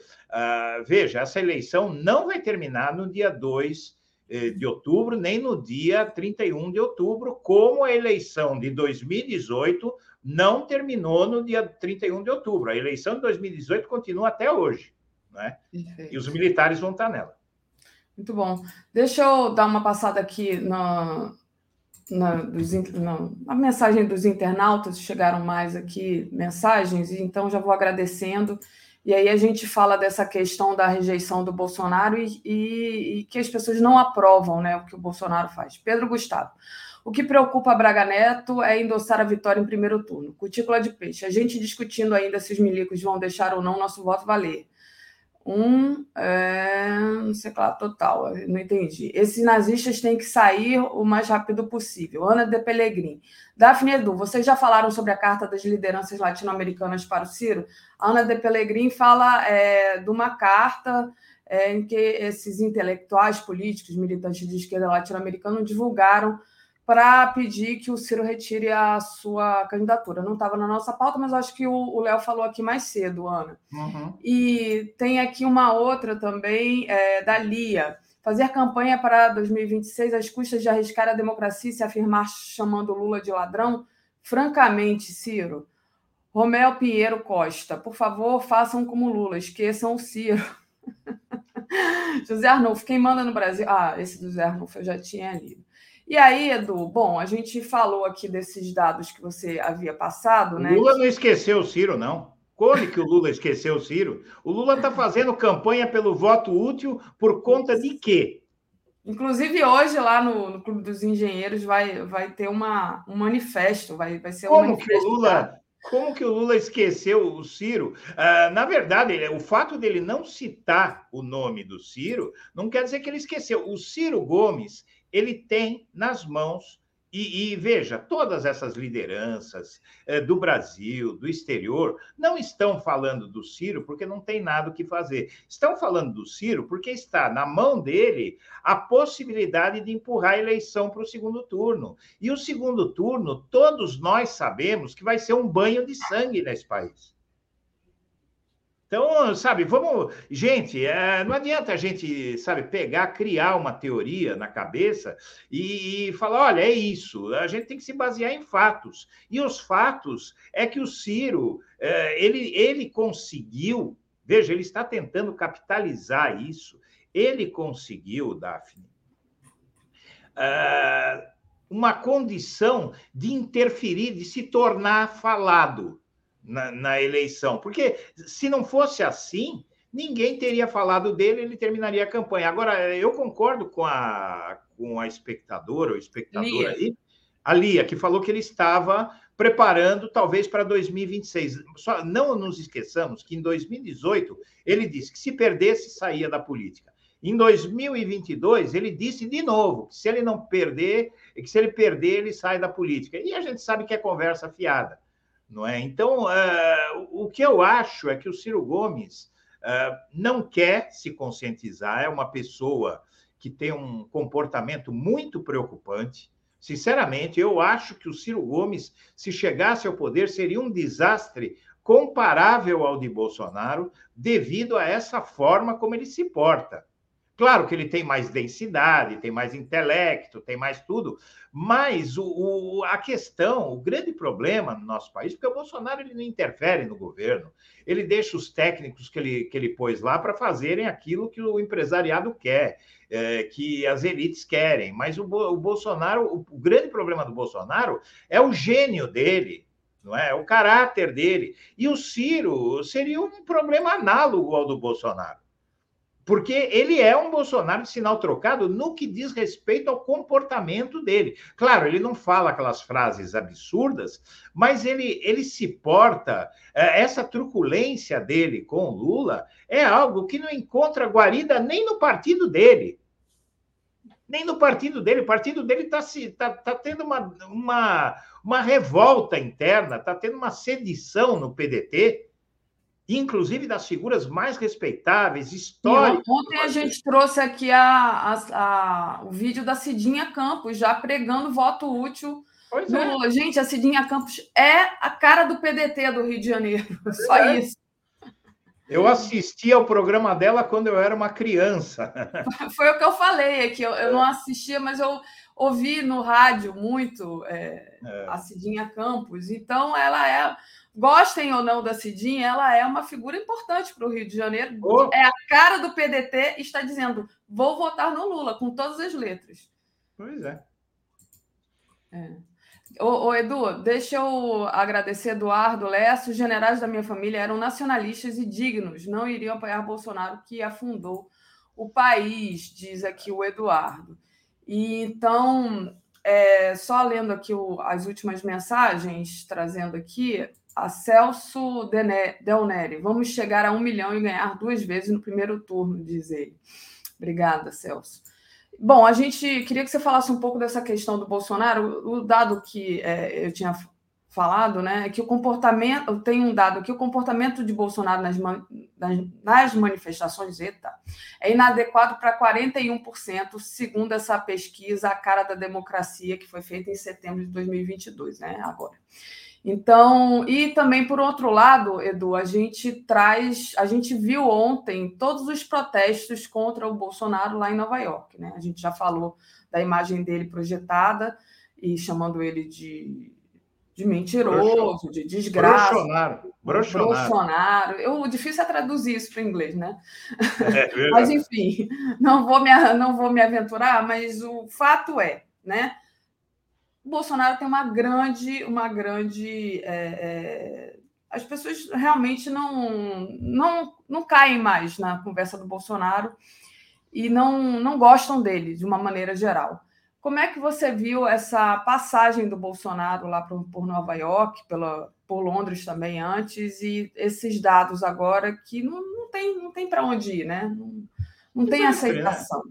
veja, essa eleição não vai terminar no dia 2 eh, de outubro, nem no dia 31 de outubro, como a eleição de 2018 não terminou no dia 31 de outubro. A eleição de 2018 continua até hoje. Né? E os militares vão estar nela. Muito bom. Deixa eu dar uma passada aqui na, na, dos, na, na mensagem dos internautas. Chegaram mais aqui mensagens, então já vou agradecendo. E aí a gente fala dessa questão da rejeição do Bolsonaro e, e, e, que as pessoas não aprovam né, o que o Bolsonaro faz. Pedro Gustavo. O que preocupa Braga Neto é endossar a vitória em primeiro turno. Cutícula de peixe. A gente discutindo ainda se os milicos vão deixar ou não nosso voto valer. Um, é, não sei lá, total, não entendi. Esses nazistas têm que sair o mais rápido possível. Ana de Pellegrini. Daphne Edu, vocês já falaram sobre a carta das lideranças latino-americanas para o Ciro? Ana de Pellegrini fala é, de uma carta é, em que esses intelectuais políticos, militantes de esquerda latino-americana, divulgaram para pedir que o Ciro retire a sua candidatura. Não estava na nossa pauta, mas acho que o Léo falou aqui mais cedo, Ana. Uhum. E tem aqui uma outra também é, da Lia. Fazer campanha para 2026 às custas de arriscar a democracia e se afirmar chamando Lula de ladrão? Francamente, Ciro. Romel Pinheiro Costa, por favor, façam como Lula, esqueçam o Ciro. José Arnulfo, quem manda no Brasil? Ah, esse do José Arnulfo eu já tinha lido. E aí, Edu, bom, a gente falou aqui desses dados que você havia passado, né? O Lula não esqueceu o Ciro, não. Como que o Lula esqueceu o Ciro? O Lula está fazendo campanha pelo voto útil por conta de quê? Inclusive, hoje, lá no, no Clube dos Engenheiros, vai, vai ter uma, um manifesto, vai, vai ser um Como que o Lula... Como que o Lula esqueceu o Ciro? Uh, na verdade, o fato dele não citar o nome do Ciro não quer dizer que ele esqueceu. O Ciro Gomes ele tem nas mãos. E, e veja, todas essas lideranças eh, do Brasil, do exterior, não estão falando do Ciro porque não tem nada o que fazer. Estão falando do Ciro porque está na mão dele a possibilidade de empurrar a eleição para o segundo turno. E o segundo turno, todos nós sabemos que vai ser um banho de sangue nesse país. Então, sabe, vamos. Gente, é, não adianta a gente, sabe, pegar, criar uma teoria na cabeça e, e, falar: olha, é isso. A gente tem que se basear em fatos. E os fatos é que o Ciro, é, ele, ele conseguiu, veja, ele está tentando capitalizar isso. Ele conseguiu, Daphne, é, uma condição de interferir, de se tornar falado na, na eleição. Porque se não fosse assim, ninguém teria falado dele, ele terminaria a campanha. Agora, eu concordo com a, com a espectadora ou espectadora aí, a Lia, que falou que ele estava preparando talvez para 2026. Só não nos esqueçamos que em 2018 ele disse que se perdesse saía da política. Em 2022 ele disse de novo que se ele não perder, que se ele perder ele sai da política. E a gente sabe que é conversa fiada não é? Então, uh, o que eu acho é que o Ciro Gomes uh, não quer se conscientizar, é uma pessoa que tem um comportamento muito preocupante. Sinceramente, eu acho que o Ciro Gomes, se chegasse ao poder, seria um desastre comparável ao de Bolsonaro, devido a essa forma como ele se porta. Claro que ele tem mais densidade, tem mais intelecto, tem mais tudo, mas o, o, a questão, o grande problema no nosso país, porque o Bolsonaro ele não interfere no governo, ele deixa os técnicos que ele, que ele pôs lá para fazerem aquilo que o empresariado quer, é, que as elites querem. Mas o, o Bolsonaro, o, o grande problema do Bolsonaro é o gênio dele, não é? O caráter dele. E o Ciro seria um problema análogo ao do Bolsonaro porque ele é um Bolsonaro de sinal trocado no que diz respeito ao comportamento dele. Claro, ele não fala aquelas frases absurdas, mas ele, ele se porta, é, essa truculência dele com Lula é algo que não encontra guarida nem no partido dele. Nem no partido dele. O partido dele está tá, tá tendo uma, uma, uma revolta interna, está tendo uma sedição no PDT, inclusive das figuras mais respeitáveis, históricas. E ontem a gente trouxe aqui a, a- a- o vídeo da Cidinha Campos, já pregando voto útil Pois no é. Gente, a Cidinha Campos é a cara do PDT do Rio de Janeiro. Só é. isso. Eu assisti ao programa dela quando eu era uma criança. Foi o que eu falei aqui. Eu, eu não assistia, mas eu ouvi no rádio muito é, a Cidinha Campos. Então, ela é. Gostem ou não da Cidinha, ela é uma figura importante para o Rio de Janeiro. Oh. É a cara do PDT e está dizendo: vou votar no Lula, com todas as letras. Pois é. Ô, ô, Edu, deixa eu agradecer Eduardo Lessa. Os generais da minha família eram nacionalistas e dignos, não iriam apoiar Bolsonaro, que afundou o país, diz aqui o Eduardo. E então, é, só lendo aqui o- as últimas mensagens, trazendo aqui, a Celso Del Neri. Vamos chegar a um milhão e ganhar duas vezes no primeiro turno, diz ele. Obrigada, Celso. Bom, a gente queria que você falasse um pouco dessa questão do Bolsonaro. O dado que é, eu tinha falado, né, é que o comportamento, tem um dado que o comportamento de Bolsonaro nas, nas, nas manifestações, eita, é inadequado para 41%, segundo essa pesquisa A Cara da Democracia, que foi feita em setembro de 2022, né, agora. Então, e também por outro lado, Edu, a gente traz, a gente viu ontem todos os protestos contra o Bolsonaro lá em Nova York, né? A gente já falou da imagem dele projetada e chamando ele de, de mentiroso, de desgraça. Brochonaro. Bolsonaro. Eu, difícil é traduzir isso para o inglês, né? É. Mas, enfim, não vou, me, não vou me aventurar, mas o fato é, né? O Bolsonaro tem uma grande, uma grande. é, é, as pessoas realmente não, não, não caem mais na conversa do Bolsonaro e não, não gostam dele, de uma maneira geral. Como é que você viu essa passagem do Bolsonaro lá por, por Nova York, pela, por Londres também antes, e esses dados agora que não, não tem, não tem para onde ir, né? Não, não tem né? aceitação.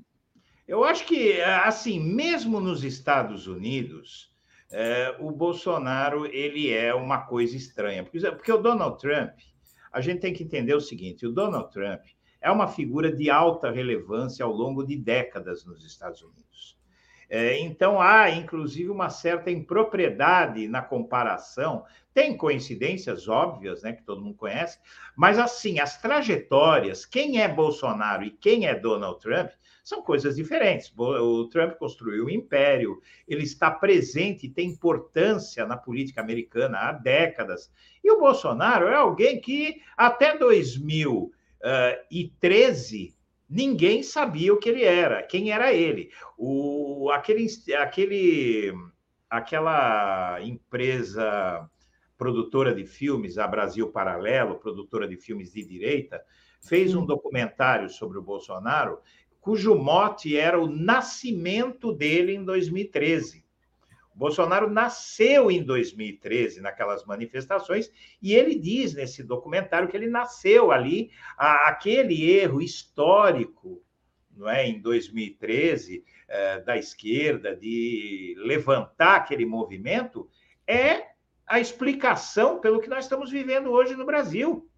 Eu acho que, assim, mesmo nos Estados Unidos, eh, o Bolsonaro ele é uma coisa estranha. Porque, porque o Donald Trump, a gente tem que entender o seguinte: o Donald Trump é uma figura de alta relevância ao longo de décadas nos Estados Unidos. Eh, então, há, inclusive, uma certa impropriedade na comparação. Tem coincidências óbvias, né, que todo mundo conhece, mas, assim, as trajetórias, quem é Bolsonaro e quem é Donald Trump, são coisas diferentes. O Trump construiu um império, ele está presente e tem importância na política americana há décadas. E o Bolsonaro é alguém que, até 2013, ninguém sabia o que ele era, quem era ele. O, aquele, aquele, aquela empresa produtora de filmes, a Brasil Paralelo, produtora de filmes de direita, fez um documentário sobre o Bolsonaro cujo mote era o nascimento dele em 2013. O Bolsonaro nasceu em 2013, naquelas manifestações, e ele diz nesse documentário que ele nasceu ali, a, aquele erro histórico, não é, em 2013, eh, da esquerda, de levantar aquele movimento, é a explicação pelo que nós estamos vivendo hoje no Brasil.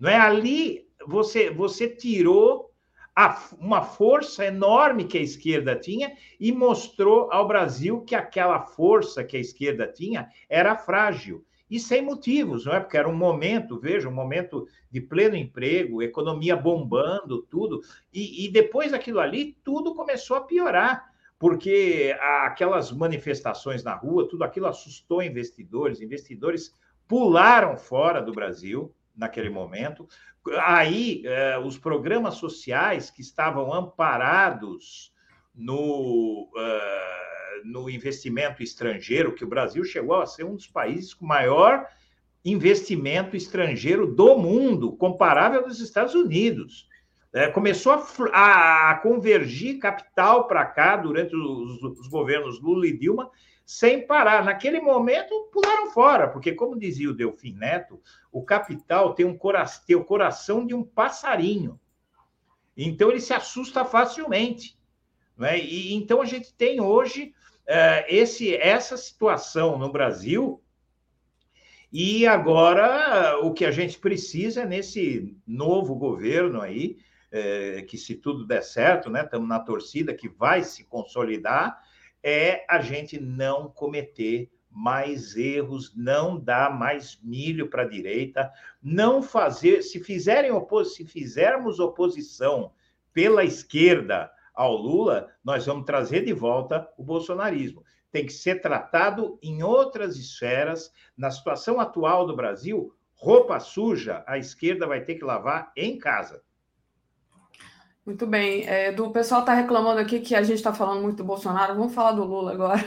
Não é ali você você tirou a, uma força enorme que a esquerda tinha e mostrou ao Brasil que aquela força que a esquerda tinha era frágil. E sem motivos, não é? Porque era um momento, veja, um momento de pleno emprego, economia bombando, tudo. E, e depois daquilo ali, tudo começou a piorar, porque aquelas manifestações na rua, tudo aquilo assustou investidores, investidores pularam fora do Brasil naquele momento, aí eh, os programas sociais que estavam amparados no, uh, no investimento estrangeiro, que o Brasil chegou a ser um dos países com maior investimento estrangeiro do mundo, comparável dos Estados Unidos. É, começou a, a, convergir capital para cá durante os, os governos Lula e Dilma, sem parar. Naquele momento, pularam fora, porque, como dizia o Delfim Neto, o capital tem, um cora tem o coração de um passarinho. Então, ele se assusta facilmente. Né? E, então, a gente tem hoje é, esse, essa situação no Brasil. E agora o que a gente precisa é nesse novo governo aí, é, que se tudo der certo, né? Estamos na torcida que vai se consolidar, é a gente não cometer mais erros, não dar mais milho para a direita, não fazer, se fizerem se fizermos oposição pela esquerda ao Lula, nós vamos trazer de volta o bolsonarismo. Tem que ser tratado em outras esferas. Na situação atual do Brasil, roupa suja, a esquerda vai ter que lavar em casa. Muito bem. É, do, o pessoal está reclamando aqui que a gente está falando muito do Bolsonaro. Vamos falar do Lula agora.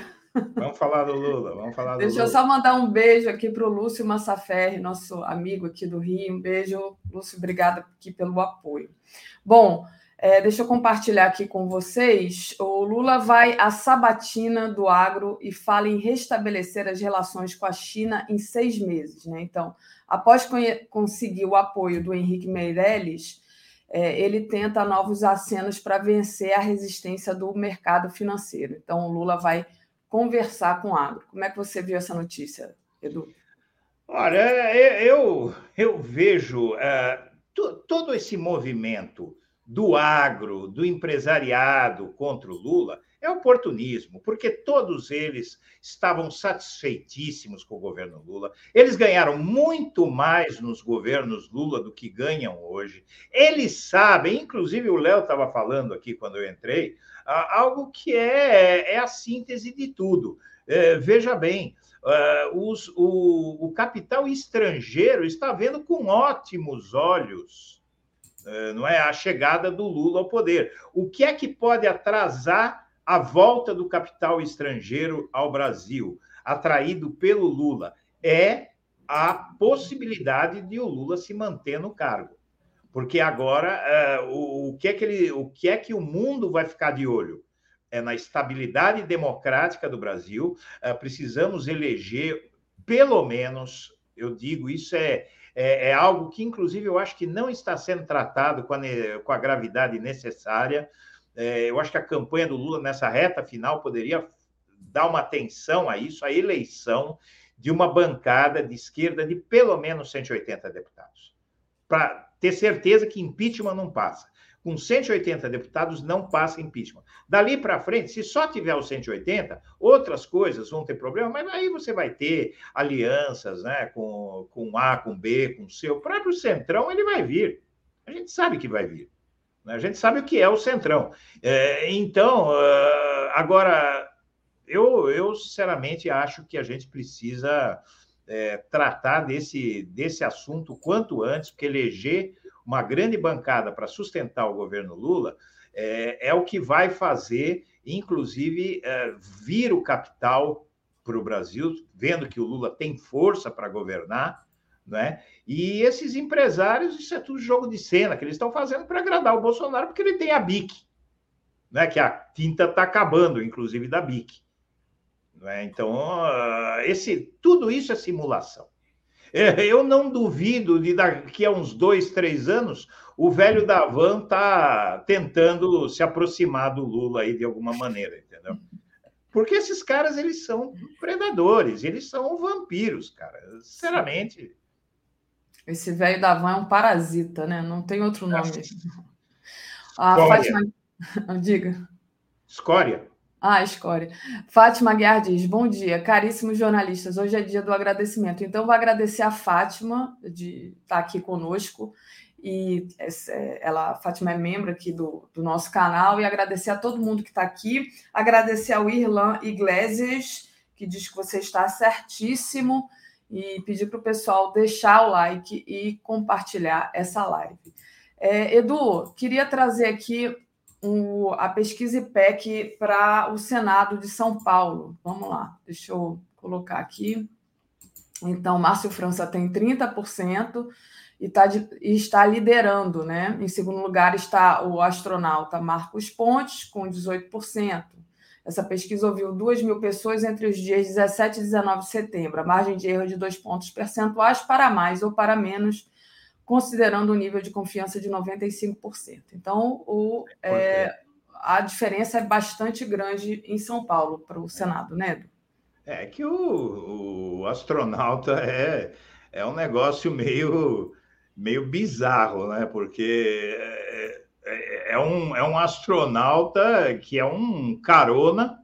Vamos falar do Lula, vamos falar do Deixa Lula. eu só mandar um beijo aqui para o Lúcio Massaferri, nosso amigo aqui do Rio. Um beijo, Lúcio, obrigada aqui pelo apoio. Bom, é, deixa eu compartilhar aqui com vocês. O Lula vai à sabatina do agro e fala em restabelecer as relações com a China em seis meses. Né? Então, após conseguir o apoio do Henrique Meirelles, é, ele tenta novos acenos para vencer a resistência do mercado financeiro. Então, o Lula vai conversar com o agro. Como é que você viu essa notícia, Edu? Olha, eu, eu vejo uh, todo esse movimento do agro, do empresariado contra o Lula, é oportunismo, porque todos eles estavam satisfeitíssimos com o governo Lula. Eles ganharam muito mais nos governos Lula do que ganham hoje. Eles sabem, inclusive o Léo estava falando aqui quando eu entrei, algo que é, é a síntese de tudo. É, veja bem, uh, os, o, o capital estrangeiro está vendo com ótimos olhos uh, não é a chegada do Lula ao poder. O que é que pode atrasar a volta do capital estrangeiro ao Brasil, atraído pelo Lula? É a possibilidade de o Lula se manter no cargo. Porque agora uh, o, que é que ele, o que é que o mundo vai ficar de olho? É na estabilidade democrática do Brasil. Uh, precisamos eleger, pelo menos, eu digo, isso é, é, é, algo que, inclusive, eu acho que não está sendo tratado com a, com a gravidade necessária. É, eu acho que a campanha do Lula nessa reta final poderia dar uma atenção a isso, a eleição de uma bancada de esquerda de pelo menos 180 deputados. Para ter certeza que impeachment não passa. Com 180 deputados, não passa impeachment. Dali para frente, se só tiver os 180, outras coisas vão ter problema, mas aí você vai ter alianças né, com, com A, com B, com C. O próprio Centrão ele vai vir. A gente sabe que vai vir. A gente sabe o que é o Centrão. É, então, uh, agora, eu, eu sinceramente acho que a gente precisa é, tratar desse, desse assunto quanto antes, porque eleger uma grande bancada para sustentar o governo Lula é, é, o que vai fazer, inclusive, é, vir o capital para o Brasil, vendo que o Lula tem força para governar, né? E esses empresários, isso é tudo jogo de cena que eles estão fazendo para agradar o Bolsonaro, porque ele tem a BIC, né? que a tinta está acabando, inclusive da BIC. Né? Então, ah, esse, tudo isso é simulação. É, eu não duvido de daqui a uns dois, três anos, o velho da Van tá tentando se aproximar do Lula aí de alguma maneira, entendeu? Porque esses caras, eles são predadores, eles são vampiros, cara. Sinceramente. Esse velho da Van é um parasita, né? Não tem outro nome. A Fátima... Diga. Escória. Ah, escória. Fátima Guiar diz: Bom dia, caríssimos jornalistas. Hoje é dia do agradecimento. Então, vou agradecer a Fátima de estar aqui conosco. E ela, a Fátima é membro aqui do, do nosso canal. E agradecer a todo mundo que está aqui. Agradecer ao Irlan Iglesias, que diz que você está certíssimo. E pedir para o pessoal deixar o like e compartilhar essa live. É, Edu, queria trazer aqui o, a pesquisa IPEC para o Senado de São Paulo. Vamos lá, deixa eu colocar aqui. Então, Márcio França tem 30% e, tá de, e está liderando, né? Em segundo lugar está o astronauta Marcos Pontes, com 18%. Essa pesquisa ouviu 2 mil pessoas entre os dias 17 e 19 de setembro. A margem de erro é de dois pontos percentuais para mais ou para menos considerando o nível de confiança de 95%. Então, o, é, a diferença é bastante grande em São Paulo para o Senado, né, Edu? É que o, o astronauta é, é um negócio meio, meio bizarro, né? Porque é, é, um, é um astronauta que é um carona,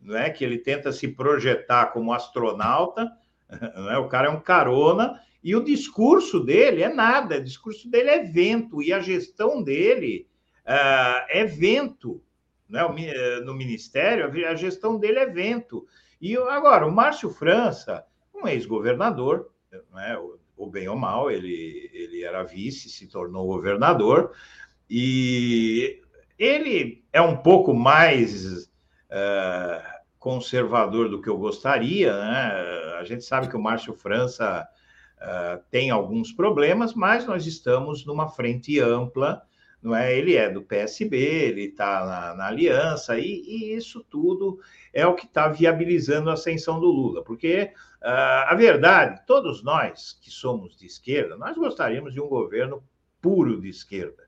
né? Que ele tenta se projetar como astronauta, né? O cara é um carona e o discurso dele é nada, o discurso dele é vento e a gestão dele uh, é vento, né? No ministério a gestão dele é vento. E agora, o Márcio França, um ex-governador, né, o bem ou mal, ele, ele era vice, se tornou governador, e ele é um pouco mais uh, conservador do que eu gostaria, né? A gente sabe que o Márcio França uh, tem alguns problemas, mas nós estamos numa frente ampla não é? Ele é do PSB, ele está na, na, aliança, e, e, isso tudo é o que está viabilizando a ascensão do Lula, porque uh, a verdade, todos nós que somos de esquerda, nós gostaríamos de um governo puro de esquerda,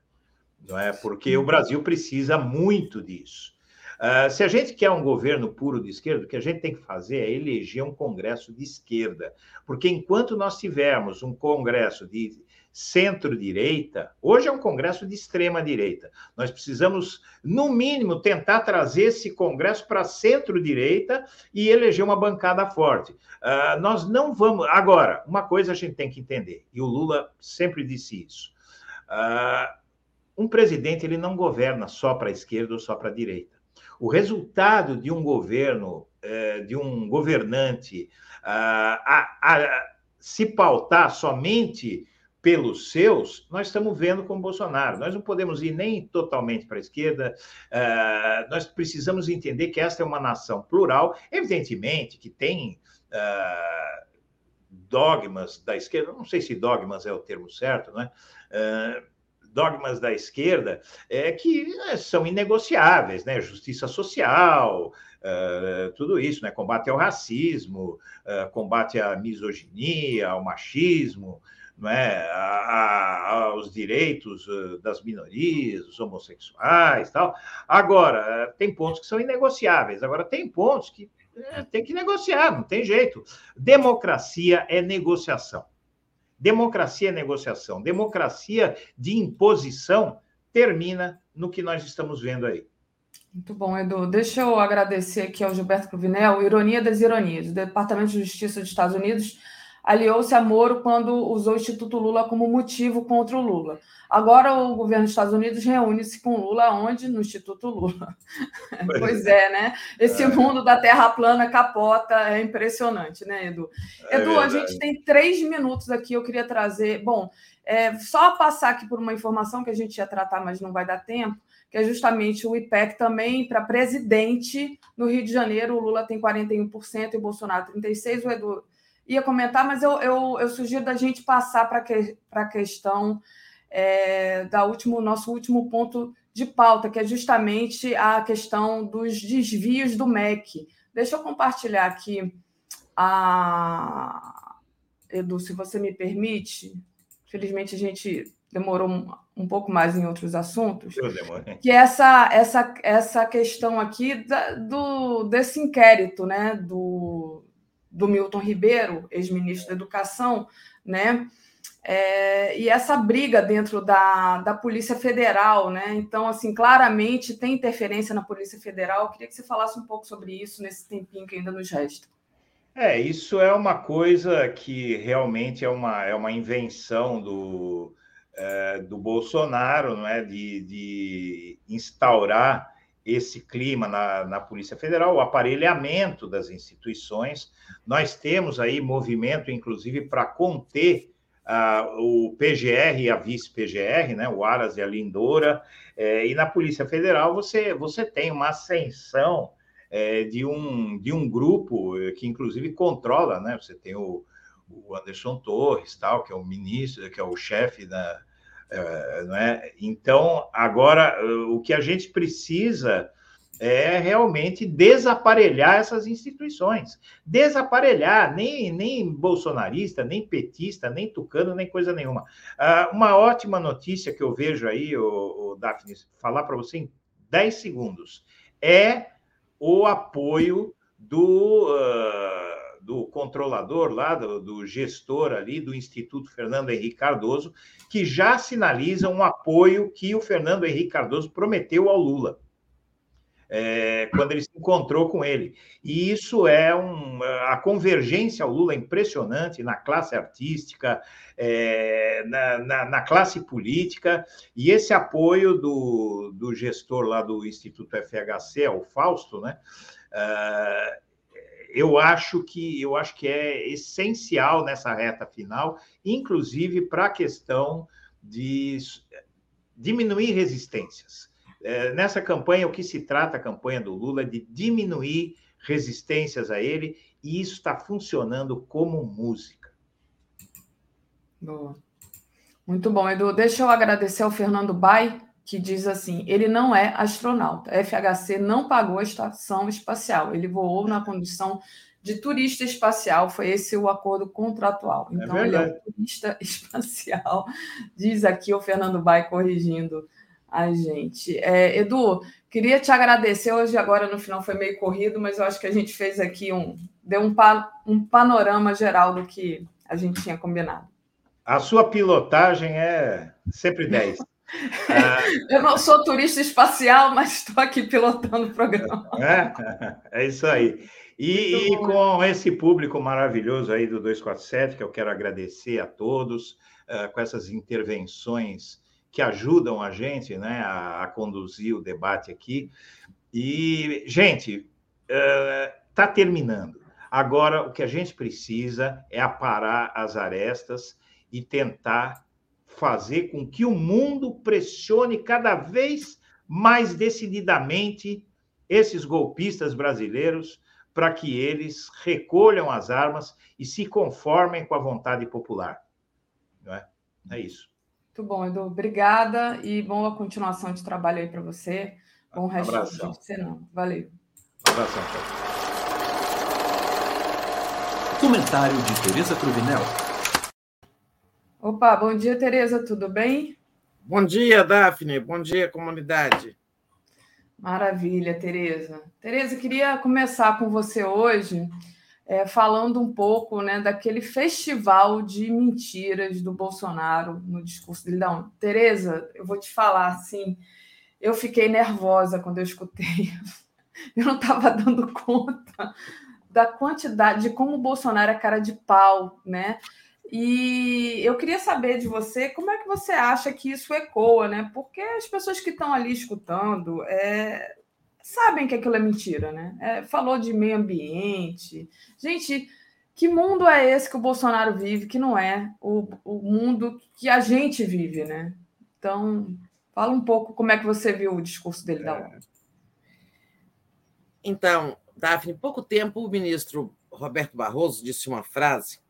não é? Porque o Brasil precisa muito disso. Uh, se a gente quer um governo puro de esquerda, o que a gente tem que fazer é eleger um Congresso de esquerda. Porque enquanto nós tivermos um Congresso de centro-direita, hoje é um Congresso de extrema-direita. Nós precisamos, no mínimo, tentar trazer esse Congresso para centro-direita e eleger uma bancada forte. Uh, nós não vamos. Agora, uma coisa a gente tem que entender, e o Lula sempre disse isso. Uh, um presidente ele não governa só para a esquerda ou só para a direita. O resultado de um governo, uh, de um governante, ah, a, a, se pautar somente pelos seus, nós estamos vendo com Bolsonaro. Nós não podemos ir nem totalmente para a esquerda, uh, nós precisamos entender que esta é uma nação plural, evidentemente que tem uh, dogmas da esquerda, não sei se dogmas é o termo certo, né? Dogmas da esquerda é, que né, são inegociáveis, né? Justiça social, uh, tudo isso, né? Combate ao racismo, uh, combate à misoginia, ao machismo, não é, a, aos direitos eh, das minorias, dos homossexuais tal. Agora, tem pontos que são inegociáveis. Agora, tem pontos que é, tem que negociar, não tem jeito. Democracia é negociação. Democracia é negociação. Democracia de imposição termina no que nós estamos vendo aí. Muito bom, Edu. Deixa eu agradecer aqui ao Gilberto Cruvinel, Ironia das Ironias, do Departamento de Justiça dos Estados Unidos aliou-se a Moro quando usou o Instituto Lula como motivo contra o Lula. Agora o governo dos Estados Unidos reúne-se com Lula onde? No Instituto Lula. pois é, né? Esse é. mundo da Terra plana capota é impressionante, né, Edu? É Edu, verdade. a gente tem três minutos aqui, eu queria trazer. Bom, é, só passar aqui por uma informação que a gente ia tratar, mas não vai dar tempo, que é justamente o IPEC também para presidente no Rio de Janeiro. O Lula tem 41% e o Bolsonaro 36%. O Edu ia comentar, mas eu, eu, eu sugiro da gente passar para que, a questão é, da último, nosso último ponto de pauta, que é justamente a questão dos desvios do MEC. Deixa eu compartilhar aqui a. Edu, se você me permite, felizmente a gente demorou um, um pouco mais em outros assuntos, que é essa, essa, essa questão aqui da, do, desse inquérito, né, do, do Milton Ribeiro, ex-ministro da Educação, né? É, e essa briga dentro da, da Polícia Federal, né? Então, assim, claramente tem interferência na Polícia Federal. Eu queria que você falasse um pouco sobre isso nesse tempinho que ainda nos resta. É, isso é uma coisa que realmente é uma, é uma invenção do, é, do Bolsonaro, não é? De, de instaurar esse clima na, na Polícia Federal, o aparelhamento das instituições. Nós temos aí movimento, inclusive, para conter uh, o PGR e a vice-PGR, né, o Aras e a Lindora, é, e na Polícia Federal você, você tem uma ascensão é, de, um, de um grupo que, inclusive, controla, né? Você tem o, o Anderson Torres, tal, que é o ministro, que é o chefe da, não é? Então, agora, o que a gente precisa é realmente desaparelhar essas instituições. Desaparelhar, nem, nem bolsonarista, nem petista, nem tucano, nem coisa nenhuma. Uh, uma ótima notícia que eu vejo aí, o, o Daphne, falar para você em 10 segundos. É o apoio do, uh, do controlador lá, do, do, gestor ali do Instituto Fernando Henrique Cardoso, que já sinaliza um apoio que o Fernando Henrique Cardoso prometeu ao Lula é, quando ele se encontrou com ele. E isso é um, a convergência ao Lula é impressionante na classe artística, é, na, na, na, classe política, e esse apoio do, do gestor lá do Instituto FHC, o Fausto, né? Uh, eu acho que eu acho que é essencial nessa reta final, inclusive para a questão de diminuir resistências. É, nessa campanha, o que se trata a campanha do Lula é de diminuir resistências a ele, e isso está funcionando como música. Boa. Muito bom, Edu. Deixa eu agradecer ao Fernando Bai, que diz assim: ele não é astronauta. A FHC não pagou a estação espacial, ele voou na condição de turista espacial, foi esse o acordo contratual. É então, é ele é um turista espacial, diz aqui o Fernando Bai corrigindo a gente. É, Edu, queria te agradecer. Hoje, agora no final, foi meio corrido, mas eu acho que a gente fez aqui um. deu um, pa, um panorama geral do que a gente tinha combinado. A sua pilotagem é sempre 10. Eu não sou turista espacial, mas estou aqui pilotando o programa. É, é isso aí. E, e, com esse público maravilhoso aí do 247, que eu quero agradecer a todos, uh, com essas intervenções que ajudam a gente né, a, a conduzir o debate aqui. E, gente, está uh, terminando. Agora, o que a gente precisa é aparar as arestas e tentar fazer com que o mundo pressione cada vez mais decididamente esses golpistas brasileiros para que eles recolham as armas e se conformem com a vontade popular. Não é? é isso. Muito bom, Edu. Obrigada e boa continuação de trabalho aí para você. Bom resto Abração. de não. Valeu. Abração. Comentário de Tereza Cruvinel. Opa, bom dia, Tereza, tudo bem? Bom dia, Daphne. Bom dia, comunidade. Maravilha, Tereza. Tereza, queria começar com você hoje é, falando um pouco né, daquele festival de mentiras do Bolsonaro no discurso dele. Não, Tereza, eu vou te falar assim, eu fiquei nervosa quando eu escutei. Eu não estava dando conta da quantidade, de como o Bolsonaro é cara de pau, né? E eu queria saber de você como é que você acha que isso ecoa, né? Porque as pessoas que estão ali escutando é, sabem que aquilo é mentira, né? É, falou de meio ambiente. Gente, que mundo é esse que o Bolsonaro vive, que não é o, o mundo que a gente vive, né? Então, fala um pouco como é que você viu o discurso dele da ONU. Então, Daphne, pouco tempo o ministro Roberto Barroso disse uma frase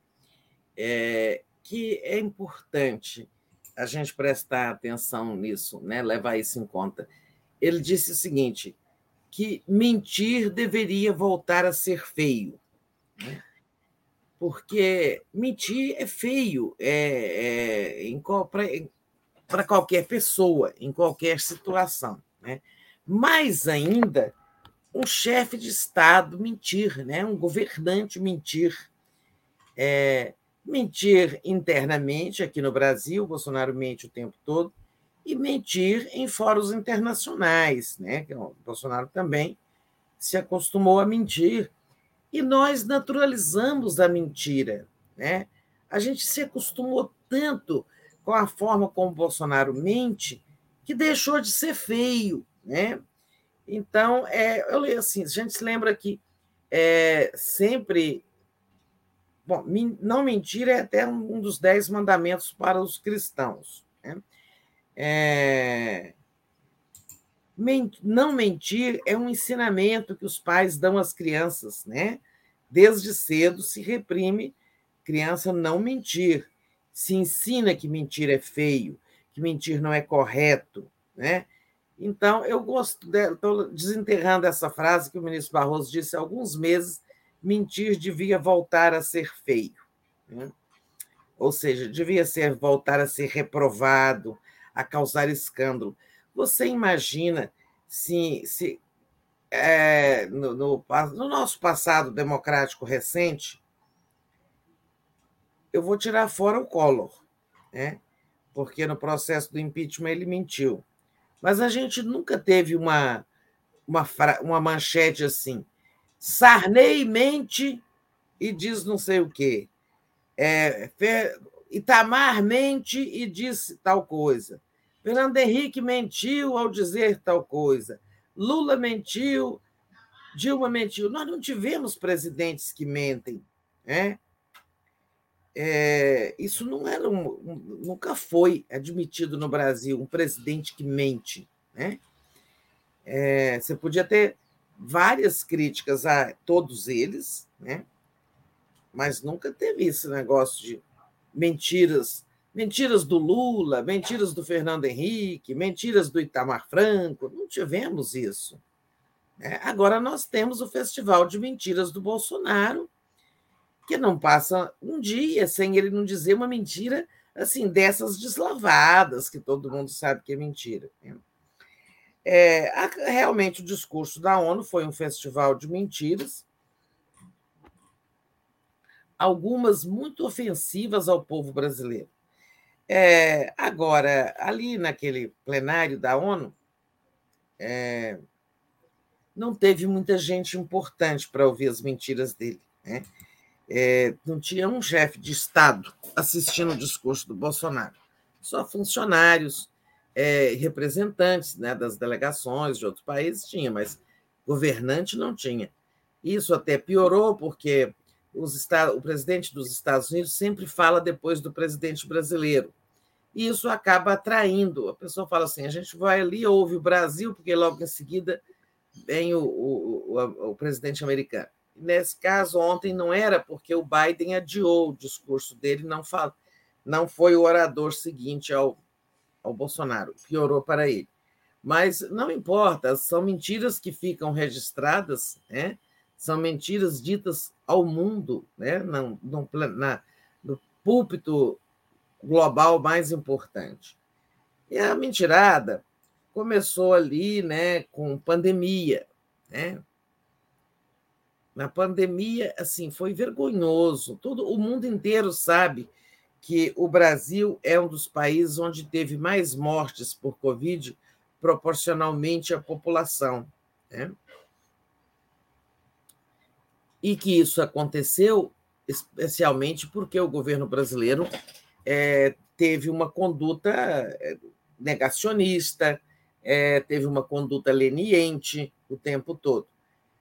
é, que é importante a gente prestar atenção nisso, né? levar isso em conta. Ele disse o seguinte: que mentir deveria voltar a ser feio. Né? Porque mentir é feio é, é, para qualquer pessoa, em qualquer situação. Né? Mais ainda, um chefe de Estado mentir, né? um governante mentir. É, mentir internamente aqui no Brasil, Bolsonaro mente o tempo todo, e mentir em fóruns internacionais, né? Que o Bolsonaro também se acostumou a mentir. E nós naturalizamos a mentira, né? A gente se acostumou tanto com a forma como Bolsonaro mente que deixou de ser feio, né? Então, é, eu leio assim, a gente se lembra que é, sempre Bom, não mentir é até um dos dez mandamentos para os cristãos. Né? É... Não mentir é um ensinamento que os pais dão às crianças, né? Desde cedo se reprime criança não mentir, se ensina que mentir é feio, que mentir não é correto, né? Então, eu gosto, estou desenterrando essa frase que o ministro Barroso disse há alguns meses, mentir devia voltar a ser feio. Né? Ou seja, devia ser voltar a ser reprovado, a causar escândalo. Você imagina se, se é, no, no, no nosso passado democrático recente, eu vou tirar fora o Collor, né? porque no processo do impeachment ele mentiu. Mas a gente nunca teve uma, uma, uma manchete assim. Sarney mente e diz não sei o quê. É, Itamar mente e diz tal coisa. Fernando Henrique mentiu ao dizer tal coisa. Lula mentiu, Dilma mentiu. Nós não tivemos presidentes que mentem. Né? É, isso não era um, nunca foi admitido no Brasil um presidente que mente. Né? É, você podia ter várias críticas a todos eles, né? mas nunca teve esse negócio de mentiras mentiras do Lula, mentiras do Fernando Henrique, mentiras do Itamar Franco. Não tivemos isso. Né? Agora nós temos o Festival de Mentiras do Bolsonaro, que não passa um dia sem ele não dizer uma mentira assim dessas deslavadas que todo mundo sabe que é mentira. Né? É, realmente o discurso da ONU foi um festival de mentiras, algumas muito ofensivas ao povo brasileiro. É, agora, ali naquele plenário da ONU, é, não teve muita gente importante para ouvir as mentiras dele. Né? É, não tinha um chefe de Estado assistindo o discurso do Bolsonaro, só funcionários, é, representantes né, das delegações de outros países tinha, mas governante não tinha. Isso até piorou, porque os, o presidente dos Estados Unidos sempre fala depois do presidente brasileiro e isso acaba atraindo. A pessoa fala assim: a gente vai ali, ouve o Brasil, porque logo em seguida vem o, o, o, o presidente americano. Nesse caso, ontem não era porque o Biden adiou o discurso dele, não, fala, não foi o orador seguinte ao, ao Bolsonaro, piorou para ele. Mas não importa, são mentiras que ficam registradas, né? são mentiras ditas ao mundo, né? no, no, na, no púlpito global mais importante. E a mentirada começou ali, né, com pandemia, né? Na pandemia, assim, foi vergonhoso. Todo o mundo inteiro sabe que o Brasil é um dos países onde teve mais mortes por Covid proporcionalmente à população. Né? E que isso aconteceu especialmente porque o governo brasileiro é, teve uma conduta é, negacionista, é, teve uma conduta leniente o tempo todo.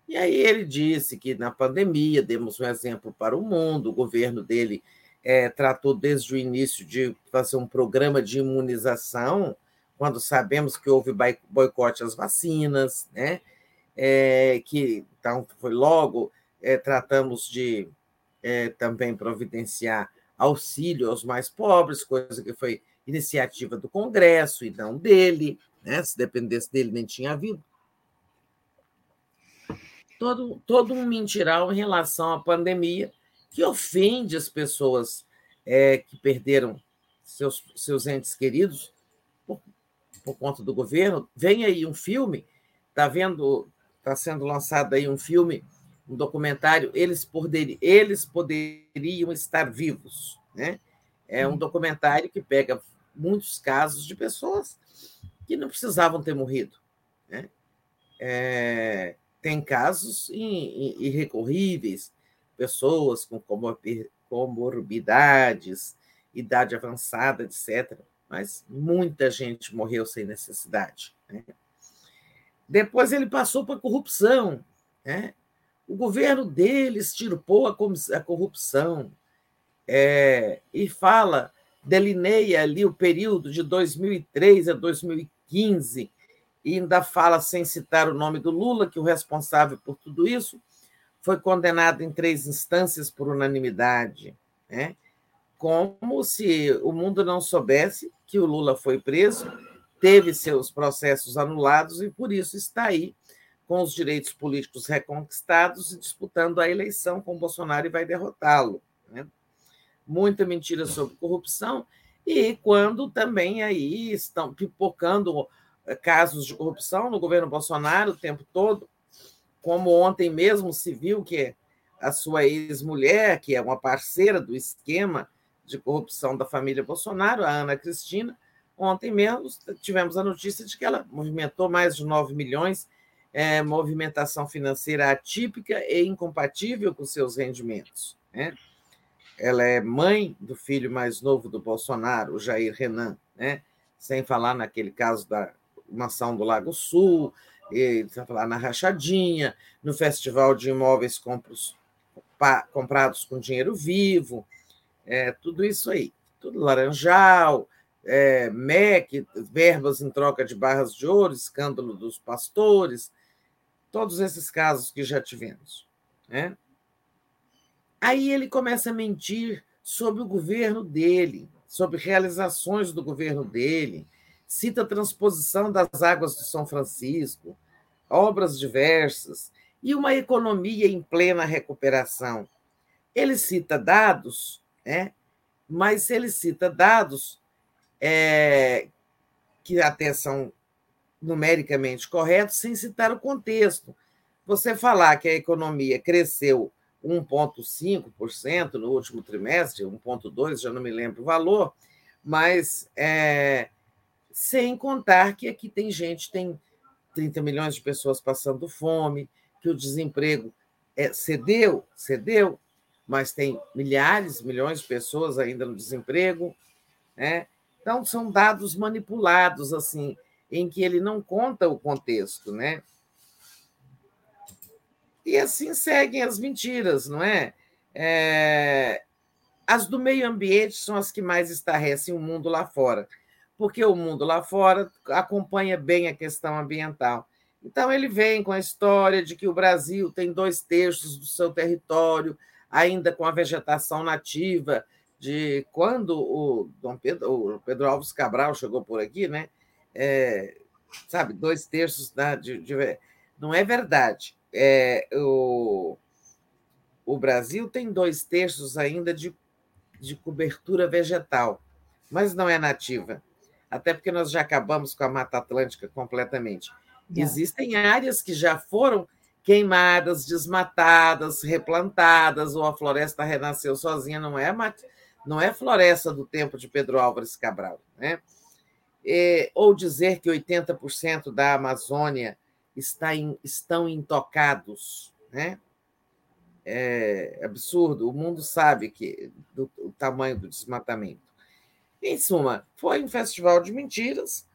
E aí ele disse que na pandemia, demos um exemplo para o mundo, o governo dele é, tratou desde o início de fazer um programa de imunização, quando sabemos que houve boicote às vacinas, né? É, que então foi logo é, tratamos de é, também providenciar auxílio aos mais pobres, coisa que foi iniciativa do Congresso e não dele, né? se dependesse dele nem tinha havido. Todo, todo um mentiral em relação à pandemia que ofende as pessoas é, que perderam seus, seus entes queridos por, por conta do governo. Vem aí um filme, está vendo, está sendo lançado aí um filme um documentário, eles, poder, eles poderiam estar vivos. Né? É um documentário que pega muitos casos de pessoas que não precisavam ter morrido. Né? É, tem casos irrecorríveis, pessoas com comorbidades, idade avançada, etc. Mas muita gente morreu sem necessidade. Né? Depois ele passou para a corrupção. Né? O governo dele extirpou a corrupção é, e fala, delineia ali o período de 2003 a 2015, e ainda fala, sem citar o nome do Lula, que o responsável por tudo isso foi condenado em três instâncias por unanimidade, né? como se o mundo não soubesse que o Lula foi preso, teve seus processos anulados e por isso está aí com os direitos políticos reconquistados e disputando a eleição com Bolsonaro e vai derrotá-lo. Né? Muita mentira sobre corrupção e quando também aí estão pipocando casos de corrupção no governo Bolsonaro o tempo todo, como ontem mesmo se viu que a sua ex-mulher, que é uma parceira do esquema de corrupção da família Bolsonaro, a Ana Cristina, ontem mesmo tivemos a notícia de que ela movimentou mais de 9 milhões, é, movimentação financeira atípica e incompatível com seus rendimentos. Né? Ela é mãe do filho mais novo do Bolsonaro, o Jair Renan, né? sem falar naquele caso da mansão do Lago Sul, e, sem falar na Rachadinha, no Festival de Imóveis compros, comprados com dinheiro vivo, é, tudo isso aí. Tudo Laranjal, é, MEC, verbas em troca de barras de ouro, escândalo dos pastores, todos esses casos que já tivemos. Né? Aí ele começa a mentir sobre o governo dele, sobre realizações do governo dele, cita a transposição das águas do São Francisco, obras diversas e uma economia em plena recuperação. Ele cita dados, né? mas ele cita dados é, que até são numericamente corretos, sem citar o contexto. Você falar que a economia cresceu 1,5% no último trimestre, 1,2%, já não me lembro o valor, mas é, sem contar que aqui tem gente, tem 30 milhões de pessoas passando fome, que o desemprego é, cedeu, cedeu, mas tem milhares, milhões de pessoas ainda no desemprego. Né? Então, são dados manipulados, assim, em que ele não conta o contexto. Né? E assim seguem as mentiras, não é? é? As do meio ambiente são as que mais estarrecem o mundo lá fora porque o mundo lá fora acompanha bem a questão ambiental. Então, ele vem com a história de que o Brasil tem dois terços do seu território ainda com a vegetação nativa, de quando o Dom Pedro, o Pedro Alves Cabral chegou por aqui, né? É, sabe, dois terços da, de, de, não é verdade. É, o, o Brasil tem dois terços ainda de, de cobertura vegetal, mas não é nativa até porque nós já acabamos com a Mata Atlântica completamente. Existem áreas que já foram queimadas, desmatadas, replantadas, ou a floresta renasceu sozinha, não é, não é floresta do tempo de Pedro Álvares Cabral. Né? E, ou dizer que 80% da Amazônia está em, estão intocados. Né? É absurdo, o mundo sabe que do, o tamanho do desmatamento. Em suma, foi um festival de mentiras,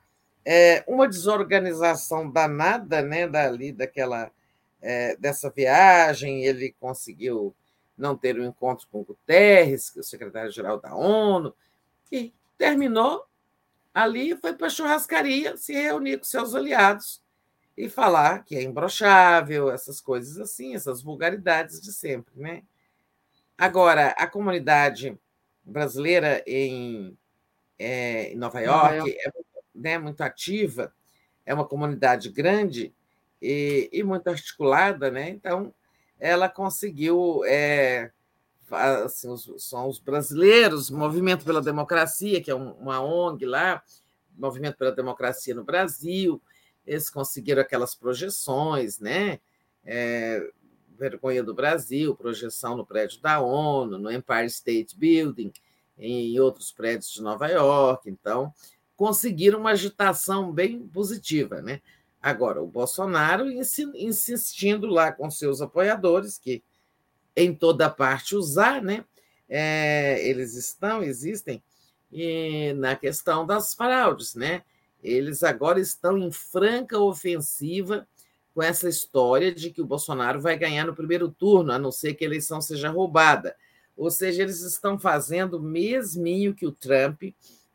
é, uma desorganização danada né, dali, daquela, é, dessa viagem. Ele conseguiu não ter um encontro com Guterres, que é o secretário-geral da ONU, e terminou ali, foi para a churrascaria se reunir com seus aliados e falar que é imbrochável, essas coisas assim, essas vulgaridades de sempre. Né? Agora, a comunidade brasileira em é, em Nova York, Nova York. é né, muito ativa, é uma comunidade grande e, e muito articulada, né? então ela conseguiu. É, assim, os, são os brasileiros, Movimento pela Democracia, que é uma ONG lá, Movimento pela Democracia no Brasil, eles conseguiram aquelas projeções, né? É, vergonha do Brasil, projeção no prédio da ONU, no Empire State Building, em outros prédios de Nova York. Então, conseguiram uma agitação bem positiva. Né? Agora, o Bolsonaro insistindo lá com seus apoiadores, que em toda parte usar, né? É, eles estão, existem, e na questão das fraudes, né? Eles agora estão em franca ofensiva com essa história de que o Bolsonaro vai ganhar no primeiro turno, a não ser que a eleição seja roubada. Ou seja, eles estão fazendo o mesminho que o Trump,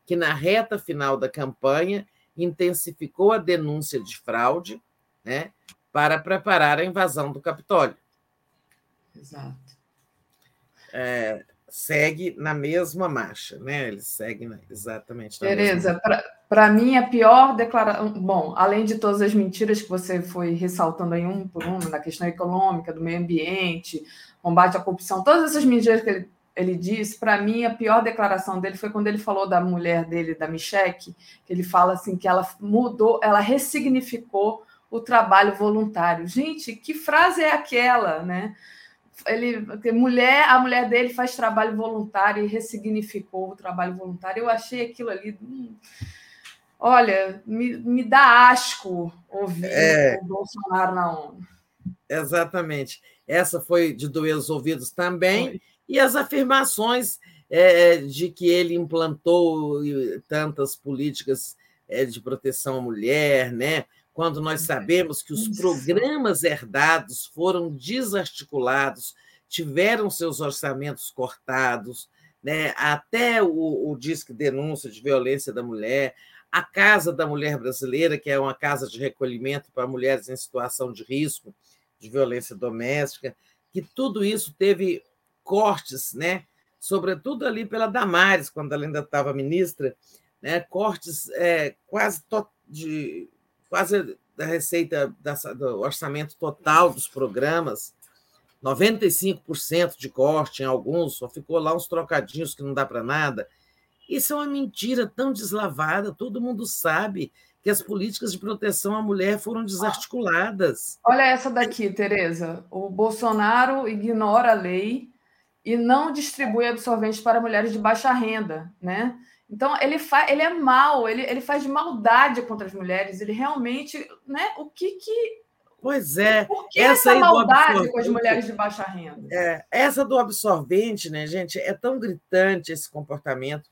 que na reta final da campanha intensificou a denúncia de fraude né, para preparar a invasão do Capitólio. Exato. É, segue na mesma marcha, né? Eles seguem exatamente na Tereza, para mim a pior declaração. Bom, além de todas as mentiras que você foi ressaltando aí um por um, na questão econômica, do meio ambiente, combate à corrupção, todas essas mentiras que ele ele disse, para mim, a pior declaração dele foi quando ele falou da mulher dele, da Michelle, que ele fala assim que ela mudou, ela ressignificou o trabalho voluntário. Gente, que frase é aquela, né? Ele, mulher, a mulher dele faz trabalho voluntário e ressignificou o trabalho voluntário. Eu achei aquilo ali. Hum, olha, me, me dá asco ouvir é, o Bolsonaro na ONU. Exatamente. Essa foi de doer os ouvidos também. Foi. E as afirmações é, de que ele implantou tantas políticas é, de proteção à mulher, né? quando nós sabemos que os programas herdados foram desarticulados, tiveram seus orçamentos cortados, né? até o, o Disque Denúncia de Violência da Mulher, a Casa da Mulher Brasileira, que é uma casa de recolhimento para mulheres em situação de risco de violência doméstica, que tudo isso teve cortes, né? sobretudo ali pela Damares, quando ela ainda estava ministra, né? cortes é, quase de quase da receita do orçamento total dos programas, 95% de corte em alguns, só ficou lá uns trocadinhos que não dá para nada. Isso é uma mentira tão deslavada, todo mundo sabe que as políticas de proteção à mulher foram desarticuladas. Olha essa daqui, Tereza. O Bolsonaro ignora a lei e não distribui absorventes para mulheres de baixa renda, né? Então, ele, faz, ele é mal, ele, ele faz maldade contra as mulheres, ele realmente, né? O que que... Pois é. Por que essa, essa maldade com as mulheres de baixa renda? É, essa do absorvente, né, gente, é tão gritante esse comportamento.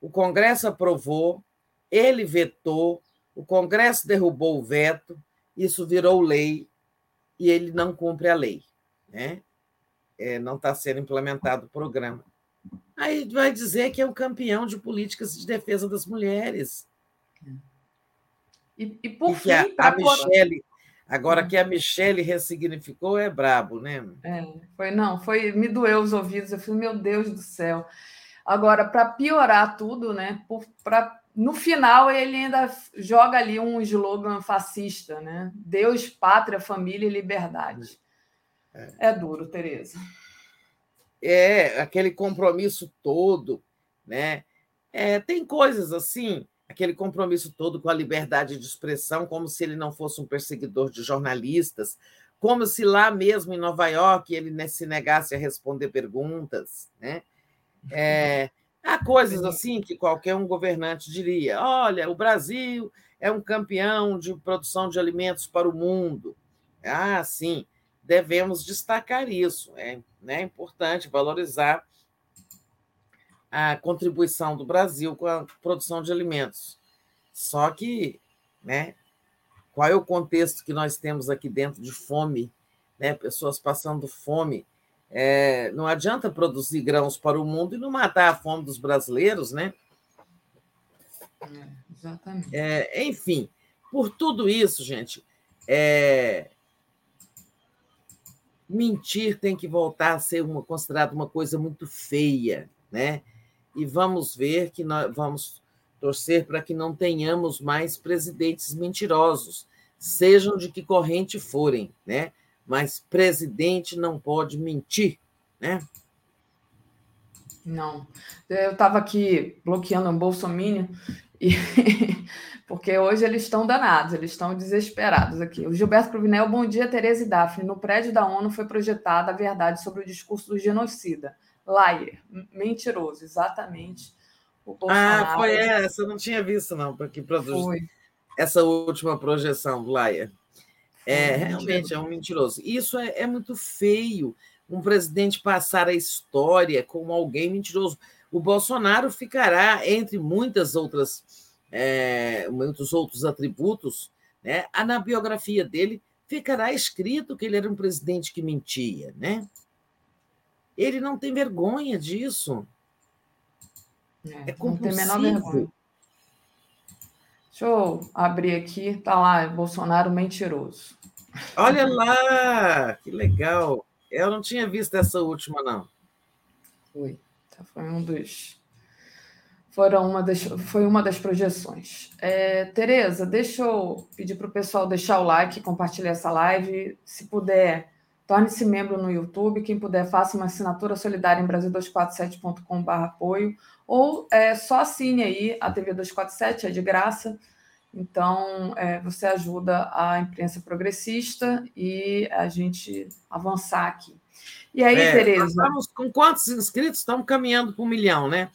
O Congresso aprovou, ele vetou, o Congresso derrubou o veto, isso virou lei e ele não cumpre a lei, né? É, não está sendo implementado o programa. Aí vai dizer que é o campeão de políticas de defesa das mulheres. E, e por e fim, a, a Michele, agora que a Michele ressignificou, é brabo, né? É, foi, não, foi, me doeu os ouvidos, eu falei, meu Deus do céu. Agora, para piorar tudo, né? Por, pra, no final, ele ainda joga ali um slogan fascista, né? Deus, pátria, família e liberdade. É, é duro, Tereza é aquele compromisso todo, né? É, tem coisas assim, aquele compromisso todo com a liberdade de expressão, como se ele não fosse um perseguidor de jornalistas, como se lá mesmo em Nova York ele se negasse a responder perguntas, né? É, há coisas assim que qualquer um governante diria: olha, o Brasil é um campeão de produção de alimentos para o mundo. Ah, sim devemos destacar isso. É né, importante valorizar a contribuição do Brasil com a produção de alimentos. Só que, né, qual é o contexto que nós temos aqui dentro de fome, né, pessoas passando fome? É, não adianta produzir grãos para o mundo e não matar a fome dos brasileiros, né? É, exatamente. É, enfim, por tudo isso, gente, é, mentir tem que voltar a ser uma, considerado uma coisa muito feia, né? E vamos ver que nós vamos torcer para que não tenhamos mais presidentes mentirosos, sejam de que corrente forem, né? Mas presidente não pode mentir, né? Não. Eu estava aqui bloqueando um bolsomínio e porque hoje eles estão danados, eles estão desesperados aqui. O Gilberto Cruvinel, bom dia, Tereza e Daphne. No prédio da ONU foi projetada a verdade sobre o discurso do genocida. Liar, mentiroso, exatamente. ah, foi essa, eu não tinha visto, não, porque produz foi. essa última projeção Liar. É, realmente é um mentiroso. Isso é, é muito feio, um presidente passar a história como alguém mentiroso. O Bolsonaro ficará, entre muitas outras é, muitos outros atributos, né? na biografia dele ficará escrito que ele era um presidente que mentia. Né? Ele não tem vergonha disso. É, é não tem a menor vergonha. Deixa eu abrir aqui, tá lá, Bolsonaro mentiroso. Olha lá, que legal. Eu não tinha visto essa última, não. Foi. Foi um dos foram uma das, foi uma das projeções. É, Tereza, deixa eu pedir para o pessoal deixar o like, compartilhar essa live. Se puder Torne-se membro no YouTube. Quem puder, faça uma assinatura solidária em Brasil247.com.br apoio. Ou é, só assine aí a TV 247, é de graça. Então, é, você ajuda a imprensa progressista e a gente avançar aqui. E aí, É, Tereza? estamos com quantos inscritos? Estamos caminhando para um milhão, né?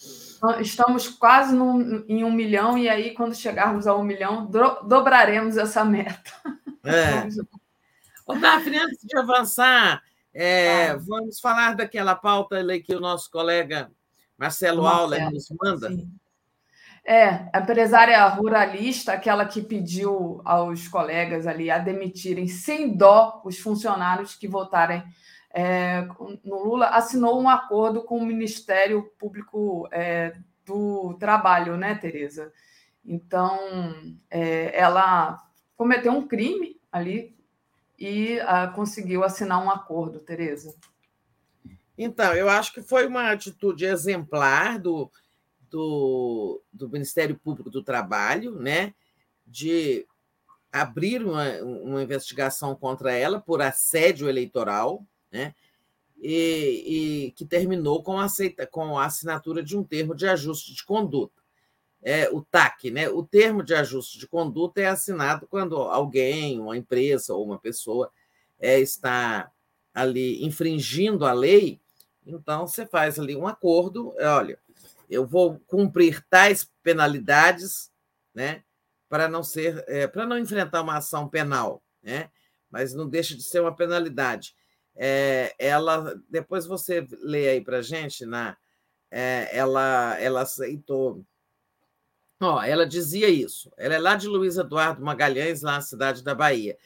Estamos quase num- em um milhão, e aí, quando chegarmos a um milhão, dro- dobraremos essa meta. É. Ô, Daphne, antes de avançar, é, vamos falar daquela pauta que o nosso colega Marcelo Marcelo, Auler nos manda. É, a empresária ruralista, aquela que pediu aos colegas ali a demitirem sem dó os funcionários que votarem é, no Lula, assinou um acordo com o Ministério Público é, do Trabalho, né, Tereza? Então, é, ela cometeu um crime ali e ah, conseguiu assinar um acordo, Tereza. Então, eu acho que foi uma atitude exemplar do, do, do Ministério Público do Trabalho, né, de abrir uma, uma investigação contra ela por assédio eleitoral, né, e, e que terminou com aceita, com a assinatura de um termo de ajuste de conduta. É, o TAC, né? O termo de ajuste de conduta é assinado quando alguém, uma empresa ou uma pessoa é, está ali infringindo a lei, então você faz ali um acordo, olha, eu vou cumprir tais penalidades, né, para não ser, é, para não enfrentar uma ação penal, né, mas não deixa de ser uma penalidade. É, ela, depois você lê aí para gente, na, é, ela, ela aceitou. Ó, ela dizia isso. Ela é lá de Luiz Eduardo Magalhães, lá na cidade da Bahia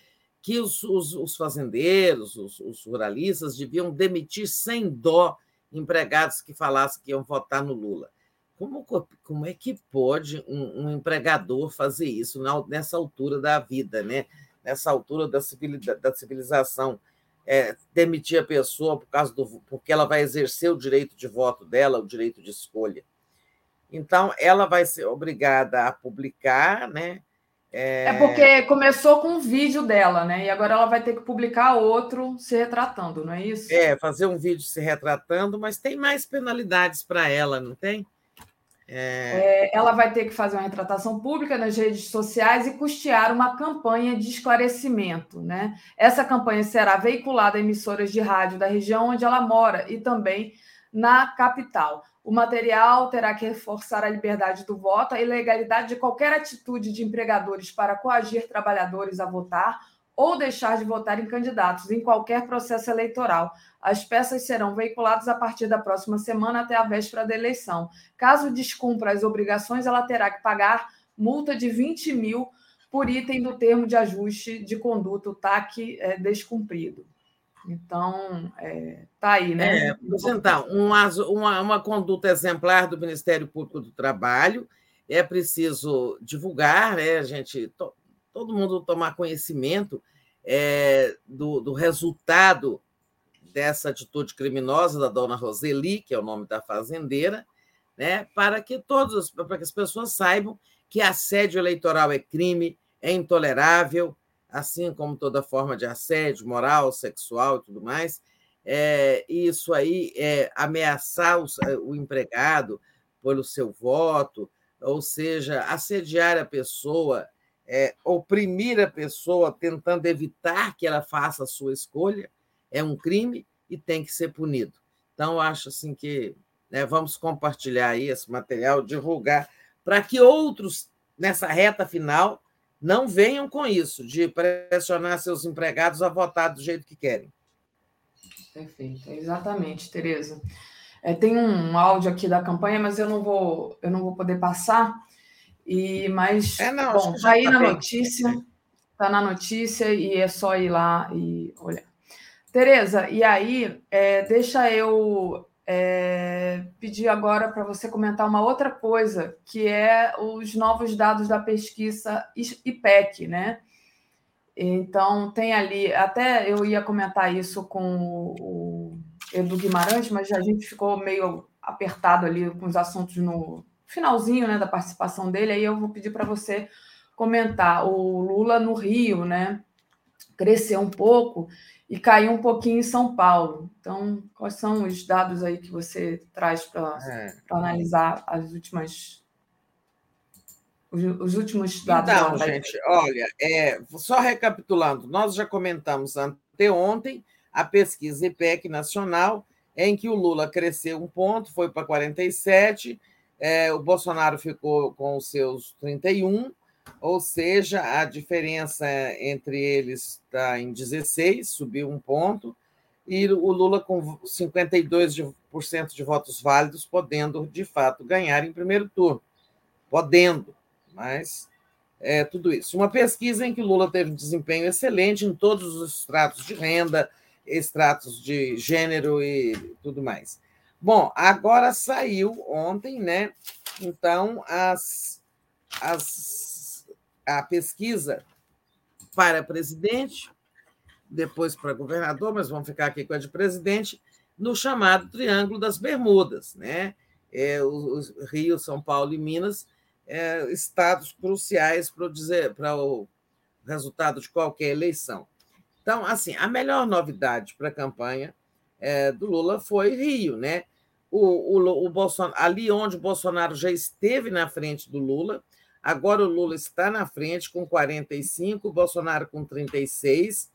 que os, os, os fazendeiros, os, os, ruralistas, deviam demitir sem dó empregados que falassem que iam votar no Lula. Como, como é que pode um, um empregador fazer isso nessa altura da vida, né? nessa altura da, civilização, da civilização? É, demitir a pessoa por causa do, porque ela vai exercer o direito de voto dela, o direito de escolha. Então, ela vai ser obrigada a publicar, né? É... é... porque começou com um vídeo dela, né? E agora ela vai ter que publicar outro se retratando, não é isso? É, fazer um vídeo se retratando, mas tem mais penalidades para ela, não tem? É... É, ela vai ter que fazer uma retratação pública nas redes sociais e custear uma campanha de esclarecimento, né? Essa campanha será veiculada em emissoras de rádio da região onde ela mora e também na capital. O material terá que reforçar a liberdade do voto, a ilegalidade de qualquer atitude de empregadores para coagir trabalhadores a votar ou deixar de votar em candidatos em qualquer processo eleitoral. As peças serão veiculadas a partir da próxima semana até a véspera da eleição. Caso descumpra as obrigações, ela terá que pagar multa de 20 mil por item do termo de ajuste de conduta, o TAC é, descumprido. Então, é, tá aí, né? É, apresentar uma, uma, uma conduta exemplar do Ministério Público do Trabalho. É preciso divulgar, né, gente? To, todo mundo tomar conhecimento é, do, do resultado dessa atitude criminosa da dona Roseli, que é o nome da fazendeira, né, para que todos, para que as pessoas saibam que assédio eleitoral é crime, é intolerável, assim como toda forma de assédio moral, sexual e tudo mais. É, isso aí é ameaçar o, o empregado pelo seu voto, ou seja, assediar a pessoa, é, oprimir a pessoa, tentando evitar que ela faça a sua escolha, é um crime e tem que ser punido. Então, acho assim que né, vamos compartilhar aí esse material, divulgar, para que outros, nessa reta final, não venham com isso, de pressionar seus empregados a votar do jeito que querem. Perfeito, exatamente, Tereza. É, tem um áudio aqui da campanha, mas eu não vou, eu não vou poder passar. E mas é, não, bom, tá aí tá na bem. notícia, tá na notícia e é só ir lá e olhar. Tereza, e aí é, deixa eu é, pedir agora para você comentar uma outra coisa, que é os novos dados da pesquisa IPEC, né? Então, tem ali, até eu ia comentar isso com o Edu Guimarães, mas a gente ficou meio apertado ali com os assuntos no finalzinho né, da participação dele, aí eu vou pedir para você comentar o Lula no Rio, né? Cresceu um pouco e caiu um pouquinho em São Paulo. Então, quais são os dados aí que você traz para É. analisar as últimas os, os últimos dados? Então, da- gente, olha, é, só recapitulando, nós já comentamos anteontem a pesquisa IPEC nacional, em que o Lula cresceu um ponto, foi para 47, é, o Bolsonaro ficou com os seus 31, ou seja, a diferença entre eles está em 16, subiu um ponto, e o Lula com 52% de votos válidos, podendo, de fato, ganhar em primeiro turno. Podendo, mas é tudo isso. Uma pesquisa em que Lula teve um desempenho excelente em todos os estratos de renda, estratos de gênero e tudo mais. Bom, agora saiu ontem, né? Então, as, as, a pesquisa para presidente, depois para governador, mas vamos ficar aqui com a de presidente, no chamado Triângulo das Bermudas, né? É, os, os Rio, São Paulo e Minas, é, estados cruciais para o, dizer, para o resultado de qualquer eleição. Então, assim, a melhor novidade para a campanha é, do Lula foi Rio, né? O, o, o Bolsonaro, ali onde o Bolsonaro já esteve na frente do Lula, agora o Lula está na frente com 45, o Bolsonaro com 36,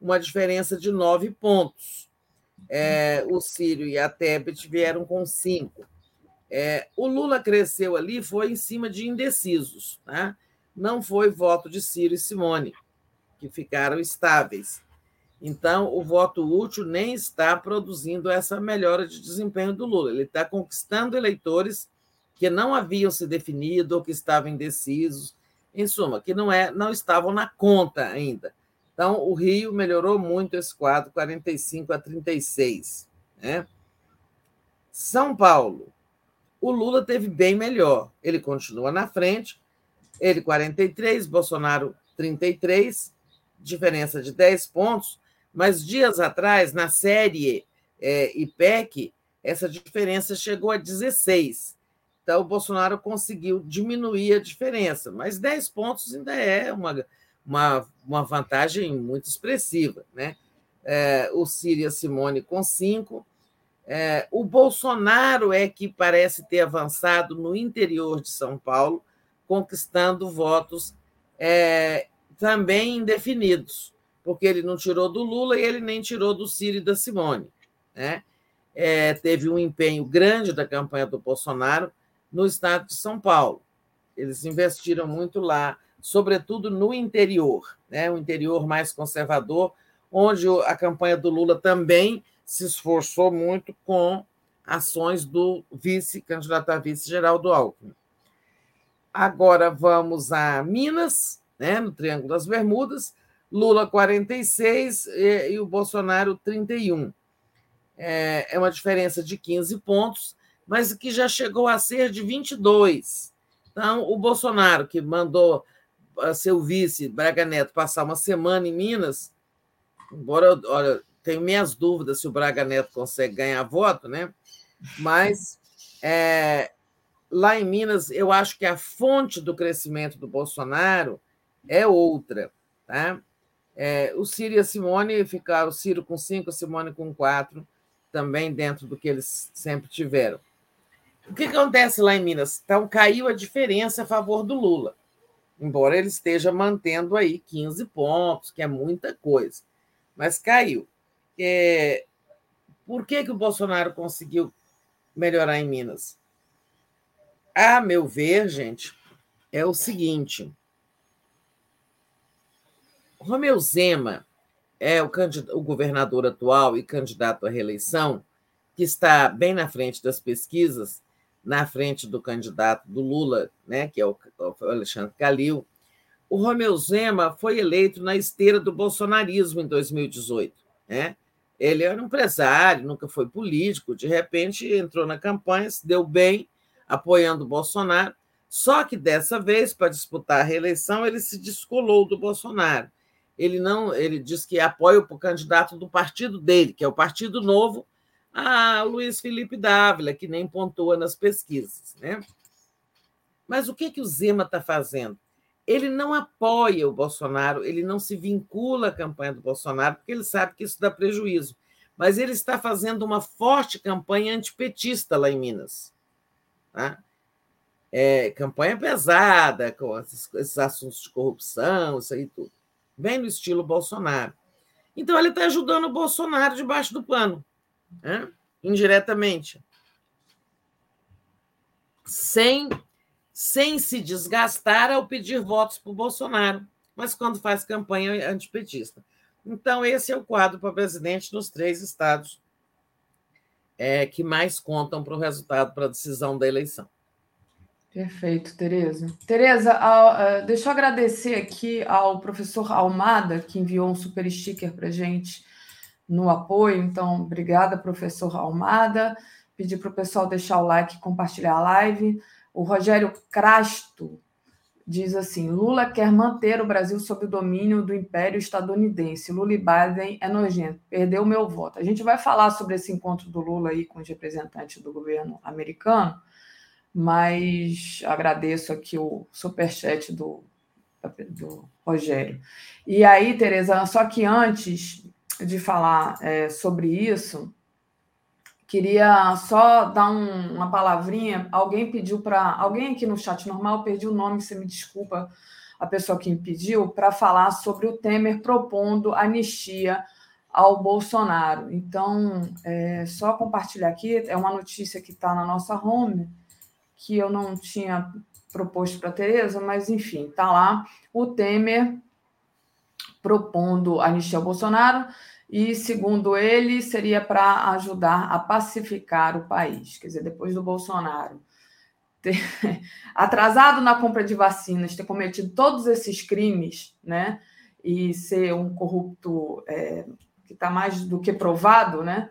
uma diferença de nove pontos. É, o Círio e a Tebet vieram com cinco. É, o Lula cresceu ali, foi em cima de indecisos, tá? não foi voto de Ciro e Simone, que ficaram estáveis. Então, o voto útil nem está produzindo essa melhora de desempenho do Lula. Ele está conquistando eleitores que não haviam se definido ou que estavam indecisos, em suma, que não, é, não estavam na conta ainda. Então, o Rio melhorou muito esse quadro, 45 a 36. Né? São Paulo, o Lula teve bem melhor. Ele continua na frente, ele 43, Bolsonaro 33, diferença de 10 pontos, mas dias atrás, na série é, IPEC, essa diferença chegou a 16. Então, o Bolsonaro conseguiu diminuir a diferença, mas 10 pontos ainda é uma, uma, uma vantagem muito expressiva. Né? É, o Síria Simone com 5. É, o Bolsonaro é que parece ter avançado no interior de São Paulo, conquistando votos é, também indefinidos, porque ele não tirou do Lula e ele nem tirou do Ciro e da Simone. Né? É, teve um empenho grande da campanha do Bolsonaro no estado de São Paulo. Eles investiram muito lá, sobretudo no interior, né? o interior mais conservador, onde a campanha do Lula também se esforçou muito com ações do vice, candidato a vice Geraldo Alckmin. Agora vamos a Minas, né, no Triângulo das Bermudas, Lula 46 e, e o Bolsonaro 31. É, é uma diferença de 15 pontos, mas que já chegou a ser de 22. Então, o Bolsonaro, que mandou seu vice, Braga Neto, passar uma semana em Minas, embora, olha, tenho minhas dúvidas se o Braga Neto consegue ganhar voto, né? Mas é, lá em Minas, eu acho que a fonte do crescimento do Bolsonaro é outra, tá? É, o Ciro e a Simone ficaram, o Ciro com cinco, a Simone com quatro, também dentro do que eles sempre tiveram. O que acontece lá em Minas? Então, caiu a diferença a favor do Lula, embora ele esteja mantendo aí 15 pontos, que é muita coisa, mas caiu. É, por que, que o Bolsonaro conseguiu melhorar em Minas? A meu ver, gente, é o seguinte: Romeu Zema é o, o governador atual e candidato à reeleição, que está bem na frente das pesquisas, na frente do candidato do Lula, né, que é o Alexandre Calil. O Romeu Zema foi eleito na esteira do bolsonarismo em 2018. Né? Ele era um empresário, nunca foi político, de repente entrou na campanha, se deu bem, apoiando o Bolsonaro. Só que dessa vez, para disputar a reeleição, ele se descolou do Bolsonaro. Ele não, ele diz que apoia o candidato do partido dele, que é o Partido Novo, a Luiz Felipe Dávila, que nem pontua nas pesquisas. Né? Mas o que, que o Zema está fazendo? ele não apoia o Bolsonaro, ele não se vincula à campanha do Bolsonaro, porque ele sabe que isso dá prejuízo. Mas ele está fazendo uma forte campanha antipetista lá em Minas. Tá? É, campanha pesada, com esses, esses assuntos de corrupção, isso aí tudo. Bem no estilo Bolsonaro. Então, ele está ajudando o Bolsonaro debaixo do pano, né? indiretamente. Sem sem se desgastar ao pedir votos para o Bolsonaro, mas quando faz campanha antipetista. Então, esse é o quadro para presidente nos três estados é, que mais contam para o resultado, para a decisão da eleição. Perfeito, Tereza. Tereza, deixa eu agradecer aqui ao professor Almada, que enviou um super sticker para gente no apoio. Então, obrigada, professor Almada. Pedir para o pessoal deixar o like e compartilhar a live. O Rogério Crasto diz assim: Lula quer manter o Brasil sob o domínio do Império Estadunidense. Lula e Biden é nojento. Perdeu o meu voto. A gente vai falar sobre esse encontro do Lula aí com os representantes do governo americano, mas agradeço aqui o superchat do, do Rogério. E aí, Tereza, só que antes de falar é, sobre isso, Queria só dar um, uma palavrinha. Alguém pediu para. Alguém aqui no chat normal, perdi o nome, você me desculpa, a pessoa que me pediu, para falar sobre o Temer propondo anistia ao Bolsonaro. Então, é, só compartilhar aqui, é uma notícia que está na nossa home, que eu não tinha proposto para a Tereza, mas enfim, está lá o Temer propondo anistia ao Bolsonaro e, segundo ele, seria para ajudar a pacificar o país. Quer dizer, depois do Bolsonaro ter atrasado na compra de vacinas, ter cometido todos esses crimes, né? E ser um corrupto é, que está mais do que provado, né?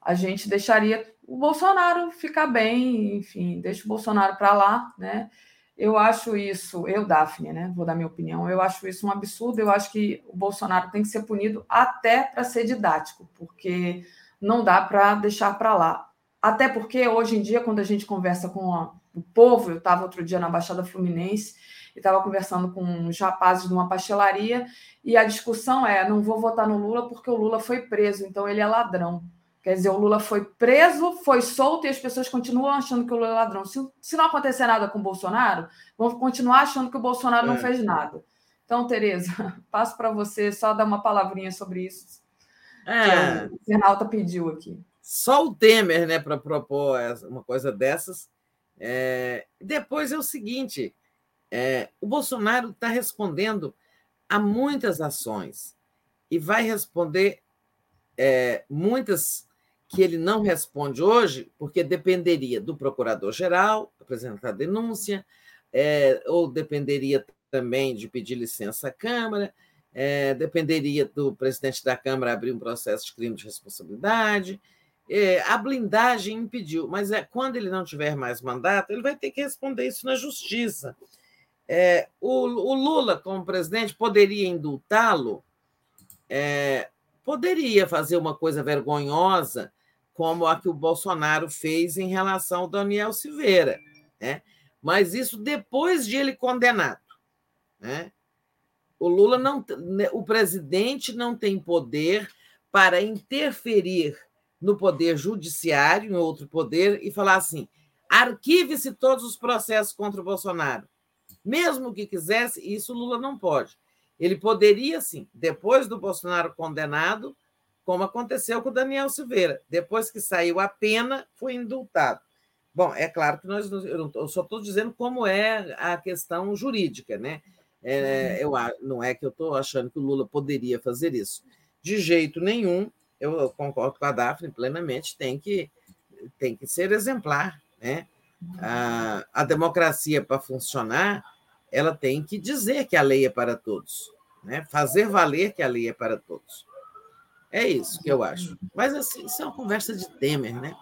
A gente deixaria o Bolsonaro ficar bem, enfim, deixa o Bolsonaro para lá, né? Eu acho isso, eu, Daphne, né? Vou dar minha opinião. Eu acho isso um absurdo. Eu acho que o Bolsonaro tem que ser punido até para ser didático, porque não dá para deixar para lá. Até porque hoje em dia, quando a gente conversa com a, o povo, eu estava outro dia na Baixada Fluminense e estava conversando com uns rapazes de uma pastelaria, e a discussão é: não vou votar no Lula porque o Lula foi preso, então ele é ladrão. Quer dizer, o Lula foi preso, foi solto e as pessoas continuam achando que o Lula é ladrão. Se, se não acontecer nada com o Bolsonaro, vão continuar achando que o Bolsonaro é. não fez nada. Então, Tereza, passo para você só dar uma palavrinha sobre isso. É. Que o Fernalta pediu aqui. Só o Temer, né, para propor uma coisa dessas. É... Depois é o seguinte: é... o Bolsonaro está respondendo a muitas ações e vai responder é, muitas que ele não responde hoje, porque dependeria do procurador-geral apresentar denúncia, é, ou dependeria também de pedir licença à Câmara, é, dependeria do presidente da Câmara abrir um processo de crime de responsabilidade. É, a blindagem impediu, mas é quando ele não tiver mais mandato, ele vai ter que responder isso na justiça. É, o, o, Lula, como presidente, poderia indultá-lo, é, poderia fazer uma coisa vergonhosa como a que o Bolsonaro fez em relação ao Daniel Silveira, né? mas isso depois de ele condenado. Né? O Lula não, né, o presidente não tem poder para interferir no poder judiciário, em outro poder, e falar assim: arquive-se todos os processos contra o Bolsonaro. Mesmo que quisesse, isso Lula não pode. Ele poderia, sim, depois do Bolsonaro condenado, como aconteceu com o Daniel Silveira. Depois que saiu a pena, foi indultado. Bom, é claro que nós, eu só estou dizendo como é a questão jurídica, né? É, eu, não é que eu estou achando que o Lula poderia fazer isso. De jeito nenhum, eu concordo com a Daphne plenamente, tem que, tem que ser exemplar. Né? A, a democracia, para funcionar, ela tem que dizer que a lei é para todos, né? fazer valer que a lei é para todos. É isso que eu acho. Mas assim, isso é uma conversa de Temer, né?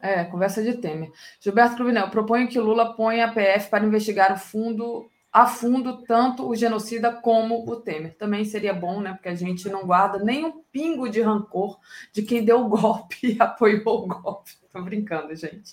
É, conversa de Temer. Gilberto Cruvinel, proponho que Lula ponha a PF para investigar o fundo a fundo tanto o genocida como o Temer. Também seria bom, né? Porque a gente não guarda nem um pingo de rancor de quem deu o golpe e apoiou o golpe. Estou brincando, gente.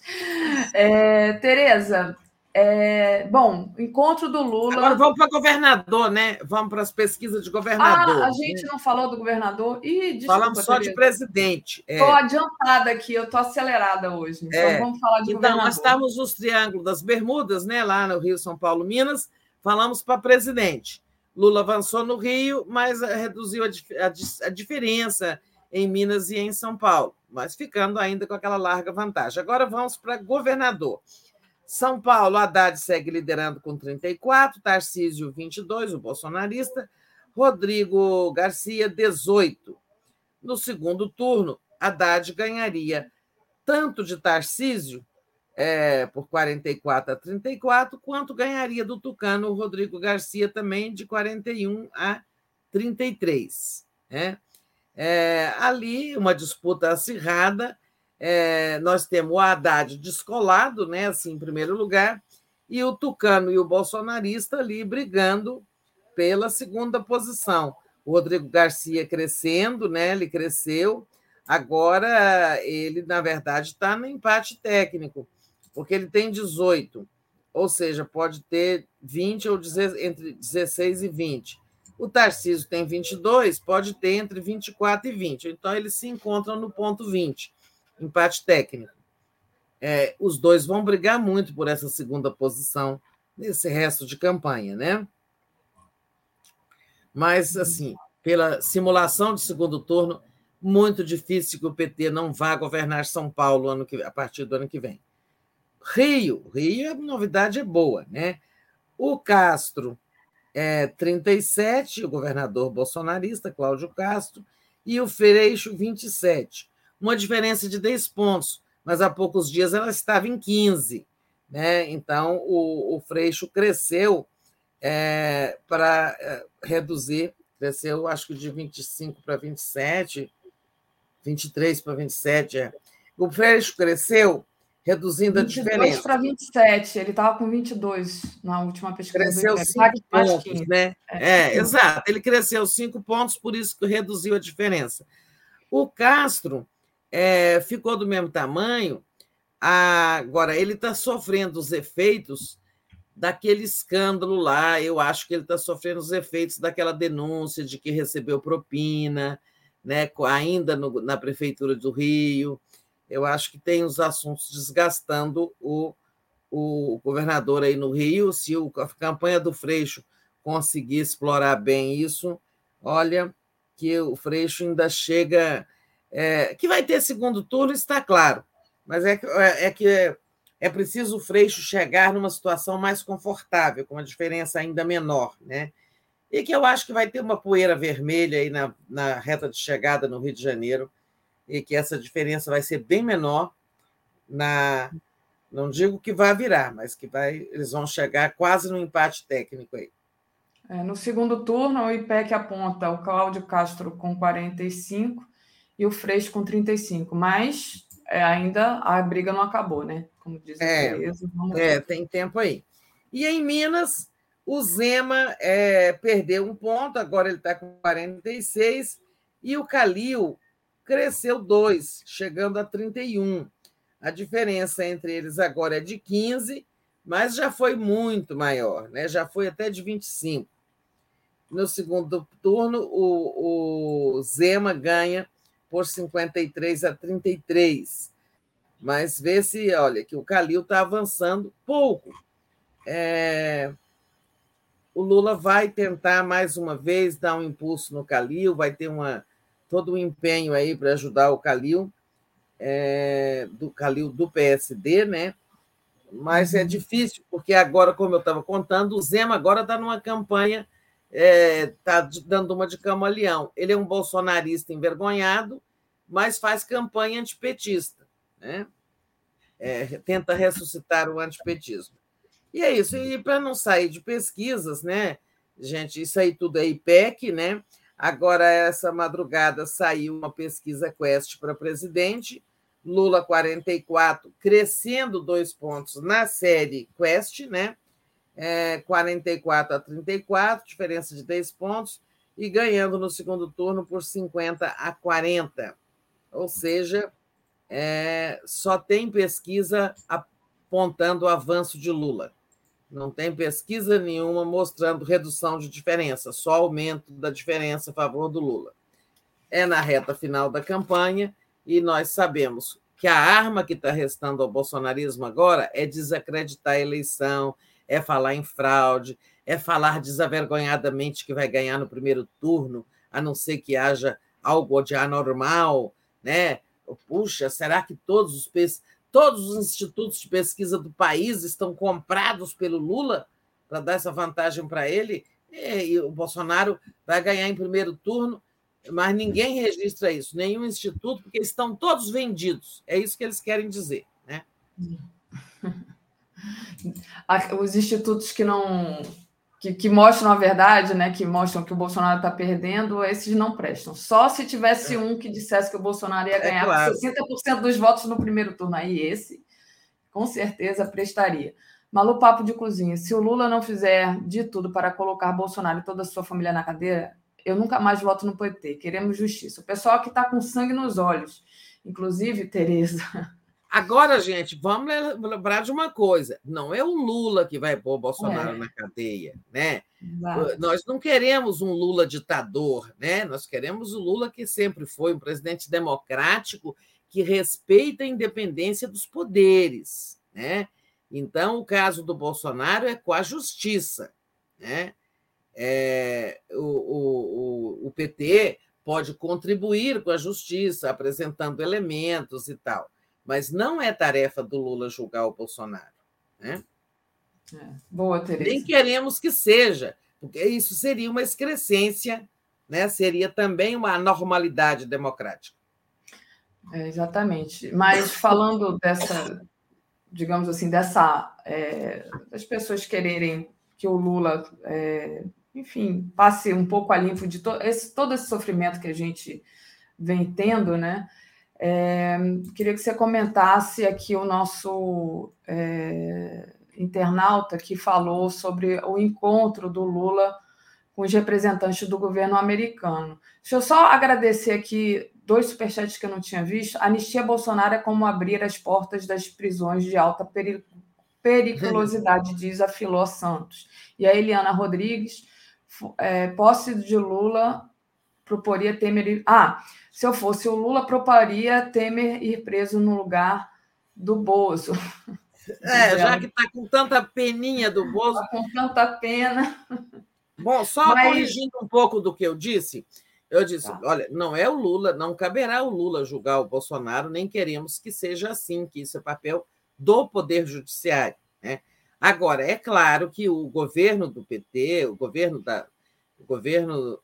É, Tereza, É, bom, encontro do Lula. Agora vamos para governador, né? Vamos para as pesquisas de governador. Ah, a gente não falou do governador. Ih, desculpa, Falamos só de presidente. Estou é. adiantada aqui, eu estou acelerada hoje. Então é. vamos falar de então, governador. nós estávamos nos Triângulos das Bermudas, né? Lá no Rio, São Paulo, Minas. Falamos para presidente. Lula avançou no Rio, mas reduziu a, a, a diferença em Minas e em São Paulo, mas ficando ainda com aquela larga vantagem. Agora vamos para governador. São Paulo, Haddad segue liderando com 34, Tarcísio 22, o bolsonarista, Rodrigo Garcia 18. No segundo turno, Haddad ganharia tanto de Tarcísio é, por 44 a 34, quanto ganharia do Tucano Rodrigo Garcia também de 41 a 33. Né? É, ali, uma disputa acirrada é, nós temos o Haddad descolado, né, assim, em primeiro lugar, e o Tucano e o bolsonarista ali brigando pela segunda posição. O Rodrigo Garcia crescendo, né, ele cresceu, agora ele, na verdade, está no empate técnico, porque ele tem 18, ou seja, pode ter 20 ou entre 16 e 20. O Tarcísio tem 22, pode ter entre 24 e 20. Então, eles se encontram no ponto 20 empate técnico. É, os dois vão brigar muito por essa segunda posição nesse resto de campanha, né? Mas, assim, pela simulação de segundo turno, muito difícil que o PT não vá governar São Paulo ano que, a partir do ano que vem. Rio, Rio, a novidade é boa, né? O Castro é 37, o governador bolsonarista, Cláudio Castro, e o Freixo, 27 uma diferença de 10 pontos, mas há poucos dias ela estava em 15. Né? Então, o, o Freixo cresceu é, para é, reduzir, cresceu acho que de 25 para 27, 23 para 27. É. O Freixo cresceu reduzindo a diferença. 22 para 27, ele estava com 22 na última pesquisa. Cresceu 5 pontos, né? É, é, exato, ele cresceu 5 pontos, por isso que reduziu a diferença. O Castro é, ficou do mesmo tamanho. Agora, ele está sofrendo os efeitos daquele escândalo lá. Eu acho que ele está sofrendo os efeitos daquela denúncia de que recebeu propina, né, ainda no, na Prefeitura do Rio. Eu acho que tem os assuntos desgastando o, o governador aí no Rio. Se a campanha do Freixo conseguir explorar bem isso, olha que o Freixo ainda chega é, que vai ter segundo turno, está claro, mas é, é, é que é, é preciso o Freixo chegar numa situação mais confortável, com uma diferença ainda menor, né? E que eu acho que vai ter uma poeira vermelha aí na, na reta de chegada no Rio de Janeiro, e que essa diferença vai ser bem menor na. Não digo que vai virar, mas que vai, eles vão chegar quase no empate técnico aí. É, no segundo turno, o IPEC aponta o Cláudio Castro com 45 e o Freixo com 35. Mas é, ainda a briga não acabou, né? Como diz é, é, tem tempo aí. E em Minas, o Zema é, perdeu um ponto, agora ele está com 46, e o Calil cresceu dois, chegando a 31. A diferença entre eles agora é de 15, mas já foi muito maior, né? já foi até de 25. No segundo turno, o, o Zema ganha por 53 a 33. Mas vê se, olha, que o Calil está avançando pouco. É... O Lula vai tentar mais uma vez dar um impulso no Calil, vai ter uma, todo um empenho aí para ajudar o Calil, é... do Calil do PSD, né? Mas é uhum. difícil, porque agora, como eu estava contando, o Zema agora está numa campanha está é, tá dando uma de camaleão. Ele é um bolsonarista envergonhado, mas faz campanha antipetista, né? É, tenta ressuscitar o antipetismo. E é isso. E para não sair de pesquisas, né, gente, isso aí tudo é IPEC, né? Agora, essa madrugada, saiu uma pesquisa Quest para presidente, Lula 44, crescendo dois pontos na série Quest, né? É, 44 a 34, diferença de 10 pontos, e ganhando no segundo turno por 50 a 40. Ou seja, é, só tem pesquisa apontando o avanço de Lula. Não tem pesquisa nenhuma mostrando redução de diferença, só aumento da diferença a favor do Lula. É na reta final da campanha e nós sabemos que a arma que está restando ao bolsonarismo agora é desacreditar a eleição, é falar em fraude, é falar desavergonhadamente que vai ganhar no primeiro turno, a não ser que haja algo de anormal, né? Puxa, será que todos os todos os institutos de pesquisa do país estão comprados pelo Lula para dar essa vantagem para ele? E o Bolsonaro vai ganhar em primeiro turno, mas ninguém registra isso, nenhum instituto, porque estão todos vendidos. É isso que eles querem dizer, né? Os institutos que não que, que, mostram a verdade, né, que mostram que o Bolsonaro está perdendo, esses não prestam. Só se tivesse é. um que dissesse que o Bolsonaro ia é ganhar é claro. 60% dos votos no primeiro turno, aí esse, com certeza, prestaria. Malu Papo de Cozinha, se o Lula não fizer de tudo para colocar Bolsonaro e toda a sua família na cadeira, eu nunca mais voto no PT. Queremos justiça. O pessoal que está com sangue nos olhos, inclusive, Tereza, Agora, gente, vamos lembrar de uma coisa: não é o Lula que vai pôr o Bolsonaro é. na cadeia, né? Nós não queremos um Lula ditador, né? Nós queremos o Lula que sempre foi um presidente democrático que respeita a independência dos poderes, né? Então, o caso do Bolsonaro é com a justiça, né? É, o, o, o PT pode contribuir com a justiça, apresentando elementos e tal mas não é tarefa do Lula julgar o Bolsonaro. Né? É. Boa, Tereza. Nem queremos que seja, porque isso seria uma excrescência, né? seria também uma anormalidade democrática. É, exatamente. Mas falando dessa, digamos assim, dessa. É, das pessoas quererem que o Lula, é, enfim, passe um pouco a limpo de to esse, todo esse sofrimento que a gente vem tendo, né? É, queria que você comentasse aqui o nosso é, internauta que falou sobre o encontro do Lula com os representantes do governo americano. Deixa eu só agradecer aqui dois superchats que eu não tinha visto. Anistia Bolsonaro é como abrir as portas das prisões de alta periculosidade, diz a Filó Santos. E a Eliana Rodrigues, é, posse de Lula proporia Temer. Ah, se eu fosse o Lula, proporia Temer ir preso no lugar do Bozo. É, já que está com tanta peninha do Bozo. Tá com tanta pena. Bom, só Mas... corrigindo um pouco do que eu disse, eu disse: tá. olha, não é o Lula, não caberá o Lula julgar o Bolsonaro, nem queremos que seja assim, que isso é papel do Poder Judiciário. Né? Agora, é claro que o governo do PT, o governo da. O governo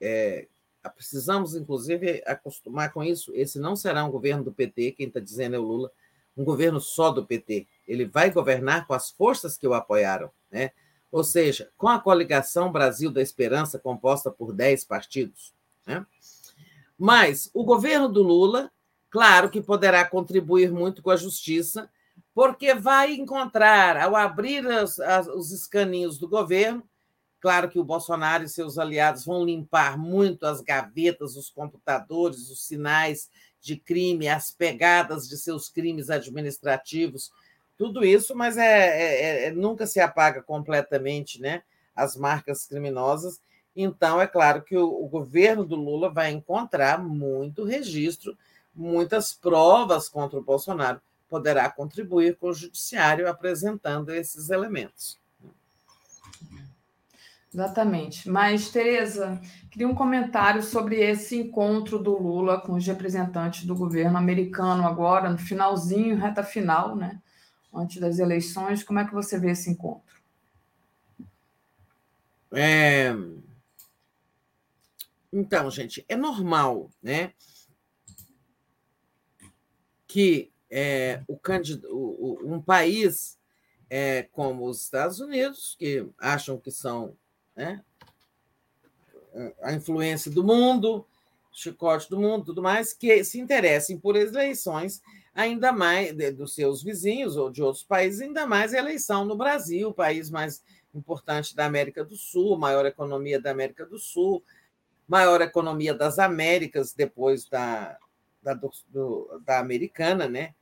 é, precisamos, inclusive, acostumar com isso. Esse não será um governo do PT, quem está dizendo é o Lula, um governo só do PT. Ele vai governar com as forças que o apoiaram, né? ou seja, com a coligação Brasil da Esperança, composta por 10 partidos. Né? Mas o governo do Lula, claro que poderá contribuir muito com a justiça, porque vai encontrar, ao abrir as, as, os escaninhos do governo, Claro que o Bolsonaro e seus aliados vão limpar muito as gavetas, os computadores, os sinais de crime, as pegadas de seus crimes administrativos, tudo isso, mas é, é, é, nunca se apaga completamente né, as marcas criminosas. Então, é claro que o, o governo do Lula vai encontrar muito registro, muitas provas contra o Bolsonaro, poderá contribuir com o judiciário apresentando esses elementos. Exatamente. Mas, Tereza, queria um comentário sobre esse encontro do Lula com os representantes do governo americano agora, no finalzinho, reta final, né? Antes das eleições. Como é que você vê esse encontro? É... Então, gente, é normal, né? Que é, o candidato, um país é, como os Estados Unidos, que acham que são né? a influência do mundo, chicote do mundo, tudo mais, que se interessem por eleições, ainda mais dos seus vizinhos ou de outros países, ainda mais a eleição no Brasil, país mais importante da América do Sul, maior economia da América do Sul, maior economia das Américas depois da, da, do, da americana, né?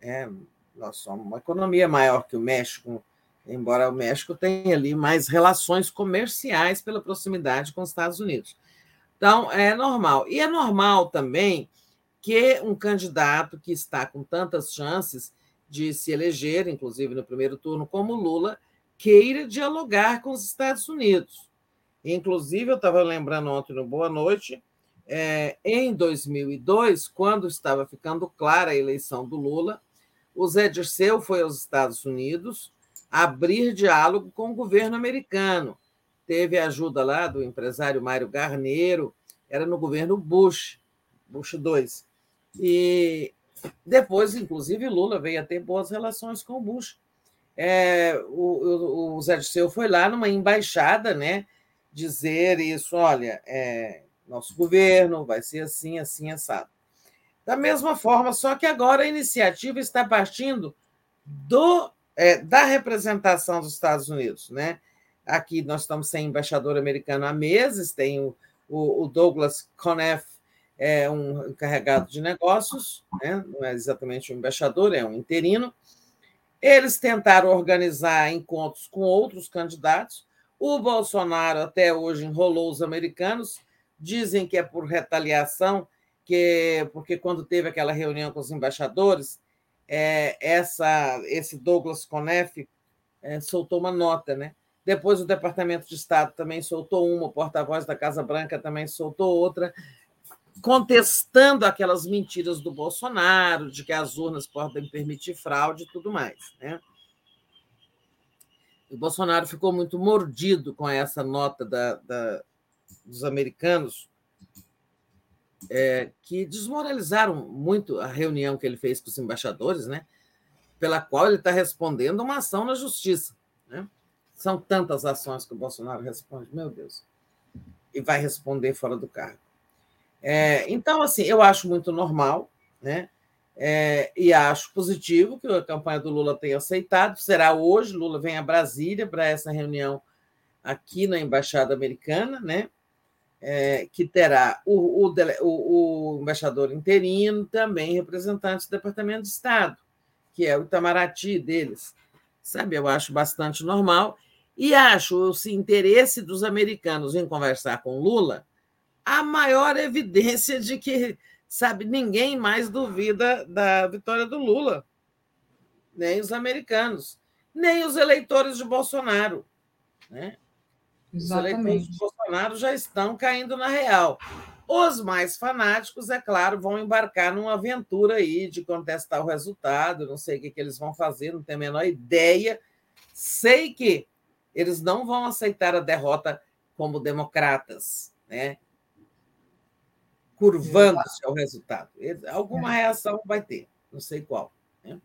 É, nós somos uma economia maior que o México, embora o México tenha ali mais relações comerciais pela proximidade com os Estados Unidos. Então, é normal. E é normal também que um candidato que está com tantas chances de se eleger, inclusive no primeiro turno, como Lula, queira dialogar com os Estados Unidos. Inclusive, eu estava lembrando ontem no Boa Noite, é, em 2002, quando estava ficando clara a eleição do Lula, o Zé Dirceu foi aos Estados Unidos abrir diálogo com o governo americano. Teve ajuda lá do empresário Mário Garneiro, era no governo Bush, Bush II. E depois, inclusive, Lula veio a ter boas relações com o Bush. É, o, o, Zé Dirceu foi lá numa embaixada, né, dizer isso, olha, é, nosso governo vai ser assim, assim, assado. Da mesma forma, só que agora a iniciativa está partindo do, é, da representação dos Estados Unidos. Né? Aqui nós estamos sem embaixador americano há meses, tem o, o, o Douglas Conniff, é um encarregado de negócios, né? não é exatamente um embaixador, é um interino. Eles tentaram organizar encontros com outros candidatos. O Bolsonaro até hoje enrolou os americanos, dizem que é por retaliação, que porque quando teve aquela reunião com os embaixadores, é, essa, esse Douglas Conef é, soltou uma nota, né? Depois o Departamento de Estado também soltou uma, o porta-voz da Casa Branca também soltou outra, contestando aquelas mentiras do Bolsonaro, de que as urnas podem permitir fraude e tudo mais. Né? O Bolsonaro ficou muito mordido com essa nota da, da dos americanos, é, que desmoralizaram muito a reunião que ele fez com os embaixadores, né? pela qual ele está respondendo uma ação na justiça. Né? São tantas ações que o Bolsonaro responde, meu Deus, e vai responder fora do cargo. É, então, assim, eu acho muito normal, né? É, e acho positivo que a campanha do Lula tenha aceitado. Será hoje, Lula vem a Brasília para essa reunião aqui na Embaixada Americana, né? É, que terá o, o, o, o, embaixador interino, também representante do Departamento de Estado, que é o Itamaraty deles. Sabe, eu acho bastante normal. E acho o interesse dos americanos em conversar com Lula a maior evidência de que, sabe, ninguém mais duvida da vitória do Lula, nem os americanos, nem os eleitores de Bolsonaro. Né? Os eleitores de Bolsonaro já estão caindo na real. Os mais fanáticos, é claro, vão embarcar numa aventura aí de contestar o resultado, não sei o que, que eles vão fazer, não tenho a menor ideia. Sei que eles não vão aceitar a derrota como democratas, né? curvando-se ao resultado. Alguma é. reação vai ter, não sei qual. Né?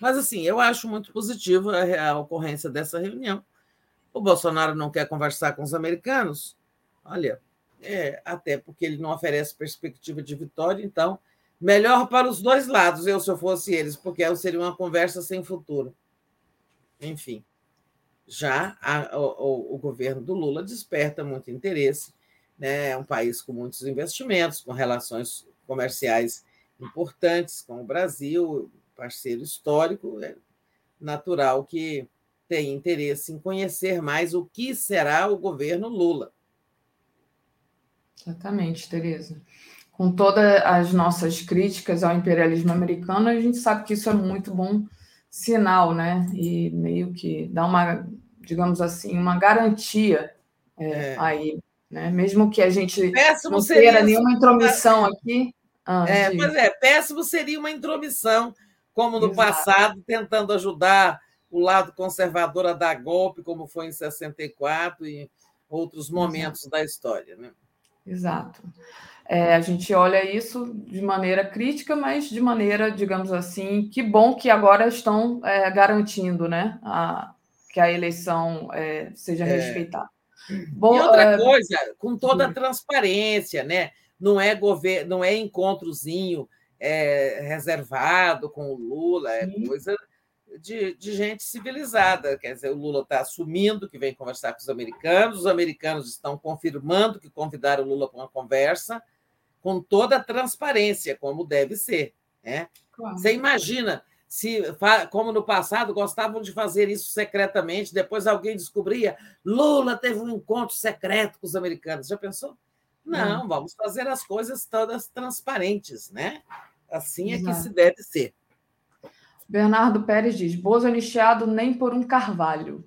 Mas, assim, eu acho muito positiva a ocorrência dessa reunião. O Bolsonaro não quer conversar com os americanos, olha, é, até porque ele não oferece perspectiva de vitória, então, melhor para os dois lados, eu se eu fosse eles, porque seria uma conversa sem futuro. Enfim, já a, o, o governo do Lula desperta muito interesse né? é um país com muitos investimentos, com relações comerciais importantes com o Brasil, parceiro histórico, é natural que tenha interesse em conhecer mais o que será o governo Lula. Exatamente, Tereza. Com todas as nossas críticas ao imperialismo americano, a gente sabe que isso é muito bom sinal, né? E meio que dá uma, digamos assim, uma garantia é, é. aí né? Mesmo que a gente péssimo não tenha nenhuma intromissão aqui. Ah, é, pois é, péssimo seria uma intromissão, como no Exato. passado, tentando ajudar o lado conservador a dar golpe, como foi em 64 e outros momentos Exato. da história. Né? Exato. É, a gente olha isso de maneira crítica, mas de maneira, digamos assim, que bom que agora estão é, garantindo né, a, que a eleição é, seja é. respeitada. Bom, e outra é, coisa, com toda a transparência, né? Não é governo, não é encontrozinho é, reservado com o Lula, é coisa de, de, gente civilizada. Quer dizer, o Lula está assumindo que vem conversar com os americanos, os americanos estão confirmando que convidaram o Lula para uma conversa, com toda a transparência, como deve ser. Né? Claro. Você imagina se, como no passado, gostavam de fazer isso secretamente, depois alguém descobria, Lula teve um encontro secreto com os americanos. Já pensou? Não, vamos fazer as coisas todas transparentes, né? Assim é que se deve ser. Bernardo Pérez diz: Bozo anistiado nem por um carvalho.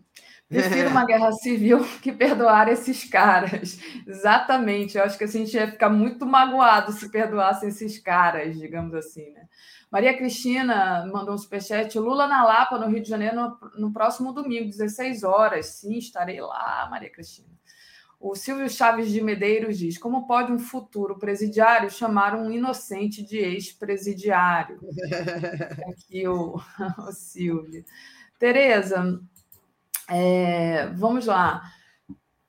Prefiro uma guerra civil que perdoar esses caras. Exatamente. Eu acho que a gente ia ficar muito magoado se perdoassem esses caras, digamos assim, né? Maria Cristina mandou um superchat. Lula na Lapa, no Rio de Janeiro, no, no próximo domingo, 16 horas. Sim, estarei lá, Maria Cristina. O Silvio Chaves de Medeiros diz: Como pode um futuro presidiário chamar um inocente de ex-presidiário? Aqui o, o Silvio. Tereza, é, vamos lá.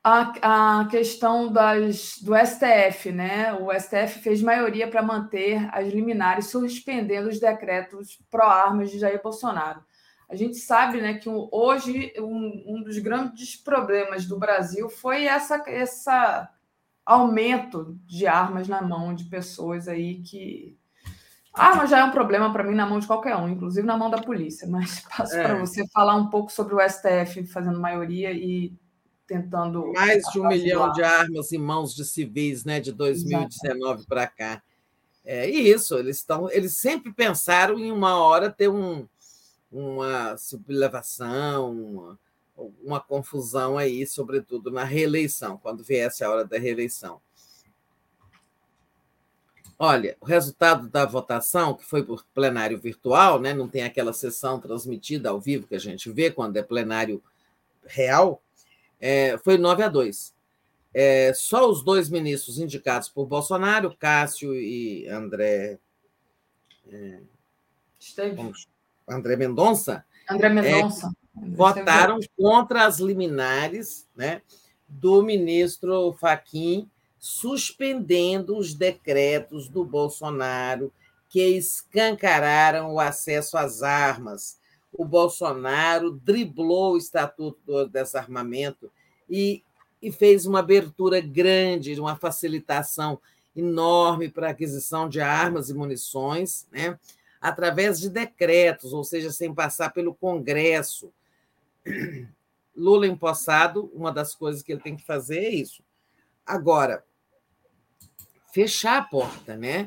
A, a questão das, do STF, né? O STF fez maioria para manter as liminares, suspendendo os decretos pró-armas de Jair Bolsonaro. A gente sabe né, que hoje um, um dos grandes problemas do Brasil foi essa, essa aumento de armas na mão de pessoas aí que. Arma já é um problema para mim na mão de qualquer um, inclusive na mão da polícia. Mas passo é. para você falar um pouco sobre o STF fazendo maioria e tentando. Mais de um milhão de armas em mãos de civis, né, de 2019 para cá. É isso, eles estão, eles sempre pensaram em uma hora ter um, uma sublevação, uma, uma confusão aí, sobretudo na reeleição, quando viesse a hora da reeleição. Olha, o resultado da votação, que foi por plenário virtual, né, não tem aquela sessão transmitida ao vivo que a gente vê quando é plenário real, é, foi 9 a 2. É, só os dois ministros indicados por Bolsonaro, Cássio e André. É, André Mendonça, André Mendonça. É, votaram contra as liminares né, do ministro Faquim, suspendendo os decretos do Bolsonaro que escancararam o acesso às armas. O Bolsonaro driblou o Estatuto do Desarmamento e, e fez uma abertura grande, uma facilitação enorme para a aquisição de armas e munições, né? Através de decretos, ou seja, sem passar pelo Congresso. Lula empossado, uma das coisas que ele tem que fazer é isso. Agora, fechar a porta, né?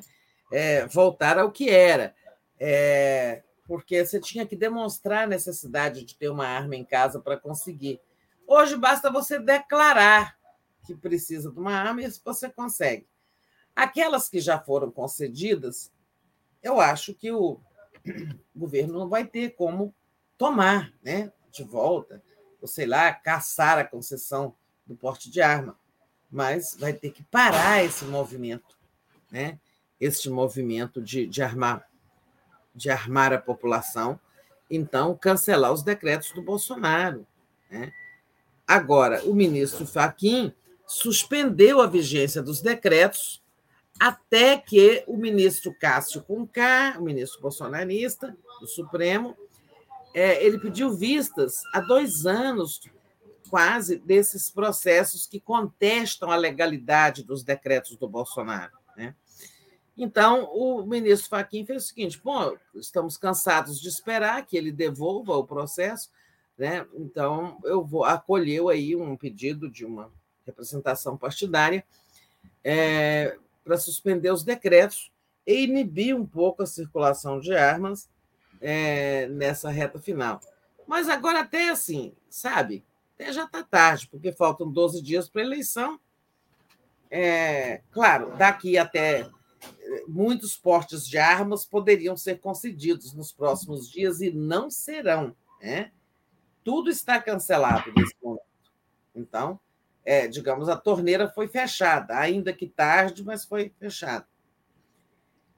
É, voltar ao que era. É, porque você tinha que demonstrar a necessidade de ter uma arma em casa para conseguir. Hoje basta você declarar que precisa de uma arma e você consegue. Aquelas que já foram concedidas, eu acho que o governo não vai ter como tomar né, de volta, ou sei lá, caçar a concessão do porte de arma, mas vai ter que parar esse movimento, né? Este movimento de, de armar de armar a população, então cancelar os decretos do Bolsonaro. Né? Agora, o ministro Faquim suspendeu a vigência dos decretos até que o ministro Cássio Conká, o ministro bolsonarista do Supremo, é, ele pediu vistas há dois anos, quase, desses processos que contestam a legalidade dos decretos do Bolsonaro. Né? Então, o ministro Fachin fez o seguinte: bom, estamos cansados de esperar que ele devolva o processo, né? então eu vou acolheu aí um pedido de uma representação partidária. É, para suspender os decretos e inibir um pouco a circulação de armas é, nessa reta final. Mas agora, até assim, sabe, até já está tarde, porque faltam 12 dias para a eleição. É, claro, daqui até muitos portes de armas poderiam ser concedidos nos próximos dias e não serão. Né? Tudo está cancelado nesse momento. Então, é, digamos, a torneira foi fechada, ainda que tarde, mas foi fechada.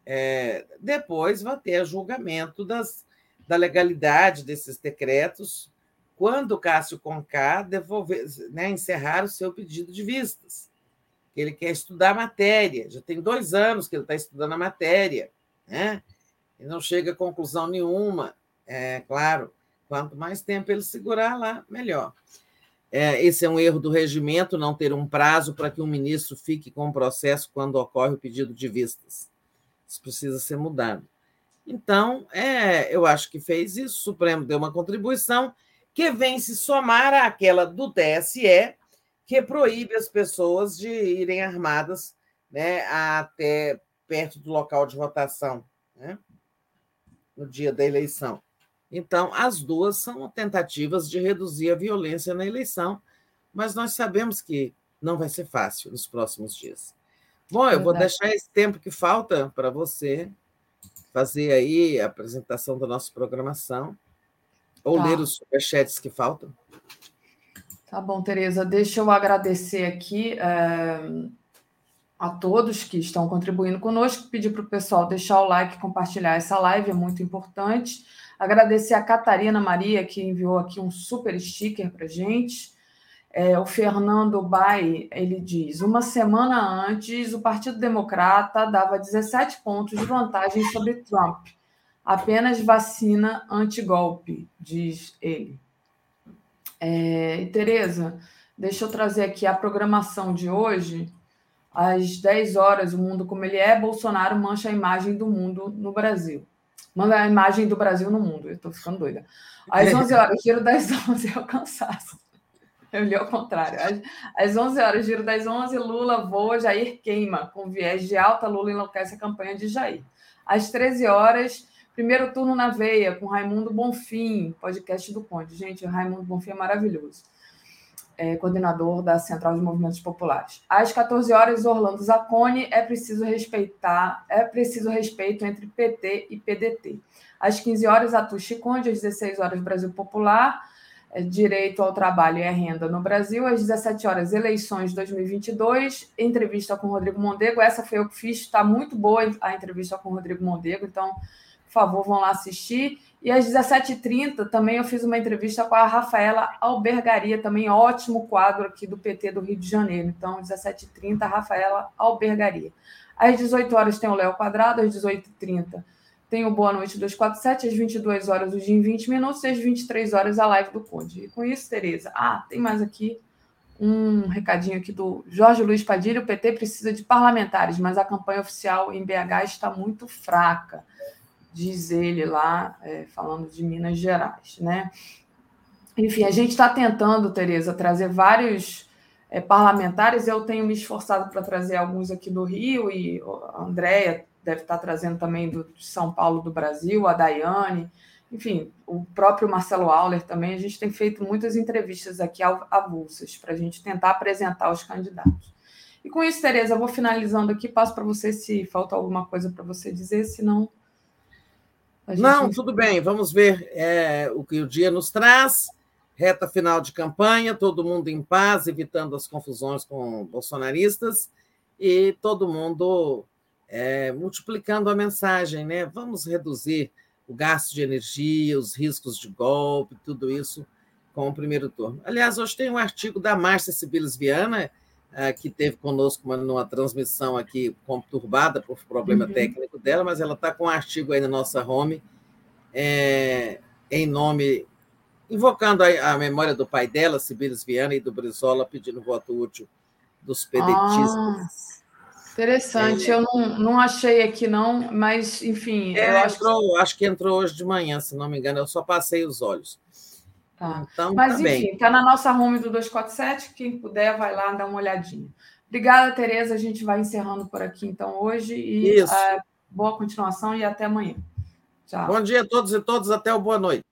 É, depois vai ter julgamento das, da legalidade desses decretos, quando Cássio Conká devolver, né, encerrar o seu pedido de vistas, ele quer estudar a matéria, já tem dois anos que ele está estudando a matéria, né? e não chega a conclusão nenhuma, é claro, quanto mais tempo ele segurar lá, melhor. É, esse é um erro do regimento, não ter um prazo para que um ministro fique com o processo quando ocorre o pedido de vistas. Isso precisa ser mudado. Então, é, eu acho que fez isso, o Supremo deu uma contribuição que vem se somar àquela do TSE, que proíbe as pessoas de irem armadas né, até perto do local de votação, né, no dia da eleição. Então, as duas são tentativas de reduzir a violência na eleição, mas nós sabemos que não vai ser fácil nos próximos dias. Bom, eu vou deixar esse tempo que falta para você fazer aí a apresentação da nossa programação ou tá. ler os superchats que faltam. Tá bom, Tereza. Deixa eu agradecer aqui é, a todos que estão contribuindo conosco, pedir para o pessoal deixar o like, compartilhar essa live, é muito importante. Agradecer a Catarina Maria, que enviou aqui um super sticker para gente. É, o Fernando Bai, ele diz: uma semana antes, o Partido Democrata dava 17 pontos de vantagem sobre Trump. Apenas vacina antigolpe, diz ele. É, Tereza, deixa eu trazer aqui a programação de hoje. Às 10 horas, o mundo como ele é, Bolsonaro mancha a imagem do mundo no Brasil. Manda a imagem do Brasil no mundo. Eu estou ficando doida. Às 11 horas, giro das 11 é o cansaço. Eu li ao contrário. Às, 11 horas, giro das 11, Lula voa, Jair queima. Com viés de alta, Lula enlouquece a campanha de Jair. Às 13 horas, primeiro turno na veia, com Raimundo Bonfim, podcast do Conde. Gente, o Raimundo Bonfim é maravilhoso. É, coordenador da Central de Movimentos Populares. Às 14 horas, Orlando Zacconi, é preciso respeitar, é preciso respeito entre PT e PDT. Às 15 horas, Atushi Conde, às 16 horas, Brasil Popular, é, direito ao Trabalho e à Renda no Brasil, às 17 horas, eleições 2022, entrevista com Rodrigo Mondego. Essa foi eu que fiz, está muito boa a entrevista com Rodrigo Mondego, então, por favor, vão lá assistir. E às 17h30 também eu fiz uma entrevista com a Rafaela Albergaria, também ótimo quadro aqui do PT do Rio de Janeiro. Então, 17h30, Rafaela Albergaria. Às 18 horas tem o Léo Quadrado, às 18h30 tem o Boa Noite 247, às 22 horas, o dia em 20 minutos, e às 23 horas, a live do Conde. E com isso, Tereza, ah, tem mais aqui um recadinho aqui do Jorge Luiz Padilha. O PT precisa de parlamentares, mas a campanha oficial em BH está muito fraca, diz ele lá, é, falando de Minas Gerais, né? Enfim, a gente está tentando, Tereza, trazer vários é, parlamentares. Eu tenho me esforçado para trazer alguns aqui do Rio e a Andréia deve estar trazendo também do de São Paulo do Brasil, a Daiane, enfim, o próprio Marcelo Auler também. A gente tem feito muitas entrevistas aqui avulsas para a gente tentar apresentar os candidatos. E com isso, Tereza, eu vou finalizando aqui, passo para você se falta alguma coisa para você dizer, senão. Gente... Não, tudo bem, vamos ver é, o que o dia nos traz. Reta final de campanha, todo mundo em paz, evitando as confusões com bolsonaristas e todo mundo é, multiplicando a mensagem, né? Vamos reduzir o gasto de energia, os riscos de golpe, tudo isso com o primeiro turno. Aliás, hoje tem um artigo da Márcia Sibilis Viana, que teve conosco uma, numa transmissão aqui conturbada por problema uhum. técnico dela, mas ela está com um artigo aí na nossa home, é, em nome, invocando a, a, memória do pai dela, Sibilis Viana, e do Brizola, pedindo voto útil dos pedetistas. Ah. Interessante, é, eu não, não achei aqui, não, mas, enfim. É, acho, entrou, que... acho que entrou hoje de manhã, se não me engano, eu só passei os olhos. Tá. Então, mas, tá enfim, está na nossa home do 247, quem puder vai lá dar uma olhadinha. Obrigada, Tereza, a gente vai encerrando por aqui, então, hoje, e uh, boa continuação e até amanhã. Tchau. Bom dia a todos e todas, até o boa noite.